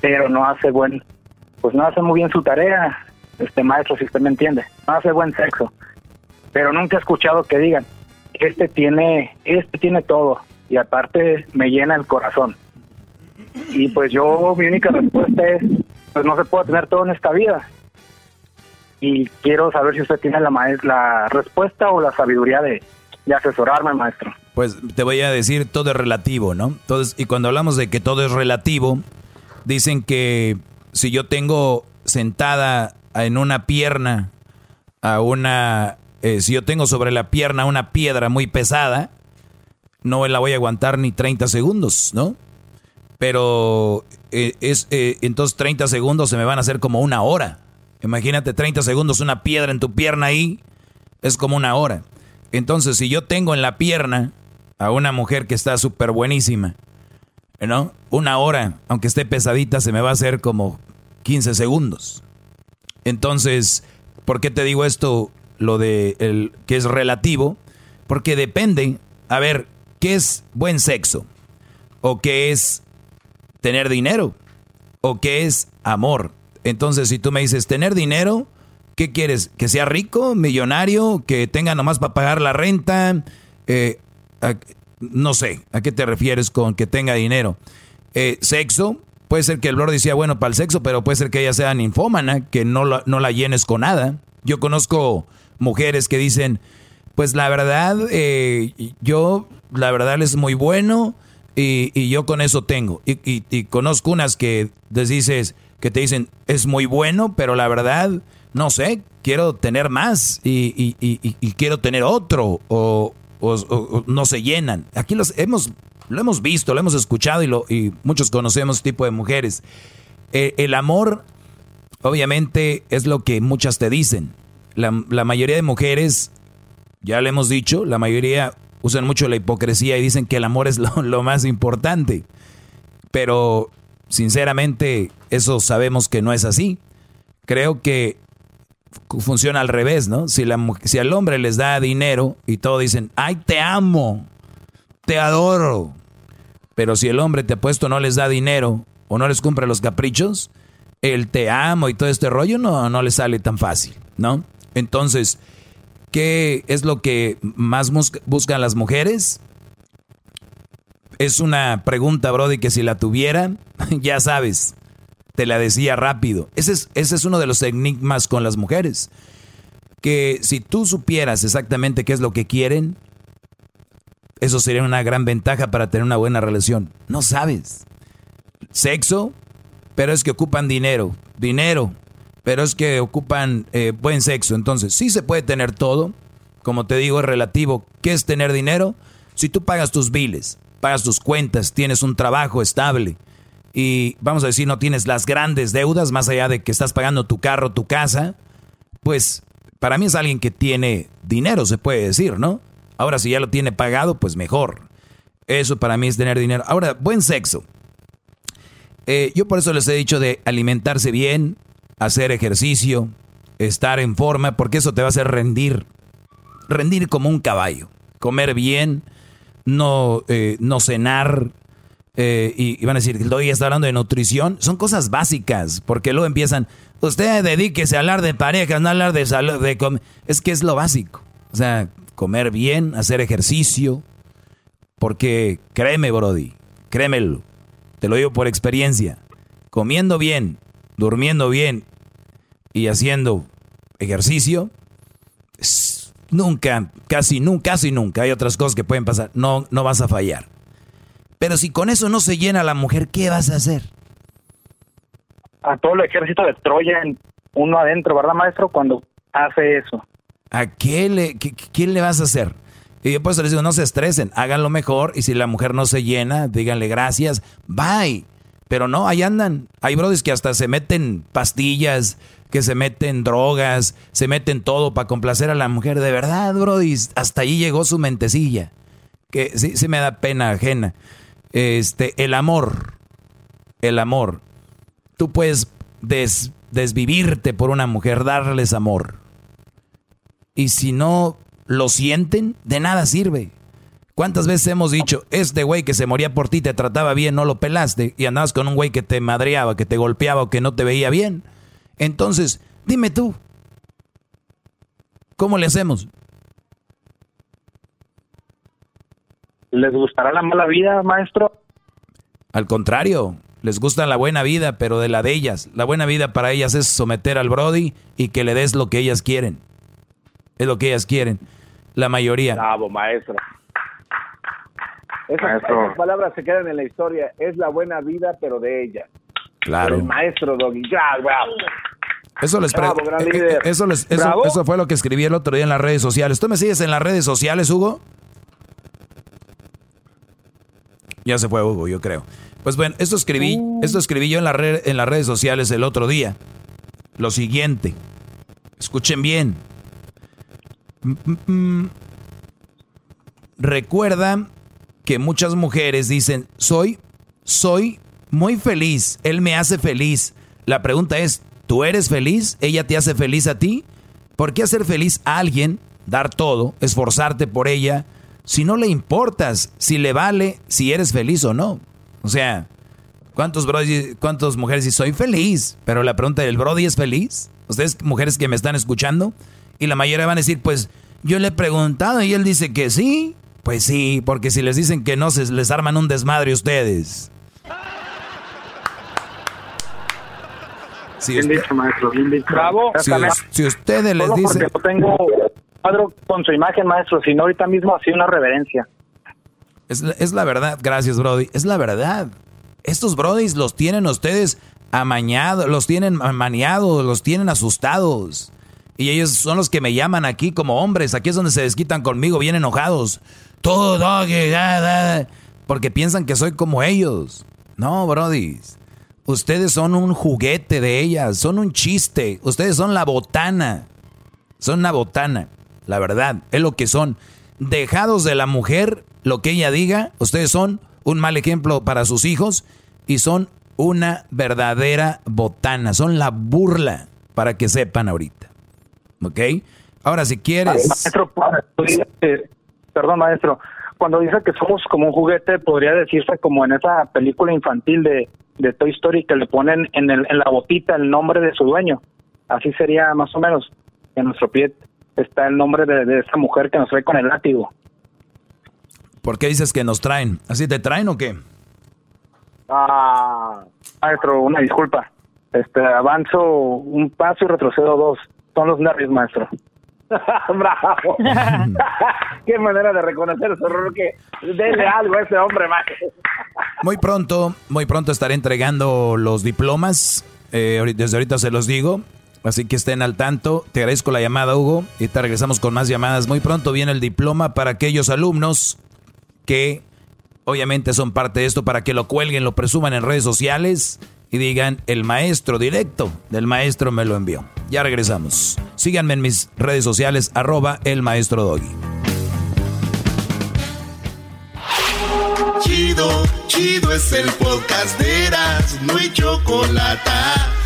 pero no hace buen, pues no hace muy bien su tarea, este maestro, si usted me entiende, no hace buen sexo. Pero nunca he escuchado que digan, este tiene, este tiene todo, y aparte me llena el corazón. Y pues yo, mi única respuesta es, pues no se puede tener todo en esta vida. Y quiero saber si usted tiene la, la respuesta o la sabiduría de, de asesorarme, maestro. Pues te voy a decir, todo es relativo, ¿no? Entonces, y cuando hablamos de que todo es relativo, dicen que si yo tengo sentada en una pierna a una, eh, si yo tengo sobre la pierna una piedra muy pesada, no la voy a aguantar ni 30 segundos, ¿no? Pero eh, es eh, entonces 30 segundos se me van a hacer como una hora. Imagínate 30 segundos una piedra en tu pierna ahí, es como una hora. Entonces, si yo tengo en la pierna a una mujer que está súper buenísima, ¿no? Una hora, aunque esté pesadita, se me va a hacer como 15 segundos. Entonces, ¿por qué te digo esto, lo de el, que es relativo? Porque depende, a ver, ¿qué es buen sexo? ¿O qué es tener dinero o qué es amor. Entonces, si tú me dices tener dinero, ¿qué quieres? ¿Que sea rico, millonario, que tenga nomás para pagar la renta? Eh, no sé, ¿a qué te refieres con que tenga dinero? Eh, sexo, puede ser que el Lord decía, bueno, para el sexo, pero puede ser que ella sea ninfómana, que no la, no la llenes con nada. Yo conozco mujeres que dicen, pues la verdad, eh, yo, la verdad es muy bueno y, yo con eso tengo. Y, y, conozco unas que les dices, que te dicen, es muy bueno, pero la verdad, no sé, quiero tener más y, quiero tener otro no se llenan. Aquí los hemos, lo hemos visto, lo hemos escuchado y, muchos conocemos este tipo de mujeres. Eh, el amor, obviamente, es lo que muchas te dicen. La, mayoría de mujeres, ya le hemos dicho, la mayoría usan mucho la hipocresía y dicen que el amor es lo más importante. Pero, sinceramente, eso sabemos que no es así. Creo que funciona al revés, ¿no? Si, la, si al hombre les da dinero y todos dicen, ay, te amo, te adoro. Pero si el hombre te ha puesto no les da dinero o no les cumple los caprichos, el te amo y todo este rollo no, no le sale tan fácil, ¿no? Entonces, ¿qué es lo que más buscan las mujeres? Es una pregunta, Brody, que si la tuviera, ya sabes, te la decía rápido. Ese es, ese es uno de los enigmas con las mujeres. Que si tú supieras exactamente qué es lo que quieren, eso sería una gran ventaja para tener una buena relación. No sabes. Sexo, pero es que ocupan dinero. Dinero, pero es que ocupan eh, buen sexo. Entonces, sí se puede tener todo. Como te digo, es relativo. ¿Qué es tener dinero? Si tú pagas tus biles, pagas tus cuentas, tienes un trabajo estable, y vamos a decir no tienes las grandes deudas más allá de que estás pagando tu carro, tu casa, pues para mí es alguien que tiene dinero, se puede decir, ¿no? Ahora si ya lo tiene pagado, pues mejor. Eso para mí es tener dinero. Ahora, buen sexo. Eh, yo por eso les he dicho de alimentarse bien, hacer ejercicio, estar en forma, porque eso te va a hacer rendir, rendir como un caballo, comer bien, no, eh, no cenar, eh, y, van a decir, hoy está hablando de nutrición, son cosas básicas, porque luego empiezan, usted dedíquese a hablar de parejas, no a hablar de salud, de es que es lo básico. O sea, comer bien, hacer ejercicio, porque créeme, Brody, créemelo, te lo digo por experiencia, comiendo bien, durmiendo bien y haciendo ejercicio, nunca, casi nunca, casi nunca, hay otras cosas que pueden pasar, no, no vas a fallar. Pero si con eso no se llena la mujer, ¿qué vas a hacer? A todo el ejército de Troya, uno adentro, ¿verdad, maestro? Cuando hace eso. ¿A qué le, quién le vas a hacer? Y yo pues les digo, no se estresen, háganlo mejor y si la mujer no se llena, díganle gracias, bye. Pero no, ahí andan. Hay brodis que hasta se meten pastillas, que se meten drogas, se meten todo para complacer a la mujer. De verdad, brodis, hasta ahí llegó su mentecilla. Que sí, sí me da pena ajena. Este, el amor. El amor. Tú puedes desvivirte por una mujer, darles amor. Y si no lo sienten, de nada sirve. ¿Cuántas veces hemos dicho, este güey que se moría por ti te trataba bien, no lo pelaste, y andabas con un güey que te madreaba, que te golpeaba o que no te veía bien? Entonces, dime tú, ¿cómo le hacemos? ¿Les gustará la mala vida, maestro? Al contrario, les gusta la buena vida, pero de la de ellas. La buena vida para ellas es someter al Brody y que le des lo que ellas quieren. Es lo que ellas quieren. La mayoría. Bravo, maestro. Esas, palabras se quedan en la historia. Es la buena vida, pero de ella. Claro. El maestro Doggy. bravo. Eso les bravo, eh, eh, eso, les, eso, eso, fue lo que escribí el otro día en las redes sociales. ¿Tú me sigues en las redes sociales, Hugo? Ya se fue Hugo, yo creo. Pues bueno, esto escribí, uh. esto escribí yo en, la en las redes sociales el otro día. Lo siguiente. Escuchen bien. Recuerda que muchas mujeres dicen, soy, soy muy feliz, él me hace feliz. La pregunta es, ¿tú eres feliz? ¿Ella te hace feliz a ti? ¿Por qué hacer feliz a alguien, dar todo, esforzarte por ella, si no le importas, si le vale, si eres feliz o no. O sea, ¿Cuántos brody, cuántos mujeres y soy feliz? Pero la pregunta del brody es feliz. Ustedes mujeres que me están escuchando y la mayoría van a decir, pues yo le he preguntado y él dice que sí. Pues sí, porque si les dicen que no, se les arman un desmadre ustedes. Si bien dicho, maestro, bien dicho. Bravo. Si, si ustedes les dicen... Tengo cuadro con su imagen, maestro, sino ahorita mismo así una reverencia. Es la, es la verdad, gracias, Brody. Es la verdad. Estos Brodys los tienen ustedes amañados, los tienen maniados, los tienen asustados. Y ellos son los que me llaman aquí como hombres. Aquí es donde se desquitan conmigo, bien enojados. Todo, porque piensan que soy como ellos. No, Brody. Ustedes son un juguete de ellas, son un chiste. Ustedes son la botana. Son una botana, la verdad, es lo que son. Dejados de la mujer, lo que ella diga, ustedes son un mal ejemplo para sus hijos y son una verdadera botana, son la burla, para que sepan ahorita. ¿Ok? Ahora, si quieres... Maestro, perdón, maestro, cuando dice que somos como un juguete, podría decirse como en esa película infantil de, de Toy Story que le ponen en, el, en la botita el nombre de su dueño. Así sería más o menos. En nuestro pie está el nombre de, de esa mujer que nos trae con el látigo. ¿Por qué dices que nos traen? ¿Así te traen o qué? Ah, maestro, una disculpa. Este, avanzo un paso y retrocedo dos. Son los nervios, maestro. Bravo. Qué manera de reconocer su error que dele algo a ese hombre, maestro. Muy pronto, muy pronto estaré entregando los diplomas. Eh, desde ahorita se los digo. Así que estén al tanto. Te agradezco la llamada, Hugo. Y te regresamos con más llamadas. Muy pronto viene el diploma para aquellos alumnos que obviamente son parte de esto, para que lo cuelguen, lo presuman en redes sociales y digan, el maestro directo del maestro me lo envió. Ya regresamos. Síganme en mis redes sociales, arroba el maestro Doggy. Chido, chido es el podcast de no hay chocolate.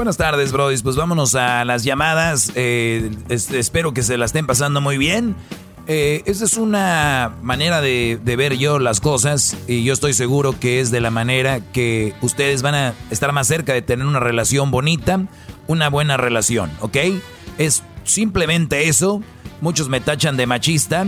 Buenas tardes, brodis. Pues vámonos a las llamadas. Eh, es- espero que se la estén pasando muy bien. Eh, esa es una manera de, de ver yo las cosas y yo estoy seguro que es de la manera que ustedes van a estar más cerca de tener una relación bonita, una buena relación, ¿ok? Es simplemente eso. Muchos me tachan de machista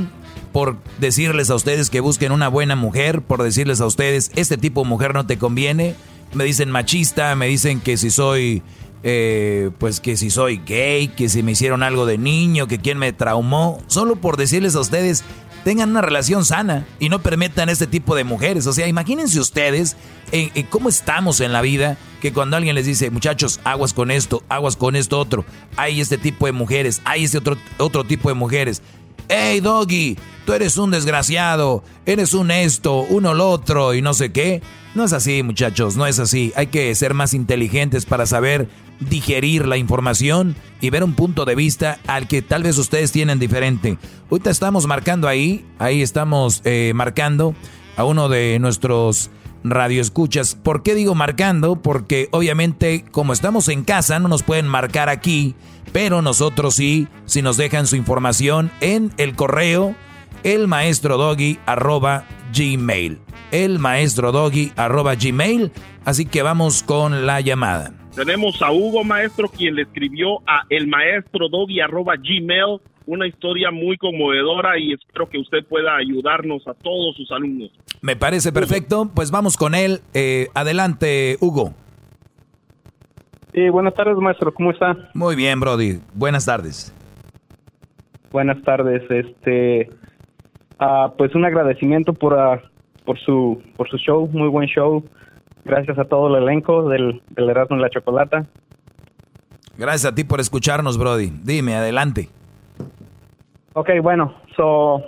por decirles a ustedes que busquen una buena mujer, por decirles a ustedes, este tipo de mujer no te conviene. Me dicen machista, me dicen que si soy, eh, pues que si soy gay, que si me hicieron algo de niño, que quién me traumó, solo por decirles a ustedes, tengan una relación sana y no permitan este tipo de mujeres. O sea, imagínense ustedes eh, eh, cómo estamos en la vida, que cuando alguien les dice, muchachos, aguas con esto, aguas con esto otro, hay este tipo de mujeres, hay este otro, otro tipo de mujeres. Hey, Doggy, tú eres un desgraciado, eres un esto, uno lo otro y no sé qué. No es así, muchachos, no es así. Hay que ser más inteligentes para saber digerir la información y ver un punto de vista al que tal vez ustedes tienen diferente. Ahorita estamos marcando ahí, ahí estamos eh, marcando a uno de nuestros radioescuchas. ¿Por qué digo marcando? Porque obviamente como estamos en casa no nos pueden marcar aquí, pero nosotros sí, si nos dejan su información en el correo el maestro doggy arroba gmail. El maestro doggy arroba gmail. Así que vamos con la llamada. Tenemos a Hugo Maestro, quien le escribió a el maestro gmail una historia muy conmovedora y espero que usted pueda ayudarnos a todos sus alumnos. Me parece perfecto. Pues vamos con él. Eh, adelante, Hugo. Sí, buenas tardes, maestro. ¿Cómo está? Muy bien, Brody. Buenas tardes. Buenas tardes. Este, ah, pues un agradecimiento por ah, por su por su show, muy buen show. Gracias a todo el elenco del, del Erasmo y la Chocolata. Gracias a ti por escucharnos, Brody. Dime, adelante. Ok, bueno, so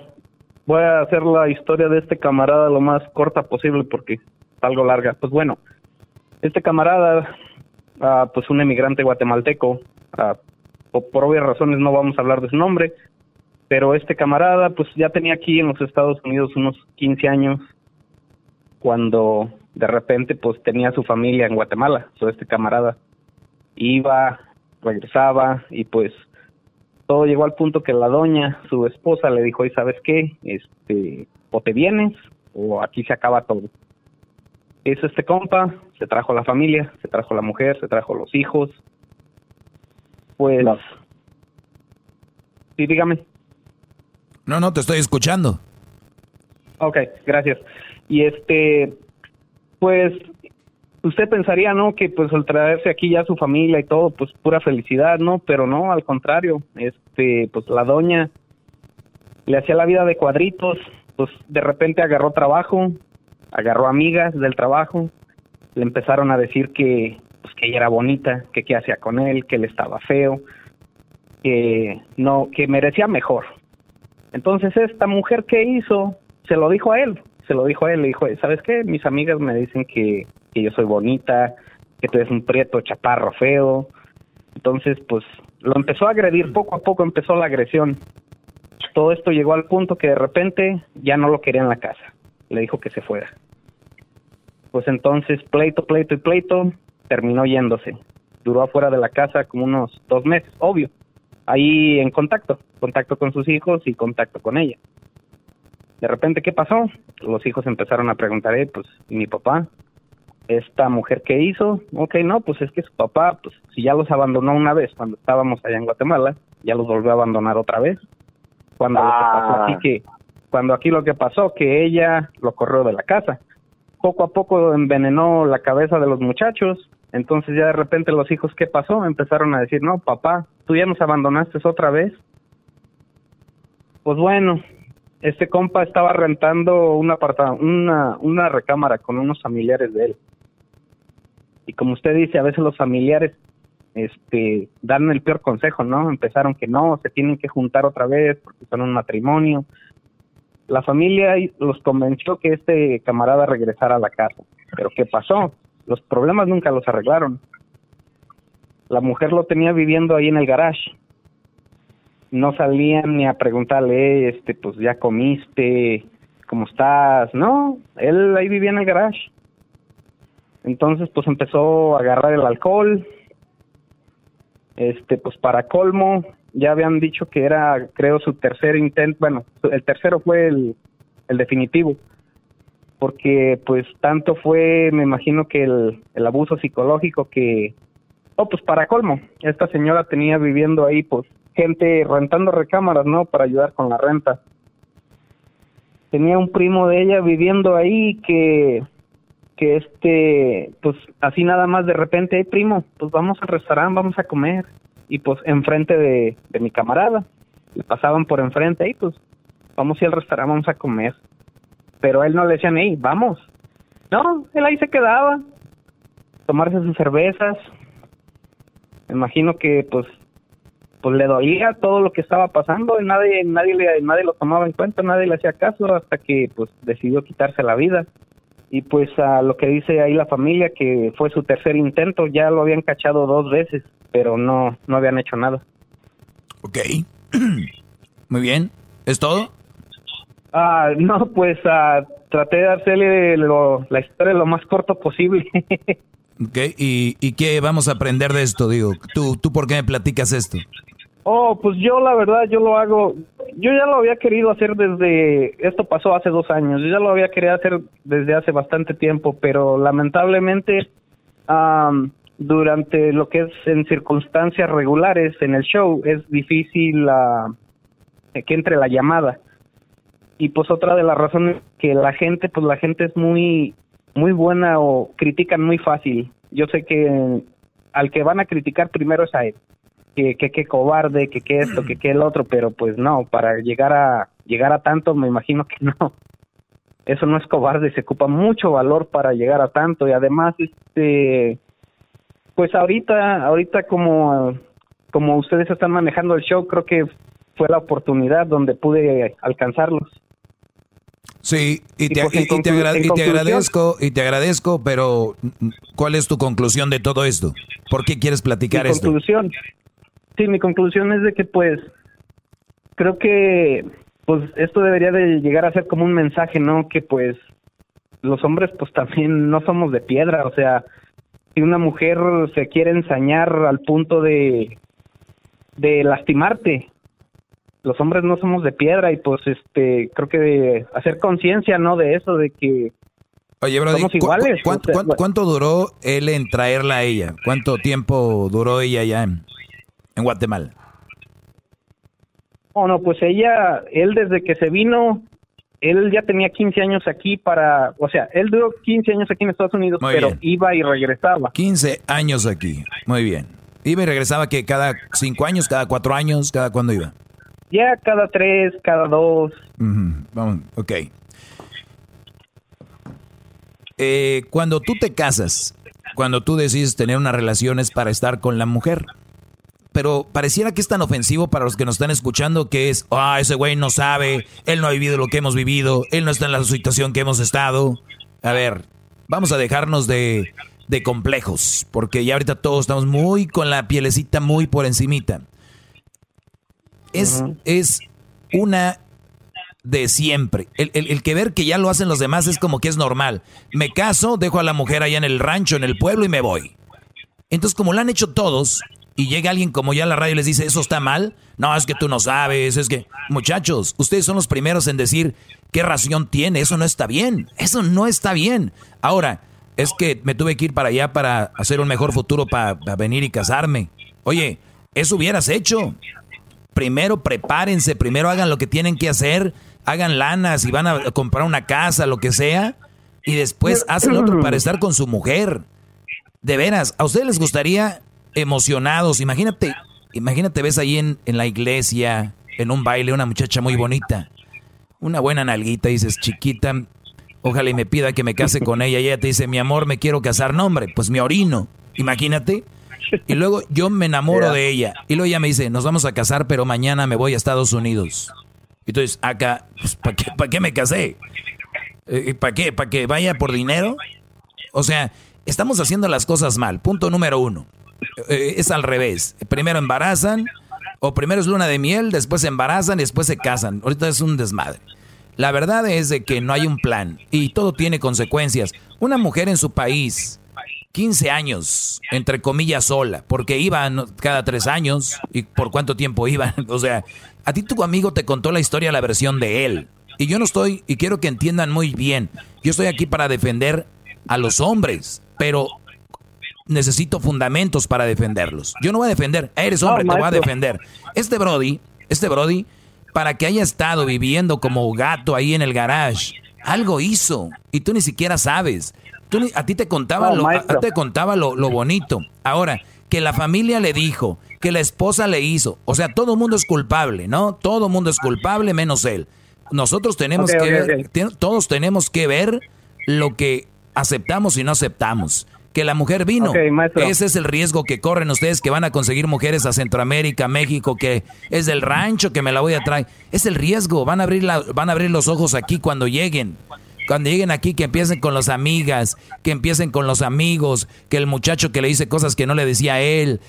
voy a hacer la historia de este camarada lo más corta posible porque algo larga. Pues bueno, este camarada, ah, pues un emigrante guatemalteco, po- por obvias razones no vamos a hablar de su nombre, pero este camarada pues ya tenía aquí en los Estados Unidos unos 15 años cuando de repente pues tenía su familia en Guatemala, so, este camarada iba, regresaba y pues todo llegó al punto que la doña, su esposa, le dijo, ¿y sabes qué? Este, o te vienes o aquí se acaba todo. Hizo este compa, se trajo la familia, se trajo la mujer, se trajo los hijos. Pues... Sí, dígame. No, no, te estoy escuchando. Ok, gracias. Y este, pues, usted pensaría, ¿no? Que pues al traerse aquí ya su familia y todo, pues pura felicidad, ¿no? Pero no, al contrario, este, pues la doña le hacía la vida de cuadritos, pues de repente agarró trabajo, agarró amigas del trabajo, le empezaron a decir que, pues que ella era bonita, que qué hacía con él, que él estaba feo, que no, que merecía mejor. Entonces esta mujer que hizo, se lo dijo a él, se lo dijo a él, le dijo, ¿sabes qué? Mis amigas me dicen que, que yo soy bonita, que tú eres un prieto chaparro feo. Entonces, pues lo empezó a agredir, poco a poco empezó la agresión. Todo esto llegó al punto que de repente ya no lo quería en la casa. Le dijo que se fuera. Pues entonces, pleito, pleito y pleito, terminó yéndose. Duró afuera de la casa como unos dos meses, obvio. Ahí en contacto, contacto con sus hijos y contacto con ella. De repente, ¿qué pasó? Los hijos empezaron a preguntar, eh, pues, ¿y mi papá? ¿Esta mujer qué hizo? Ok, no, pues es que su papá, pues, si ya los abandonó una vez cuando estábamos allá en Guatemala, ya los volvió a abandonar otra vez. Cuando lo que pasó Ah. aquí que, cuando aquí lo que pasó, que ella lo corrió de la casa. Poco a poco envenenó la cabeza de los muchachos. Entonces ya de repente los hijos, ¿qué pasó? Empezaron a decir, no, papá, tú ya nos abandonaste otra vez. Pues bueno, este compa estaba rentando una, recámara con unos familiares de él. Y como usted dice, a veces los familiares este dan el peor consejo, ¿no? Empezaron que no, se tienen que juntar otra vez porque son un matrimonio. La familia los convenció que este camarada regresara a la casa. Pero ¿qué pasó? Los problemas nunca los arreglaron. La mujer lo tenía viviendo ahí en el garage no salían ni a preguntarle, este, pues ya comiste, ¿cómo estás? No, él ahí vivía en el garage. Entonces, pues empezó a agarrar el alcohol. Este, pues para colmo, ya habían dicho que era, creo, su tercer intento, bueno, el tercero fue el, el definitivo. Porque, pues, tanto fue, me imagino que el, el abuso psicológico que, oh, pues para colmo, esta señora tenía viviendo ahí, pues, gente rentando recámaras, ¿no? Para ayudar con la renta. Tenía un primo de ella viviendo ahí que, que este, pues así nada más de repente, hey primo, pues vamos al restaurante, vamos a comer. Y pues enfrente de, de mi camarada, le pasaban por enfrente, hey pues vamos a ir al restaurante, vamos a comer. Pero a él no le decían, hey, vamos. No, él ahí se quedaba, tomarse sus cervezas. Me imagino que pues pues le dolía todo lo que estaba pasando y nadie nadie le, nadie lo tomaba en cuenta nadie le hacía caso hasta que pues decidió quitarse la vida y pues a lo que dice ahí la familia que fue su tercer intento ya lo habían cachado dos veces pero no no habían hecho nada Ok. Muy bien. ¿Es todo? ah no pues ah, traté de hacerle lo- la historia lo más corto posible Ok. ¿Y, y qué vamos a aprender de esto? Digo, ¿tú, ¿tú por qué me platicas esto? Oh, pues yo la verdad, yo lo hago, yo ya lo había querido hacer desde, esto pasó hace dos años, yo ya lo había querido hacer desde hace bastante tiempo, pero lamentablemente am, durante lo que es en circunstancias regulares en el show es difícil ah, que entre la llamada. Y pues otra de las razones que la gente, pues la gente es muy, muy buena o critican muy fácil. Yo sé que al que van a criticar primero es a él que que, que cobarde, que que esto, que que el otro, pero pues no, para llegar a llegar a tanto me imagino que no. Eso no es cobarde, se ocupa mucho valor para llegar a tanto y además este pues ahorita ahorita como como ustedes están manejando el show, creo que fue la oportunidad donde pude alcanzarlos. Sí, y te, pues, y- te agra- y agradezco, y te agradezco, pero mm, ¿cuál es tu conclusión de todo esto? ¿Por qué quieres platicar mi esto? conclusión. Sí, mi conclusión es de que pues creo que pues esto debería de llegar a ser como un mensaje, ¿no? Que pues los hombres pues también no somos de piedra, o sea, si una mujer se quiere ensañar al punto de de lastimarte, los hombres no somos de piedra y pues este creo que de hacer conciencia, ¿no? De eso, de que Oye, Brody, somos ¿cu- iguales. cu- cuánto, duró él en traerla a ella? ¿Cuánto tiempo duró ella ya en, en Guatemala? Oh, no, pues ella, él desde que se vino, él ya tenía 15 años aquí para, o sea, él duró 15 años aquí en Estados Unidos, Muy pero bien. iba y regresaba. 15 años aquí. Muy bien. Iba y regresaba que cada cinco años, cada cuatro años, cada cuándo iba. Ya cada tres, cada dos. Vamos, ok. Eh, cuando tú te casas, cuando tú decides tener una relación es para estar con la mujer. Pero pareciera que es tan ofensivo para los que nos están escuchando que es, ah, ese güey no sabe, él no ha vivido lo que hemos vivido, él no está en la situación que hemos estado. A ver, vamos a dejarnos de, de complejos, porque ya ahorita todos estamos muy con la pielecita muy por encimita. Es, es una de siempre. El, el- el que ver que ya lo hacen los demás es como que es normal. Me caso, dejo a la mujer allá en el rancho, en el pueblo y me voy. Entonces, como lo han hecho todos, y llega alguien como ya a la radio y les dice, eso está mal, no, es que tú no sabes, es que, muchachos, ustedes son los primeros en decir qué ración tiene, eso no está bien, eso no está bien. Ahora, es que me tuve que ir para allá para hacer un mejor futuro, para, para venir y casarme. Oye, eso hubieras hecho. Primero prepárense, primero hagan lo que tienen que hacer, hagan lana, si van a comprar una casa, lo que sea, y después hacen otro para estar con su mujer. De veras, ¿a ustedes les gustaría emocionados? Imagínate, imagínate, ves ahí en, en la iglesia, en un baile, una muchacha muy bonita, una buena nalguita, dices, chiquita, ojalá y me pida que me case con ella, y ella te dice, mi amor, me quiero casar, no hombre, pues me orino, imagínate. Y luego yo me enamoro de ella, y luego ella me dice, nos vamos a casar, pero mañana me voy a Estados Unidos. Entonces, acá, pues, ¿para qué, pa' qué me casé? ¿Para qué? ¿Para que vaya por dinero? O sea, estamos haciendo las cosas mal. Punto número uno. Eh, es al revés. Primero embarazan, o primero es luna de miel, después se embarazan y después se casan. Ahorita es un desmadre. La verdad es de que no hay un plan y todo tiene consecuencias. Una mujer en su país, 15 años, entre comillas, sola, porque iban cada tres años y por cuánto tiempo iban. O sea, a ti tu amigo te contó la historia, la versión de él. Y yo no estoy, y quiero que entiendan muy bien, yo estoy aquí para defender a los hombres, pero necesito fundamentos para defenderlos. Yo no voy a defender, eres hombre, te voy a defender. Este Brody, este Brody, para que haya estado viviendo como gato ahí en el garage, algo hizo y tú ni siquiera sabes. Tú a ti te contaba, No, lo, a- te contaba lo, lo bonito. Ahora, que la familia le dijo, que la esposa le hizo, o sea, todo el mundo es culpable, ¿no? Todo el mundo es culpable menos él. Nosotros tenemos que ver, todos tenemos que ver lo que aceptamos y no aceptamos. Que la mujer vino. Ese es el riesgo que corren ustedes que van a conseguir mujeres a Centroamérica, México, que es del rancho que me la voy a traer. Es el riesgo. Van a abrir la, van a abrir los ojos aquí cuando lleguen. Cuando lleguen aquí, que empiecen con las amigas, que empiecen con los amigos, que el muchacho que le dice cosas que no le decía a él,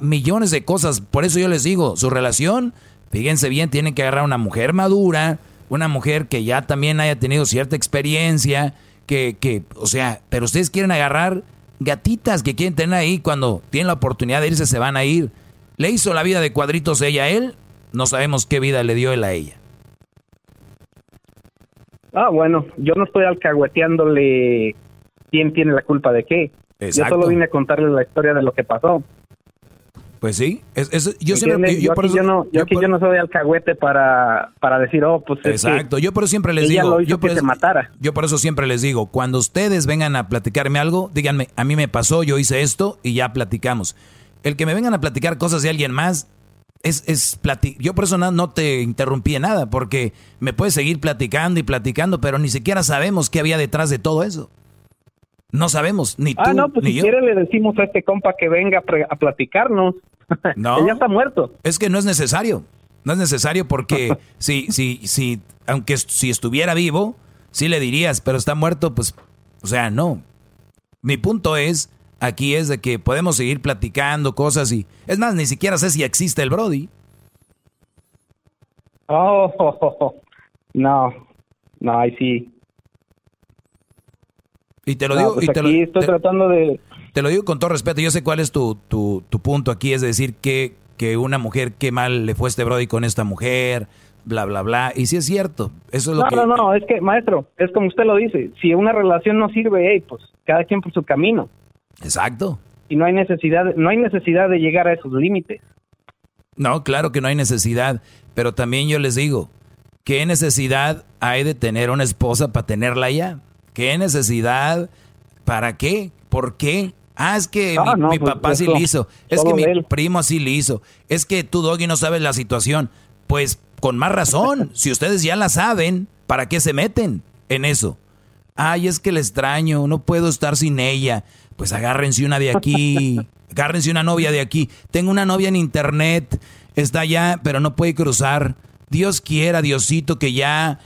millones de cosas. Por eso yo les digo, su relación, fíjense bien, tienen que agarrar una mujer madura, una mujer que ya también haya tenido cierta experiencia, que, que, o sea, pero ustedes quieren agarrar gatitas que quieren tener ahí cuando tienen la oportunidad de irse, se van a ir. ¿Le hizo la vida de cuadritos ella a él? No sabemos qué vida le dio él a ella. Ah, bueno, yo no estoy alcahueteándole quién tiene la culpa de qué. Exacto. Yo solo vine a contarle la historia de lo que pasó. Pues sí, es, es- yo siempre... Yo Yo, por aquí, eso- yo no, yo aquí yo no soy alcahuete para, para decir, oh, pues es que Exacto, yo por eso siempre les digo, lo hizo yo por que se eso- matara. yo por eso siempre les digo, cuando ustedes vengan a platicarme algo, díganme, a mí me pasó, yo hice esto y ya platicamos. El que me vengan a platicar cosas de alguien más es, es plati- yo por eso no, no te interrumpí en nada, porque me puedes seguir platicando y platicando, pero ni siquiera sabemos qué había detrás de todo eso. No sabemos, ni tú, Ah, no, pues ni si yo. quiere le decimos a este compa que venga a, platicarnos. No. Él ya está muerto. Es que no es necesario. No es necesario porque si, si, si, aunque si estuviera vivo, sí le dirías, pero está muerto, pues, o sea, no. Mi punto es, aquí es de que podemos seguir platicando cosas y, es más, ni siquiera sé si existe el Brody. Oh, no, no, ahí sí. Y te lo No, digo, pues y te lo, aquí estoy te- tratando de... te lo digo con todo respeto. Yo sé cuál es tu, tu, tu punto aquí, es decir, que, que una mujer, qué mal le fue este Brody con esta mujer, bla, bla, bla. Y sí es cierto, eso es lo No, que... no, no, es que, maestro, es como usted lo dice, si una relación no sirve, hey, pues cada quien por su camino. Exacto. Y no hay necesidad, no hay necesidad de llegar a esos límites. No, claro que no hay necesidad, pero también yo les digo, ¿qué necesidad hay de tener una esposa para tenerla ya? ¿Qué necesidad? ¿Para qué? ¿Por qué? Ah, es que Ah, mi, no, mi pues, papá sí lo hizo, es que mi él. primo así lo hizo, es que tú, Doggy, no sabes la situación. Pues con más razón, si ustedes ya la saben, ¿para qué se meten en eso? Ay, es que le extraño, no puedo estar sin ella. Pues agárrense una de aquí, agárrense una novia de aquí. Tengo una novia en internet, está allá, pero no puede cruzar. Dios quiera, Diosito, que ya,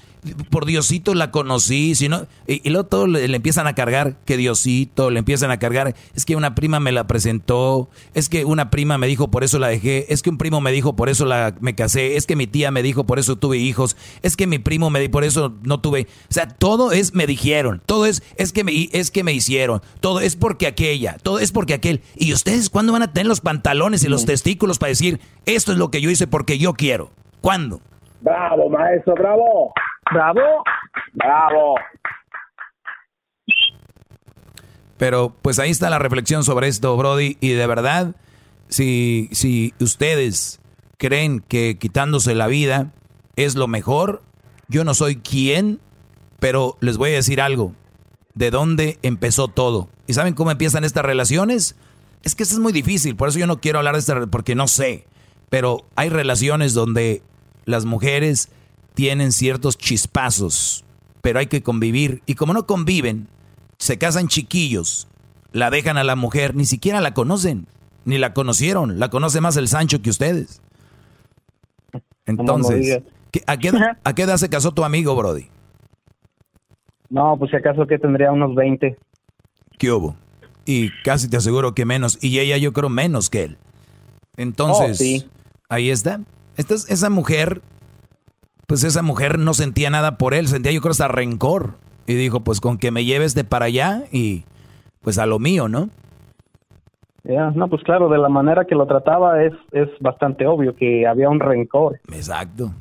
por Diosito la conocí. Si no, y, y luego todo le, le empiezan a cargar, que Diosito, le empiezan a cargar. Es que una prima me la presentó, es que una prima me dijo, por eso la dejé. Es que un primo me dijo, por eso la, me casé. Es que mi tía me dijo, por eso tuve hijos. Es que mi primo me dijo, por eso no tuve. O sea, todo es me dijeron, todo es, es que me, es que me hicieron, todo es porque aquella, todo es porque aquel. ¿Y ustedes cuándo van a tener los pantalones y los testículos para decir, esto es lo que yo hice porque yo quiero? ¿Cuándo? Bravo, maestro, bravo. Bravo. Bravo. Pero pues ahí está la reflexión sobre esto, Brody. Y de verdad, si, si ustedes creen que quitándose la vida es lo mejor, yo no soy quien, pero les voy a decir algo. ¿De dónde empezó todo? ¿Y saben cómo empiezan estas relaciones? Es que eso es muy difícil, por eso yo no quiero hablar de esta, porque no sé. Pero hay relaciones donde las mujeres tienen ciertos chispazos, pero hay que convivir. Y como no conviven, se casan chiquillos, la dejan a la mujer, ni siquiera la conocen, ni la conocieron, la conoce más el Sancho que ustedes. Entonces, digas. ¿qué- ¿a qué, edad- ¿a qué edad se casó tu amigo, Brody? No, pues si acaso que tendría unos 20. ¿Qué hubo? Y casi te aseguro que menos, y ella yo creo menos que él. Entonces, Oh, sí. ahí está. Esta es- esa mujer, pues esa mujer no sentía nada por él, sentía yo creo hasta rencor. Y dijo, pues con que me lleves de para allá y pues a lo mío, ¿no? Ya, No, pues claro, de la manera que lo trataba es, es bastante obvio que había un rencor. Exacto.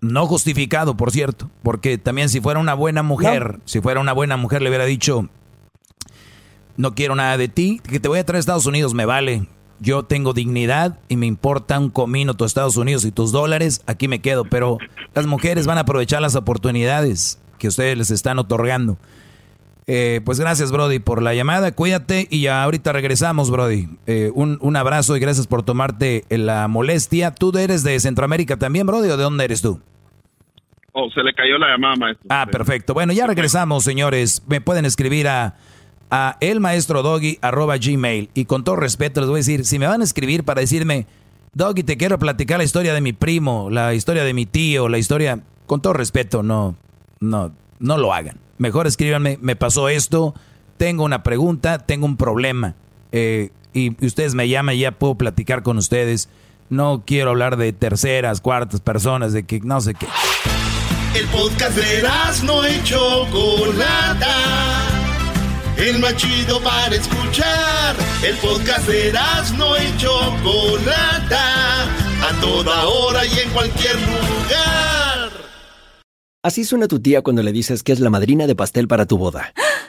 No justificado, por cierto, porque también si fuera una buena mujer, si fuera una buena mujer le hubiera dicho, no quiero nada de ti, que te voy a traer a Estados Unidos, me vale. Yo tengo dignidad y me importa un comino tus Estados Unidos y tus dólares, aquí me quedo. Pero las mujeres van a aprovechar las oportunidades que ustedes les están otorgando. Eh, pues gracias, Brody, por la llamada. Cuídate y ya ahorita regresamos, Brody. Eh, un, un abrazo y gracias por tomarte eh, la molestia. ¿Tú eres de Centroamérica también, Brody, o de dónde eres tú? Oh, se le cayó la llamada, maestro. Ah, perfecto. Bueno, ya regresamos, señores. Me pueden escribir a, a elmaestrodoggy arroba gmail. Y con todo respeto les voy a decir, si me van a escribir para decirme, Doggy, te quiero platicar la historia de mi primo, la historia de mi tío, la historia, con todo respeto, no, no, no lo hagan. Mejor escríbanme, me pasó esto, tengo una pregunta, tengo un problema. Eh, y ustedes me llaman y ya puedo platicar con ustedes. No quiero hablar de terceras, cuartas personas, de que no sé qué. El podcast de no y Chocolata. El más chido para escuchar. El podcast de no y Chocolata. A toda hora y en cualquier lugar. Así suena tu tía cuando le dices que es la madrina de pastel para tu boda.